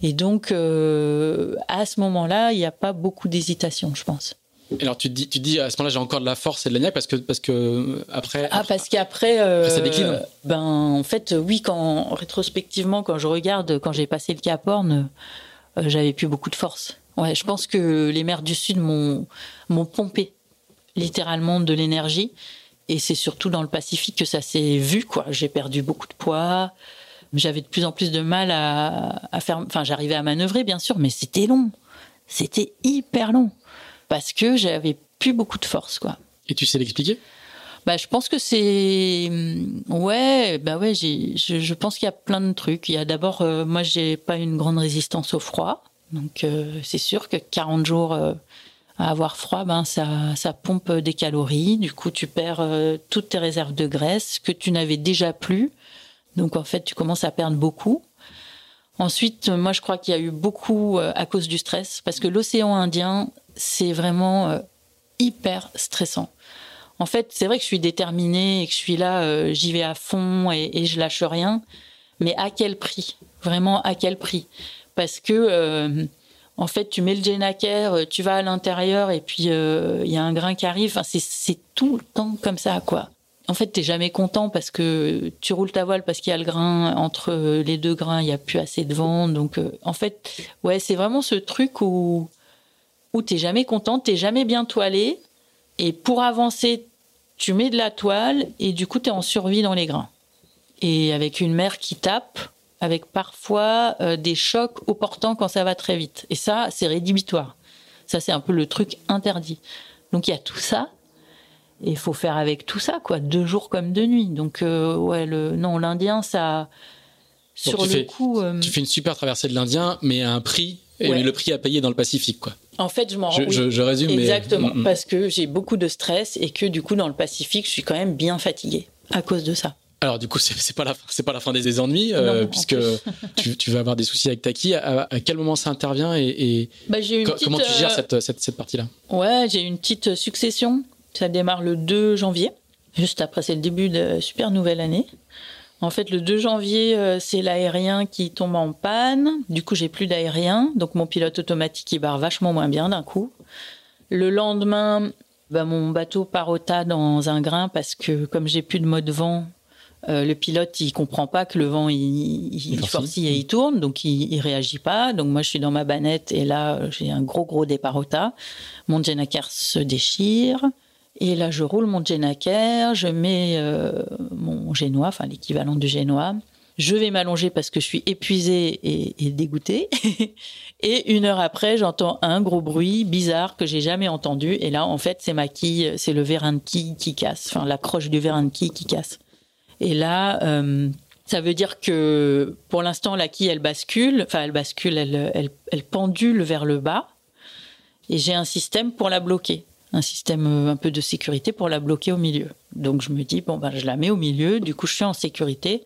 Et donc, à ce moment-là, il n'y a pas beaucoup d'hésitation, je pense alors tu te dis, tu dis à ce moment-là j'ai encore de la force et de l'agnac parce que parce que après. Ah parce qu'après. Euh, ça décline. Ben en fait oui quand rétrospectivement quand je regarde quand j'ai passé le Cap Horn euh, j'avais plus beaucoup de force. Ouais je pense que les mers du Sud m'ont m'ont pompé littéralement de l'énergie et c'est surtout dans le Pacifique que ça s'est vu quoi. J'ai perdu beaucoup de poids. J'avais de plus en plus de mal à, à faire. Enfin j'arrivais à manœuvrer bien sûr mais c'était long. C'était hyper long parce que j'avais plus beaucoup de force, quoi. Et tu sais l'expliquer? Bah, je pense que c'est mm, ouais, bah ouais, j'ai, je, je, pense qu'il y a plein de trucs. Il y a d'abord, euh, moi, j'ai pas une grande résistance au froid, donc euh, c'est sûr que 40 jours euh, à avoir froid, ben ça, ça pompe des calories. Du coup, tu perds toutes tes réserves de graisse que tu n'avais déjà plus. Donc en fait, tu commences à perdre beaucoup. Ensuite, moi, je crois qu'il y a eu beaucoup à cause du stress, parce que l'océan Indien, c'est vraiment hyper stressant en fait, c'est vrai que je suis déterminée et que je suis là, euh, j'y vais à fond et, je lâche rien. Mais à quel prix? Vraiment, à quel prix? Parce que, euh, en fait, tu mets le Genaker, euh, tu vas à l'intérieur et puis il y a un grain qui arrive. Enfin, c'est tout le temps comme ça, quoi. En fait, t'es jamais content parce que tu roules ta voile parce qu'il y a le grain entre les deux grains, il y a plus assez de vent. Donc, en fait, ouais, c'est vraiment ce truc où où t'es jamais content, t'es jamais bien toilé. Et pour avancer, tu mets de la toile et du coup, tu es en survie dans les grains. Et avec une mer qui tape, avec parfois euh, des chocs opportants quand ça va très vite. Et ça, c'est rédhibitoire. Ça, c'est un peu le truc interdit. Donc il y a tout ça. Et il faut faire avec tout ça, quoi. Deux jours comme deux nuits. Donc, euh, ouais, le, non, l'Indien, ça. sur le coup. Euh, tu fais une super traversée de l'Indien, mais à un prix. Et le prix à payer dans le Pacifique, quoi. En fait, je m'en rends je, je, résume. Exactement, mm, mm. parce que j'ai beaucoup de stress et que du coup, dans le Pacifique, je suis quand même bien fatiguée à cause de ça. Alors du coup, c'est pas la c'est pas la fin des ennuis euh, puisque [laughs] tu, tu, vas avoir des soucis avec Taki. À, à quel moment ça intervient et, et bah, comment tu gères euh, cette, cette, cette partie-là? Ouais, j'ai une petite succession. Ça démarre le 2 janvier, juste après c'est le début de super nouvelle année. En fait, le 2 janvier, euh, c'est l'aérien qui tombe en panne. Du coup, j'ai plus d'aérien. Donc, mon pilote automatique, il barre vachement moins bien d'un coup. Le lendemain, bah, mon bateau part au tas dans un grain parce que comme j'ai plus de mode vent, euh, le pilote il comprend pas que le vent il, il, il et il tourne donc il, il réagit pas donc moi je suis dans ma banette et là j'ai un gros gros départ au tas mon Genaker se déchire et là, je roule mon Genaker, je mets euh, mon génois, enfin l'équivalent du génois. Je vais m'allonger parce que je suis épuisée et, dégoûtée. [laughs] et une heure après, j'entends un gros bruit bizarre que j'ai jamais entendu. Et là, en fait, c'est ma quille, c'est le vérin de quille qui casse, enfin la croche du vérin de quille qui casse. Et là, euh, ça veut dire que pour l'instant, la quille, elle bascule, enfin elle bascule, elle pendule vers le bas. Et j'ai un système pour la bloquer un système euh, un peu de sécurité pour la bloquer au milieu. Donc je me dis bon ben je la mets au milieu, du coup je suis en sécurité.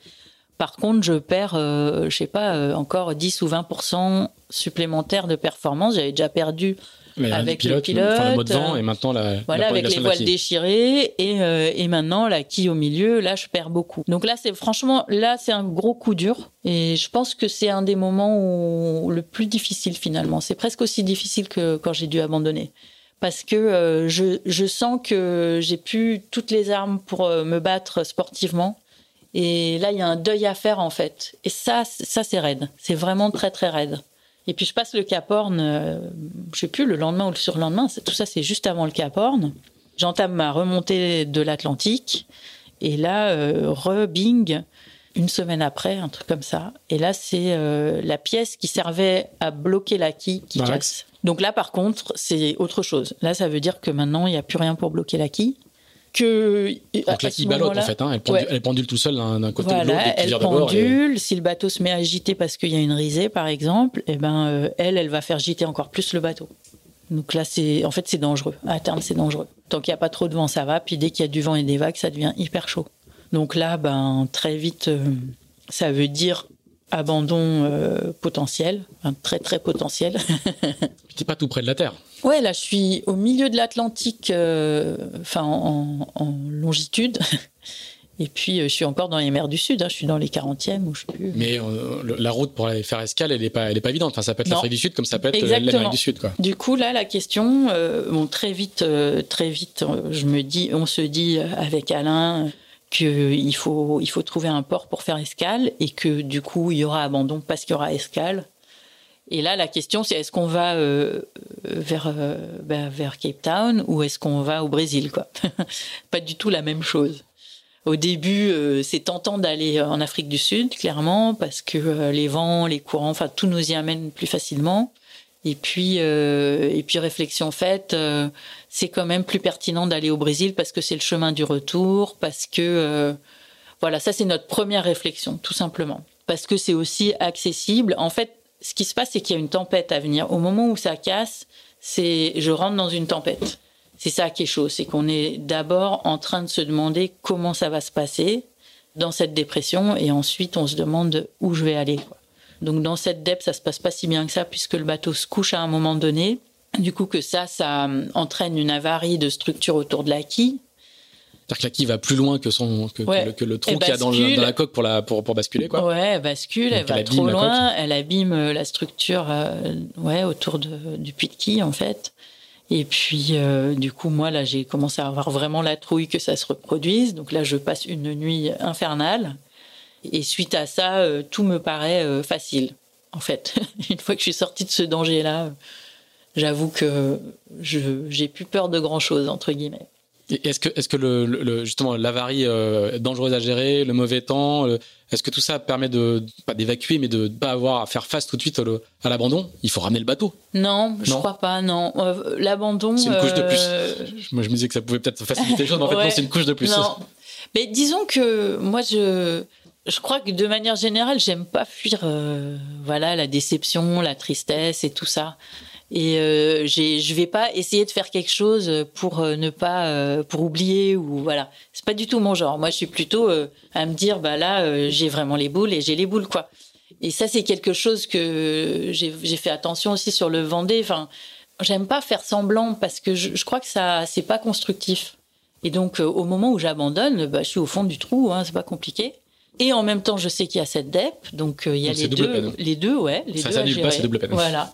Par contre, je perds, euh, je sais pas, euh, encore 10 ou 20% supplémentaires de performance. J'avais déjà perdu avec le pilote, le mode vent, et maintenant la, voilà, avec les voiles déchirées et, euh, et maintenant la quille au milieu. Là, je perds beaucoup. Donc là, c'est franchement, là, c'est un gros coup dur. Et je pense que c'est un des moments où, le plus difficile finalement. C'est presque aussi difficile que quand j'ai dû abandonner parce que euh, je, je, sens que j'ai plus toutes les armes pour euh, me battre sportivement. Et là, il y a un deuil à faire en fait. Et ça, ça c'est raide. C'est vraiment très très raide. Et puis je passe le Cap Horn, euh, je sais plus le lendemain ou le surlendemain. Tout ça, c'est juste avant le Cap Horn. J'entame ma remontée de l'Atlantique. Et là, euh, re-bing, une semaine après, un truc comme ça. Et là, c'est la pièce qui servait à bloquer la quille qui casse. Donc là, par contre, c'est autre chose. Là, ça veut dire que maintenant, il n'y a plus rien pour bloquer la quille. Que, Donc la quille ballotte, en fait. Hein, elle, pendule, tout seul d'un côté de l'autre. Elle pendule. Si le bateau se met à agiter parce qu'il y a une risée, par exemple, eh ben, euh, elle, elle va faire gîter encore plus le bateau. Donc là, c'est, en fait, c'est dangereux. À terme, c'est dangereux. Tant qu'il n'y a pas trop de vent, ça va. Puis dès qu'il y a du vent et des vagues, ça devient hyper chaud. Donc là, ben, très vite, euh, ça veut dire abandon euh, potentiel, très très potentiel. [laughs] tu n'es pas tout près de la Terre. Ouais, là je suis au milieu de l'Atlantique, euh, enfin en, longitude. [laughs] Et puis, euh, je suis encore dans les mers du Sud. Hein. Je suis dans les 40e ou je sais plus. Mais la route pour aller faire escale, elle n'est pas, elle est pas évidente. Enfin, ça peut être l'Afrique du Sud comme ça peut être l'Amérique du Sud. Quoi. Du coup, là, la question, bon, très vite, très vite, je me dis, on se dit avec Alain, qu'il faut, il faut trouver un port pour faire escale et que du coup, il y aura abandon parce qu'il y aura escale. Et là, la question, c'est est-ce qu'on va euh, vers, euh, ben, vers Cape Town ou est-ce qu'on va au Brésil quoi [laughs] Pas du tout la même chose. Au début, euh, c'est tentant d'aller en Afrique du Sud, clairement, parce que les vents, les courants, enfin, tout nous y amène plus facilement. Et puis, euh, et puis réflexion faite, euh, c'est quand même plus pertinent d'aller au Brésil parce que c'est le chemin du retour, parce que euh, voilà, ça c'est notre première réflexion, tout simplement. Parce que c'est aussi accessible. En fait, ce qui se passe, c'est qu'il y a une tempête à venir. Au moment où ça casse, c'est je rentre dans une tempête. C'est ça qui est chaud, c'est qu'on est d'abord en train de se demander comment ça va se passer dans cette dépression, et ensuite on se demande où je vais aller. Donc dans cette dep, ça se passe pas si bien que ça puisque le bateau se couche à un moment donné. Du coup que ça, ça euh, entraîne une avarie de structure autour de la quille. C'est-à-dire que la quille va plus loin que, son, que, le, trou qu'il y a dans, la coque pour, la, pour, pour basculer. Quoi. Ouais, elle bascule, elle va trop loin, elle abîme euh, la structure euh, ouais, autour de, du puits de quille en fait. Et puis, du coup, moi, là, j'ai commencé à avoir vraiment la trouille que ça se reproduise. Donc là, je passe une nuit infernale. Et suite à ça, euh, tout me paraît euh, facile, en fait. [laughs] Une fois que je suis sortie de ce danger-là, j'avoue que je j'ai plus peur de grand-chose, entre guillemets. Est-ce que, est-ce que le, justement l'avarie euh, dangereuse à gérer, le mauvais temps, est-ce que tout ça permet de pas d'évacuer, mais de ne pas avoir à faire face tout de suite à l'abandon? Il faut ramener le bateau. Non, je crois pas. Non, l'abandon. C'est une couche de plus. Moi, je me disais que ça pouvait peut-être faciliter les choses, mais en fait, non, c'est une couche de plus. Non. Mais disons que moi, je je crois que de manière générale, j'aime pas fuir, euh, voilà, la déception, la tristesse et tout ça. Et euh, je vais pas essayer de faire quelque chose pour euh, ne pas, euh, pour oublier ou voilà. C'est pas du tout mon genre. Moi, je suis plutôt à me dire, bah là, j'ai vraiment les boules et j'ai les boules quoi. Et ça, c'est quelque chose que j'ai fait attention aussi sur le Vendée. Enfin, j'aime pas faire semblant parce que je, je crois que ça, c'est pas constructif. Et donc, au moment où j'abandonne, bah, je suis au fond du trou. Hein, c'est pas compliqué. Et en même temps, je sais qu'il y a cette DEP, donc euh, il y a les deux, les deux, ouais, les ça, deux à gérer. Pas, double peine. Voilà.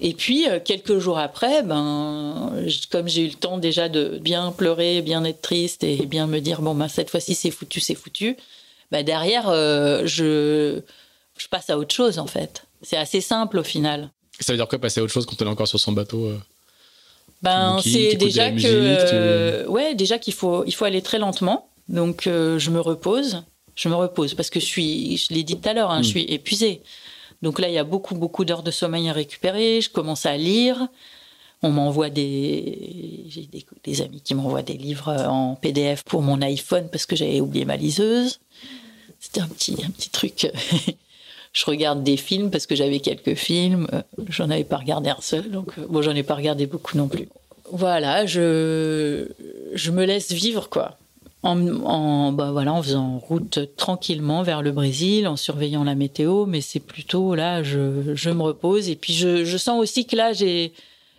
Et puis euh, quelques jours après, ben, comme j'ai eu le temps déjà de bien pleurer, bien être triste et bien me dire bon ben cette fois-ci c'est foutu, c'est foutu. Ben, derrière, euh, je je passe à autre chose en fait. C'est assez simple au final. Ça veut dire quoi passer à autre chose quand on est encore sur son bateau Ben c'est déjà que ouais déjà qu'il faut il faut aller très lentement. Donc je me repose je me repose parce que je suis, je l'ai dit tout à l'heure, hein, je mm. suis épuisée. Donc là, il y a beaucoup, beaucoup d'heures de sommeil à récupérer. Je commence à lire. On m'envoie des, j'ai des, amis qui m'envoient des livres en PDF pour mon iPhone parce que j'avais oublié ma liseuse. C'était un petit, un petit truc. [laughs] je regarde des films parce que j'avais quelques films. J'en avais pas regardé un seul, donc bon, j'en ai pas regardé beaucoup non plus. Voilà, je, je me laisse vivre quoi en, bah voilà, en faisant route tranquillement vers le Brésil, en surveillant la météo, mais c'est plutôt là, je, je, me repose. Et puis je, je sens aussi que là, j'ai,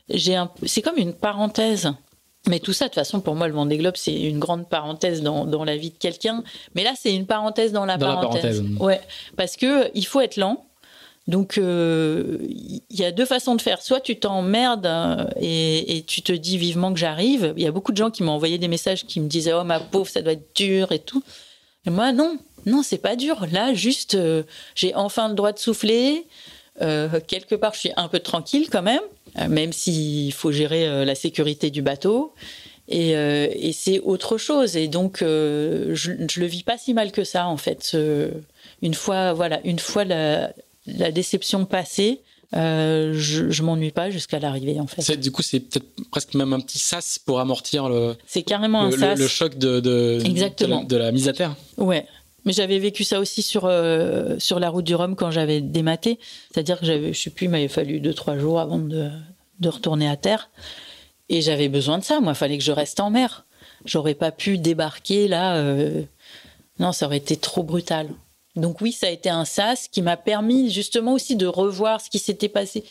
j'ai un, c'est comme une parenthèse. Mais tout ça, de toute façon, pour moi, le Vendée Globe, c'est une grande parenthèse dans, dans la vie de quelqu'un. Mais là, c'est une parenthèse dans la parenthèse. Ouais, parce que il faut être lent. Donc, euh, il y a deux façons de faire. Soit tu t'emmerdes euh, et, et, tu te dis vivement que j'arrive. Il y a beaucoup de gens qui m'ont envoyé des messages qui me disaient Oh, ma pauvre, ça doit être dur et tout. Moi, non, non, c'est pas dur. Là, juste, euh, j'ai enfin le droit de souffler. quelque part, je suis un peu tranquille quand même, même s'il faut gérer la sécurité du bateau. Et, et c'est autre chose. Et donc, je, je le vis pas si mal que ça, en fait. une fois, voilà, une fois la, la déception passée, euh, je, je m'ennuie pas jusqu'à l'arrivée en fait. Du coup, c'est peut-être presque même un petit sas pour amortir le. C'est carrément le, un sas. Le, choc de, de, Exactement. De, la, mise à terre. Ouais. Mais j'avais vécu ça aussi sur euh, sur la route du Rhum quand j'avais dématé. C'est-à-dire que j'avais, je sais plus, il m'avait fallu deux trois jours avant de, de retourner à terre. Et j'avais besoin de ça. Moi, il fallait que je reste en mer. J'aurais pas pu débarquer là. Euh... Non, ça aurait été trop brutal. Donc oui, ça a été un sas qui m'a permis justement aussi de revoir ce qui s'était passé.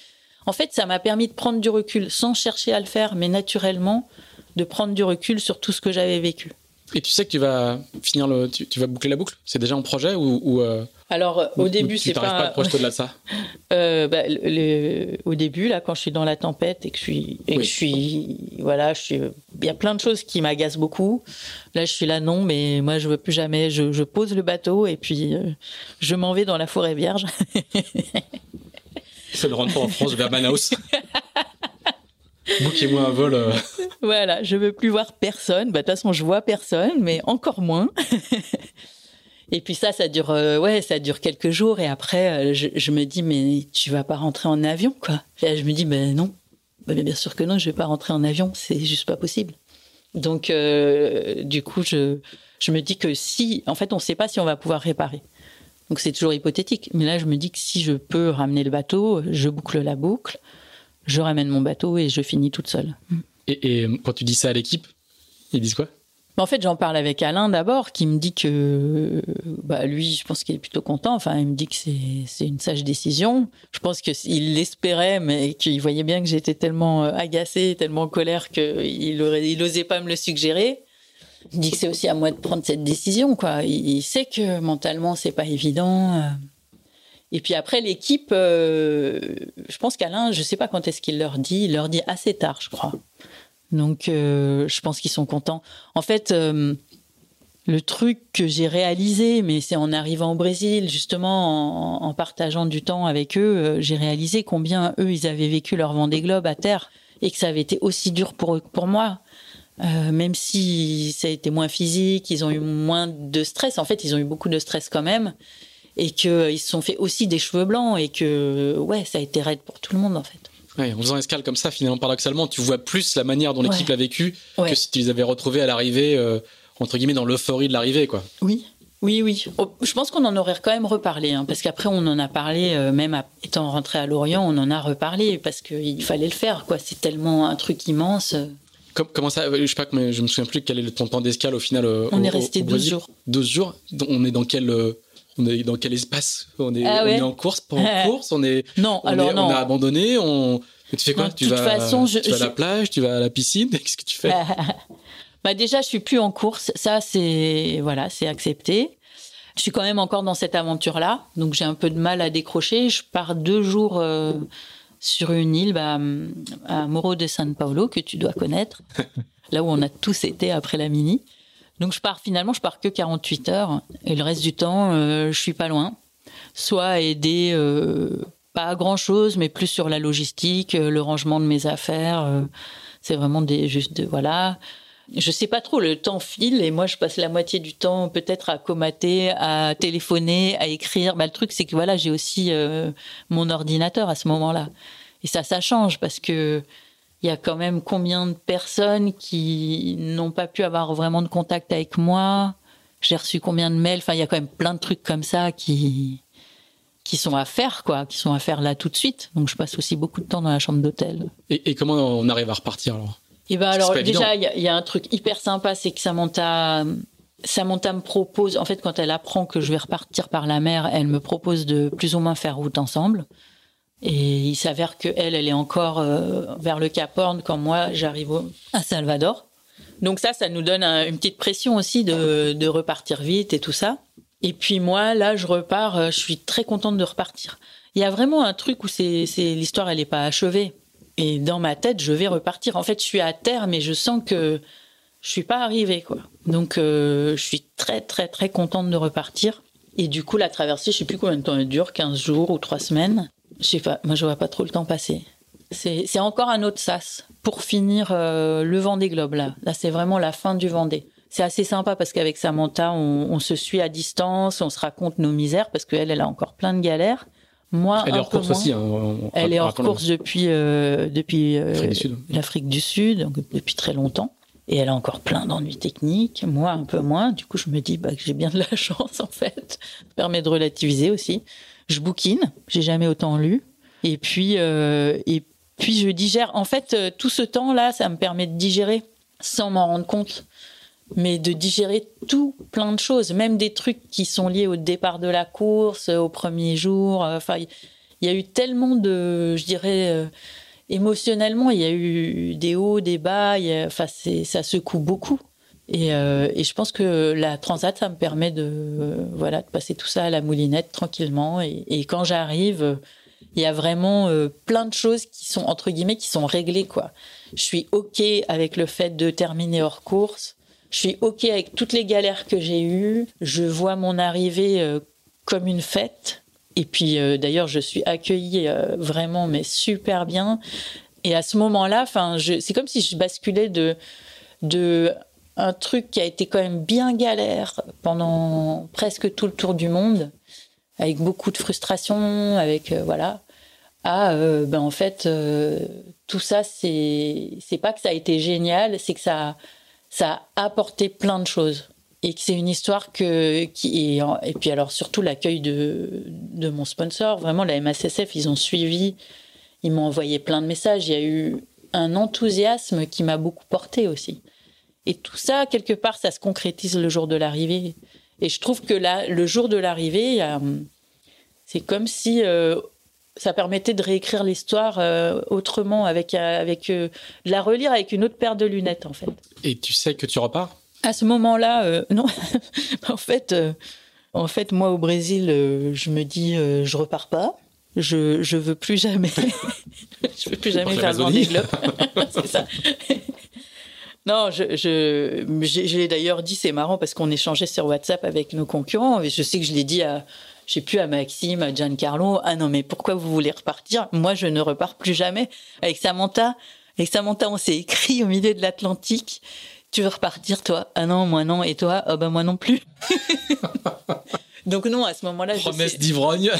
En fait, ça m'a permis de prendre du recul sans chercher à le faire, mais naturellement, de prendre du recul sur tout ce que j'avais vécu. Et tu sais que tu vas finir le, tu, vas boucler la boucle? C'est déjà en projet ou, euh, Alors au début c'est pas. Tu pas à te projeter de ça? [laughs] Euh, bah, Au début là, quand je suis dans la tempête et que je suis, et que je suis, voilà, je suis, il y a plein de choses qui m'agacent beaucoup. Là je suis là non, mais moi je veux plus jamais. Je, pose le bateau et puis euh, je m'en vais dans la forêt vierge. [laughs] C'est le retour en France vers Manaus. [laughs] Bouquez-moi un vol. Euh. [laughs] voilà, je veux plus voir personne. Bah, de toute façon, je vois personne, mais encore moins. [laughs] Et puis ça, ça dure, euh, ouais, ça dure quelques jours. Et après, euh, je, me dis, mais tu vas pas rentrer en avion, quoi. Et je me dis, ben non. Ben, bien sûr que non, je vais pas rentrer en avion. C'est juste pas possible. Donc, du coup, je, je me dis que si, en fait, on ne sait pas si on va pouvoir réparer. Donc, c'est toujours hypothétique. Mais là, je me dis que si je peux ramener le bateau, je boucle la boucle, je ramène mon bateau et je finis toute seule. Et, et quand tu dis ça à l'équipe, ils disent quoi? En fait, j'en parle avec Alain d'abord, qui me dit que, bah, lui, je pense qu'il est plutôt content. Enfin, il me dit que c'est une sage décision. Je pense qu'il l'espérait, mais qu'il voyait bien que j'étais tellement euh, agacée, tellement en colère qu'il aurait, il osait pas me le suggérer. Il dit que c'est aussi à moi de prendre cette décision, quoi. Il, sait que mentalement, c'est pas évident. Et puis après, l'équipe, euh, je pense qu'Alain, je sais pas quand est-ce qu'il leur dit, il leur dit assez tard, je crois. Donc, euh, je pense qu'ils sont contents. En fait, euh, le truc que j'ai réalisé, mais c'est en arrivant au Brésil, justement, en, partageant du temps avec eux, j'ai réalisé combien eux, ils avaient vécu leur Vendée Globe à terre et que ça avait été aussi dur pour, pour moi. même si ça a été moins physique, ils ont eu moins de stress. En fait, ils ont eu beaucoup de stress quand même. Et qu'ils se sont fait aussi des cheveux blancs et que, ouais, ça a été raide pour tout le monde, en fait en faisant escale comme ça, finalement, paradoxalement, tu vois plus la manière dont l'équipe l'a vécu que si tu les avais retrouvés à l'arrivée, euh, entre guillemets, dans l'euphorie de l'arrivée, quoi. Oui. Oui, oui. Oh, je pense qu'on en aurait quand même reparlé, hein, parce qu'après on en a parlé, euh, même étant rentré à Lorient, on en a reparlé parce qu'il fallait le faire, quoi. C'est tellement un truc immense. comment ça Je sais pas, mais je me souviens plus quel est ton temps d'escale au final. Euh, on est resté 12 jours. 12 jours? On est dans quel on est dans quel espace? On est, ah en course, pas en [laughs] course. On est. Non, alors non. On a abandonné. On tu fais quoi? Tu, vas, façon, tu vas à la plage, tu vas à la piscine, [laughs] qu'est-ce que tu fais? [laughs] Bah déjà, je suis plus en course. Ça, c'est voilà, c'est accepté. Je suis quand même encore dans cette aventure-là, donc j'ai un peu de mal à décrocher. Je pars deux jours euh, sur une île, bah, à Moro de San Paulo, que tu dois connaître, là où on a tous été après la mini. Donc je pars finalement, je pars que 48 heures, et le reste du temps, euh, je suis pas loin. Soit aider euh, pas grand chose, mais plus sur la logistique, euh, le rangement de mes affaires. C'est vraiment des juste de voilà. Je sais pas trop, le temps file et moi je passe la moitié du temps peut-être à comater, à téléphoner, à écrire. Bah, le truc c'est que voilà, j'ai aussi mon ordinateur à ce moment-là. Et ça, ça change parce que il y a quand même combien de personnes qui n'ont pas pu avoir vraiment de contact avec moi? J'ai reçu combien de mails? Enfin, il y a quand même plein de trucs comme ça qui qui sont à faire, quoi, qui sont à faire là tout de suite. Donc je passe aussi beaucoup de temps dans la chambre d'hôtel. Et, comment on arrive à repartir alors? Et eh ben alors déjà, il y, a un truc hyper sympa, c'est que Samantha, Samantha me propose, en fait, quand elle apprend que je vais repartir par la mer, elle me propose de plus ou moins faire route ensemble. Et il s'avère que elle, elle est encore euh, vers le Cap Horn quand moi j'arrive à Salvador. Donc ça, ça nous donne une petite pression aussi de, de repartir vite et tout ça. Et puis moi, là, je repars, euh, je suis très contente de repartir. Il y a vraiment un truc où c'est, l'histoire, elle n'est pas achevée. Et dans ma tête, je vais repartir. En fait, je suis à terre, mais je sens que je suis pas arrivée, quoi. Donc, euh, je suis très, très, très contente de repartir. Et du coup, la traversée, je sais plus combien de temps elle dure, 15 jours ou 3 semaines. Je sais pas, moi, je vois pas trop le temps passer. C'est, encore un autre sas pour finir euh, le Vendée Globe, là. Là, c'est vraiment la fin du Vendée c'est assez sympa parce qu'avec Samantha, on, se suit à distance, on se raconte nos misères parce qu'elle, elle a encore plein de galères. Moi, elle est hors course aussi. Hein, elle est hors course depuis euh, depuis euh, l'Afrique du Sud, donc depuis très longtemps. Et elle a encore plein d'ennuis techniques. Moi, un peu moins. Du coup, je me dis bah, que j'ai bien de la [laughs] chance en fait. Ça permet de relativiser aussi. Je bouquine. J'ai jamais autant lu. Et puis euh, et puis je digère. En fait, tout ce temps-là, ça me permet de digérer sans m'en rendre compte mais de digérer tout plein de choses, même des trucs qui sont liés au départ de la course, au premier jour. Euh, enfin, il y a eu tellement de, je dirais, euh, émotionnellement, il y a eu des hauts, des bas. Ça secoue beaucoup. Et, euh, et, je pense que la transat, ça me permet de, voilà, de passer tout ça à la moulinette tranquillement. Et, quand j'arrive, il y a vraiment plein de choses qui sont entre guillemets qui sont réglées quoi. Je suis ok avec le fait de terminer hors course. Je suis OK avec toutes les galères que j'ai eues. Je vois mon arrivée euh, comme une fête. Et puis euh, d'ailleurs, je suis accueillie euh, vraiment, mais super bien. Et à ce moment-là, enfin, c'est comme si je basculais de, de un truc qui a été quand même bien galère pendant presque tout le tour du monde, avec beaucoup de frustration, avec euh, voilà, à euh, ben en fait euh, tout ça c'est c'est pas que ça a été génial, c'est que ça ça a apporté plein de choses et que c'est une histoire que qui et puis alors surtout l'accueil de de mon sponsor, vraiment la MACSF, ils ont suivi, ils m'ont envoyé plein de messages, il y a eu un enthousiasme qui m'a beaucoup porté aussi. Et tout ça, quelque part, ça se concrétise le jour de l'arrivée. Et je trouve que là, le jour de l'arrivée, c'est comme si euh, ça permettait de réécrire l'histoire euh, autrement, avec, euh, avec la relire avec une autre paire de lunettes, en fait. Et tu sais que tu repars? À ce moment-là, [laughs] non. en fait, en fait, moi au Brésil, je me dis, je repars pas. Je je veux plus jamais, [laughs] je veux plus jamais faire le Vendée Globe. [laughs] c'est ça. Non, je, je, je, l'ai d'ailleurs dit, c'est marrant parce qu'on échangeait sur WhatsApp avec nos concurrents. Et je sais que je l'ai dit à, je sais plus, à Maxime, à Giancarlo. Ah non, mais pourquoi vous voulez repartir? Moi, je ne repars plus jamais. Avec Samantha, avec Samantha, on s'est écrit au milieu de l'Atlantique. Tu veux repartir, toi? Ah non, moi non. Et toi? Ah ben moi non plus. [laughs] Donc non, à ce moment-là, promesse d'ivrogne.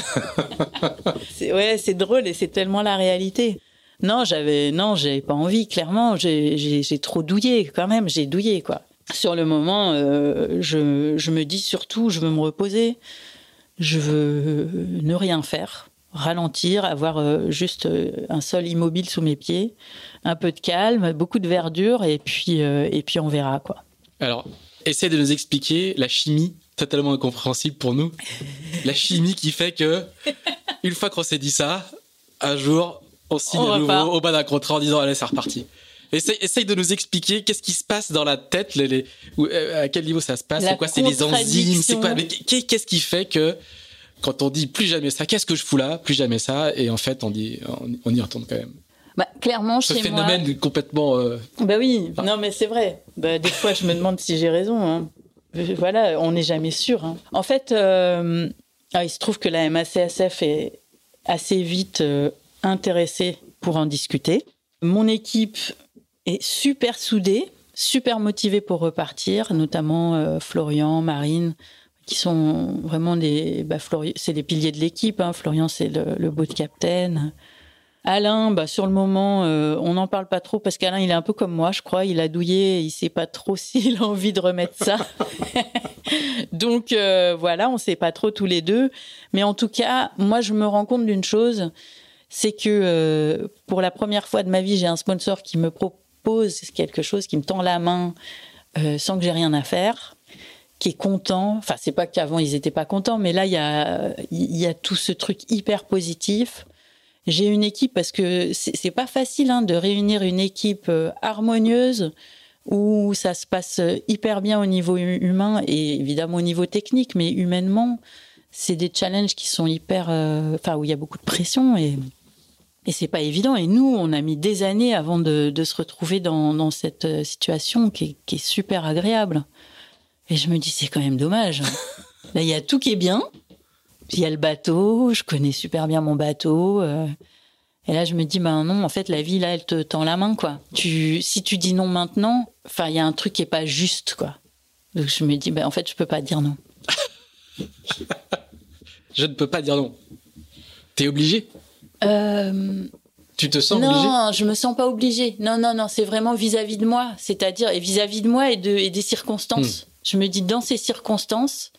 [laughs] ouais, c'est drôle et c'est tellement la réalité. Non, j'avais, non, j'avais pas envie. Clairement, j'ai trop douillé quand même. J'ai douillé quoi. Sur le moment, euh, je, je me dis surtout, je veux me reposer. Je veux ne rien faire, ralentir, avoir euh, juste euh, un sol immobile sous mes pieds, un peu de calme, beaucoup de verdure, et puis et puis on verra quoi. Alors, essaie de nous expliquer la chimie totalement incompréhensible pour nous. La chimie qui fait que, une fois qu'on s'est dit ça, un jour, on signe à nouveau au bas d'un contrat en disant allez c'est reparti. Essaye, de nous expliquer qu'est-ce qui se passe dans la tête, les, euh, à quel niveau ça se passe, c'est quoi, c'est les enzymes, c'est quoi, qu'est-ce qui fait que quand on dit plus jamais ça, qu'est-ce que je fous là, plus jamais ça, et en fait on dit, on, y retourne quand même. Bah, clairement, Ce phénomène complètement. Euh, bah oui, non mais c'est vrai. Bah, des fois, je me demande si j'ai raison. Hein. Voilà, on n'est jamais sûr. Hein. En fait, euh, ah, il se trouve que la MACSF est assez vite intéressés pour en discuter. Mon équipe est super soudée, super motivée pour repartir, notamment euh, Florian, Marine, qui sont vraiment des, bah, c'est des piliers de l'équipe. Hein. Florian, c'est le, le boat captain. Alain, bah, sur le moment, euh, on n'en parle pas trop parce qu'Alain, il est un peu comme moi, je crois. Il a douillé, il sait pas trop [laughs] s'il a envie de remettre ça. [laughs] Donc euh, voilà, on sait pas trop tous les deux. Mais en tout cas, moi, je me rends compte d'une chose, c'est que euh, pour la première fois de ma vie, j'ai un sponsor qui me propose quelque chose, qui me tend la main euh, sans que j'ai rien à faire, qui est content. Enfin, c'est pas qu'avant ils étaient pas contents, mais là il y a y a tout ce truc hyper positif. J'ai une équipe parce que c'est pas facile hein, de réunir une équipe euh, harmonieuse où ça se passe hyper bien au niveau humain et évidemment au niveau technique, mais humainement, c'est des challenges qui sont hyper, enfin où il y a beaucoup de pression et et c'est pas évident. Et nous, on a mis des années avant de, se retrouver dans, cette euh, situation qui est, qui est, super agréable. Et je me dis, c'est quand même dommage. Là, il y a tout qui est bien. Il y a le bateau, je connais super bien mon bateau. Euh. et là, je me dis, ben non, en fait, la vie, là, elle te tend la main, quoi. Tu, si tu dis non maintenant, enfin, il y a un truc qui est pas juste, quoi. Donc, je me dis, ben en fait, je peux pas dire non. [laughs] je ne peux pas dire non. T'es obligé euh, tu te sens non, obligée Non, je me sens pas obligée. Non, non, non, c'est vraiment vis-à-vis de moi, c'est-à-dire vis-à-vis de moi et, de, et des circonstances. Hmm. Je me dis dans ces circonstances,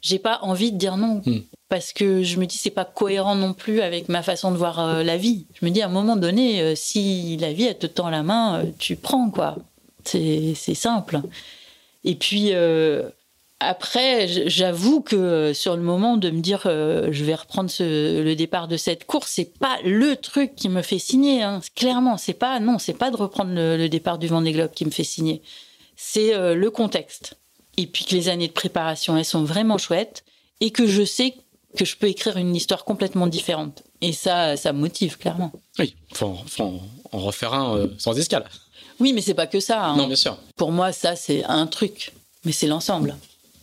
j'ai pas envie de dire non hmm. parce que je me dis c'est pas cohérent non plus avec ma façon de voir euh, la vie. Je me dis à un moment donné, euh, si la vie elle te tend la main, tu prends quoi. C'est simple. Et puis après, j'avoue que euh, sur le moment de me dire euh, je vais reprendre le départ de cette course, c'est pas le truc qui me fait signer. Hein. Clairement, c'est pas non, c'est pas de reprendre le, départ du Vendée Globe qui me fait signer. C'est euh, le contexte. Et puis que les années de préparation elles sont vraiment chouettes et que je sais que je peux écrire une histoire complètement différente. Et ça, ça me motive clairement. Oui, faut, faut en refaire un sans escale. Oui, mais c'est pas que ça. Hein. Non, bien sûr. Pour moi, ça c'est un truc, mais c'est l'ensemble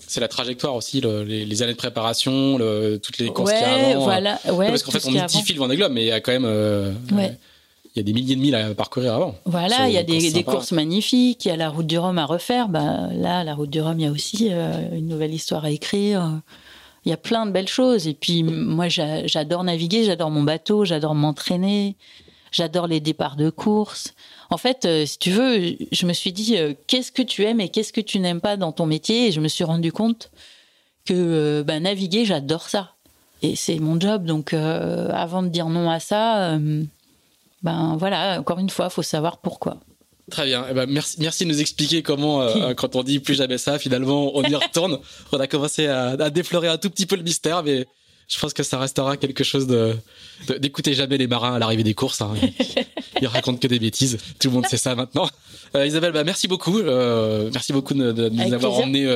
c'est la trajectoire aussi, les, années de préparation, toutes les courses ouais, qu'il y a avant. Voilà, ouais, parce qu'en fait, on mythifie le Vendée Globe, mais il y a quand même. Euh, il y a des milliers de milles à parcourir avant. Voilà, il y a des, courses magnifiques, il y a la route du Rhum à refaire. Bah, là, la route du Rhum, il y a aussi euh, une nouvelle histoire à écrire. Il y a plein de belles choses. Et puis, moi, j'adore naviguer, j'adore mon bateau, j'adore m'entraîner, j'adore les départs de course. En fait, euh, si tu veux, je me suis dit, euh, qu'est-ce que tu aimes et qu'est-ce que tu n'aimes pas dans ton métier? Et je me suis rendu compte que bah, naviguer, j'adore ça. Et c'est mon job. Donc, avant de dire non à ça ben voilà, encore une fois, il faut savoir pourquoi. Très bien. Eh ben, merci, merci de nous expliquer comment, euh, quand on dit plus jamais ça, finalement, on y retourne. [laughs] on a commencé à, déflorer un tout petit peu le mystère, mais je pense que ça restera quelque chose de, d'écouter jamais les marins à l'arrivée des courses. Hein. Ils, racontent que des bêtises. Tout le monde sait ça maintenant. Euh, Isabelle, bah, merci beaucoup. Euh, merci beaucoup de, nous avoir emmenés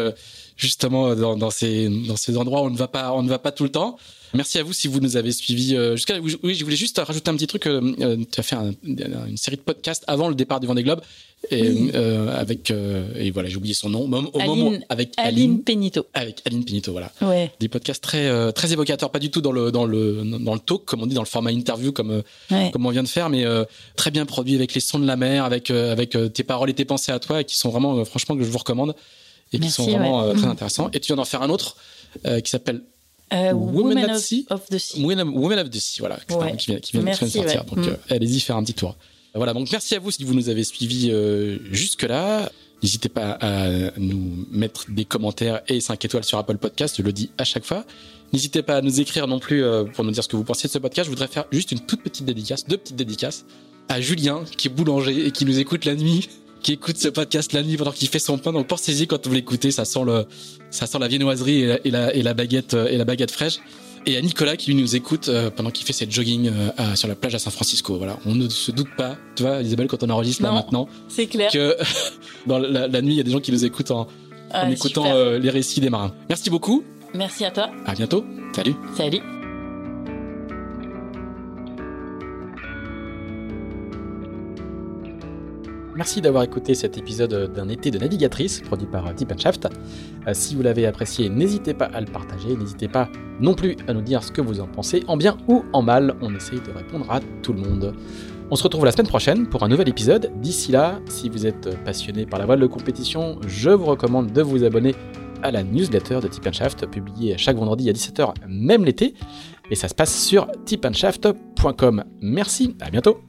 justement dans, dans, ces, dans ces endroits où on ne va pas, on ne va pas tout le temps. Merci à vous si vous nous avez suivis euh, jusqu'à. Oui, je voulais juste rajouter un petit truc. Euh, euh, tu as fait une série de podcasts avant le départ du Vendée Globe. Et, avec et voilà j'ai oublié son nom. Au Aline, moment avec Aline, Penito avec Aline Penito voilà. Des podcasts très très évocateurs pas du tout dans le dans le dans le talk comme on dit dans le format interview comme comme on vient de faire mais très bien produit avec les sons de la mer avec avec tes paroles et tes pensées à toi et qui sont vraiment franchement que je vous recommande et qui sont vraiment très intéressants. Et tu viens d'en faire un autre qui s'appelle euh, Women, of, the Sea. Women, of the Sea, voilà, qui vient, qui vient, de sortir. Donc, mm. euh, allez-y faire un petit tour. Voilà, donc merci à vous si vous nous avez suivis euh, jusque-là. N'hésitez pas à nous mettre des commentaires et 5 étoiles sur Apple Podcast, je le dis à chaque fois. N'hésitez pas à nous écrire non plus pour nous dire ce que vous pensez de ce podcast. Je voudrais faire juste une toute petite dédicace, deux petites dédicaces à Julien, qui est boulanger et qui nous écoute la nuit [laughs] qui écoute ce podcast la nuit pendant qu'il fait son pain. Donc pensez-y quand vous l'écoutez, ça sent le, ça sent la viennoiserie et la, et la, baguette euh, et la baguette fraîche. Et à Nicolas qui nous écoute euh, pendant qu'il fait cette jogging euh, sur la plage à San Francisco. Voilà, on ne se doute pas, tu vois, Isabelle, quand on enregistre là maintenant, c'est clair que [laughs] dans la, nuit, il y a des gens qui nous écoutent en, ah, écoutant les récits des marins. Merci beaucoup. Merci à toi. À bientôt. Salut. Salut. Merci d'avoir écouté cet épisode d'un été de navigatrice produit par Tip Shaft. Euh, si vous l'avez apprécié, n'hésitez pas à le partager, n'hésitez pas non plus à nous dire ce que vous en pensez, en bien ou en mal, on essaye de répondre à tout le monde. On se retrouve la semaine prochaine pour un nouvel épisode. D'ici là, si vous êtes passionné par la voile de compétition, je vous recommande de vous abonner à la newsletter de Tip Shaft, publiée chaque vendredi à 17h, même l'été. Et ça se passe sur tipandshaft.com. Merci, à bientôt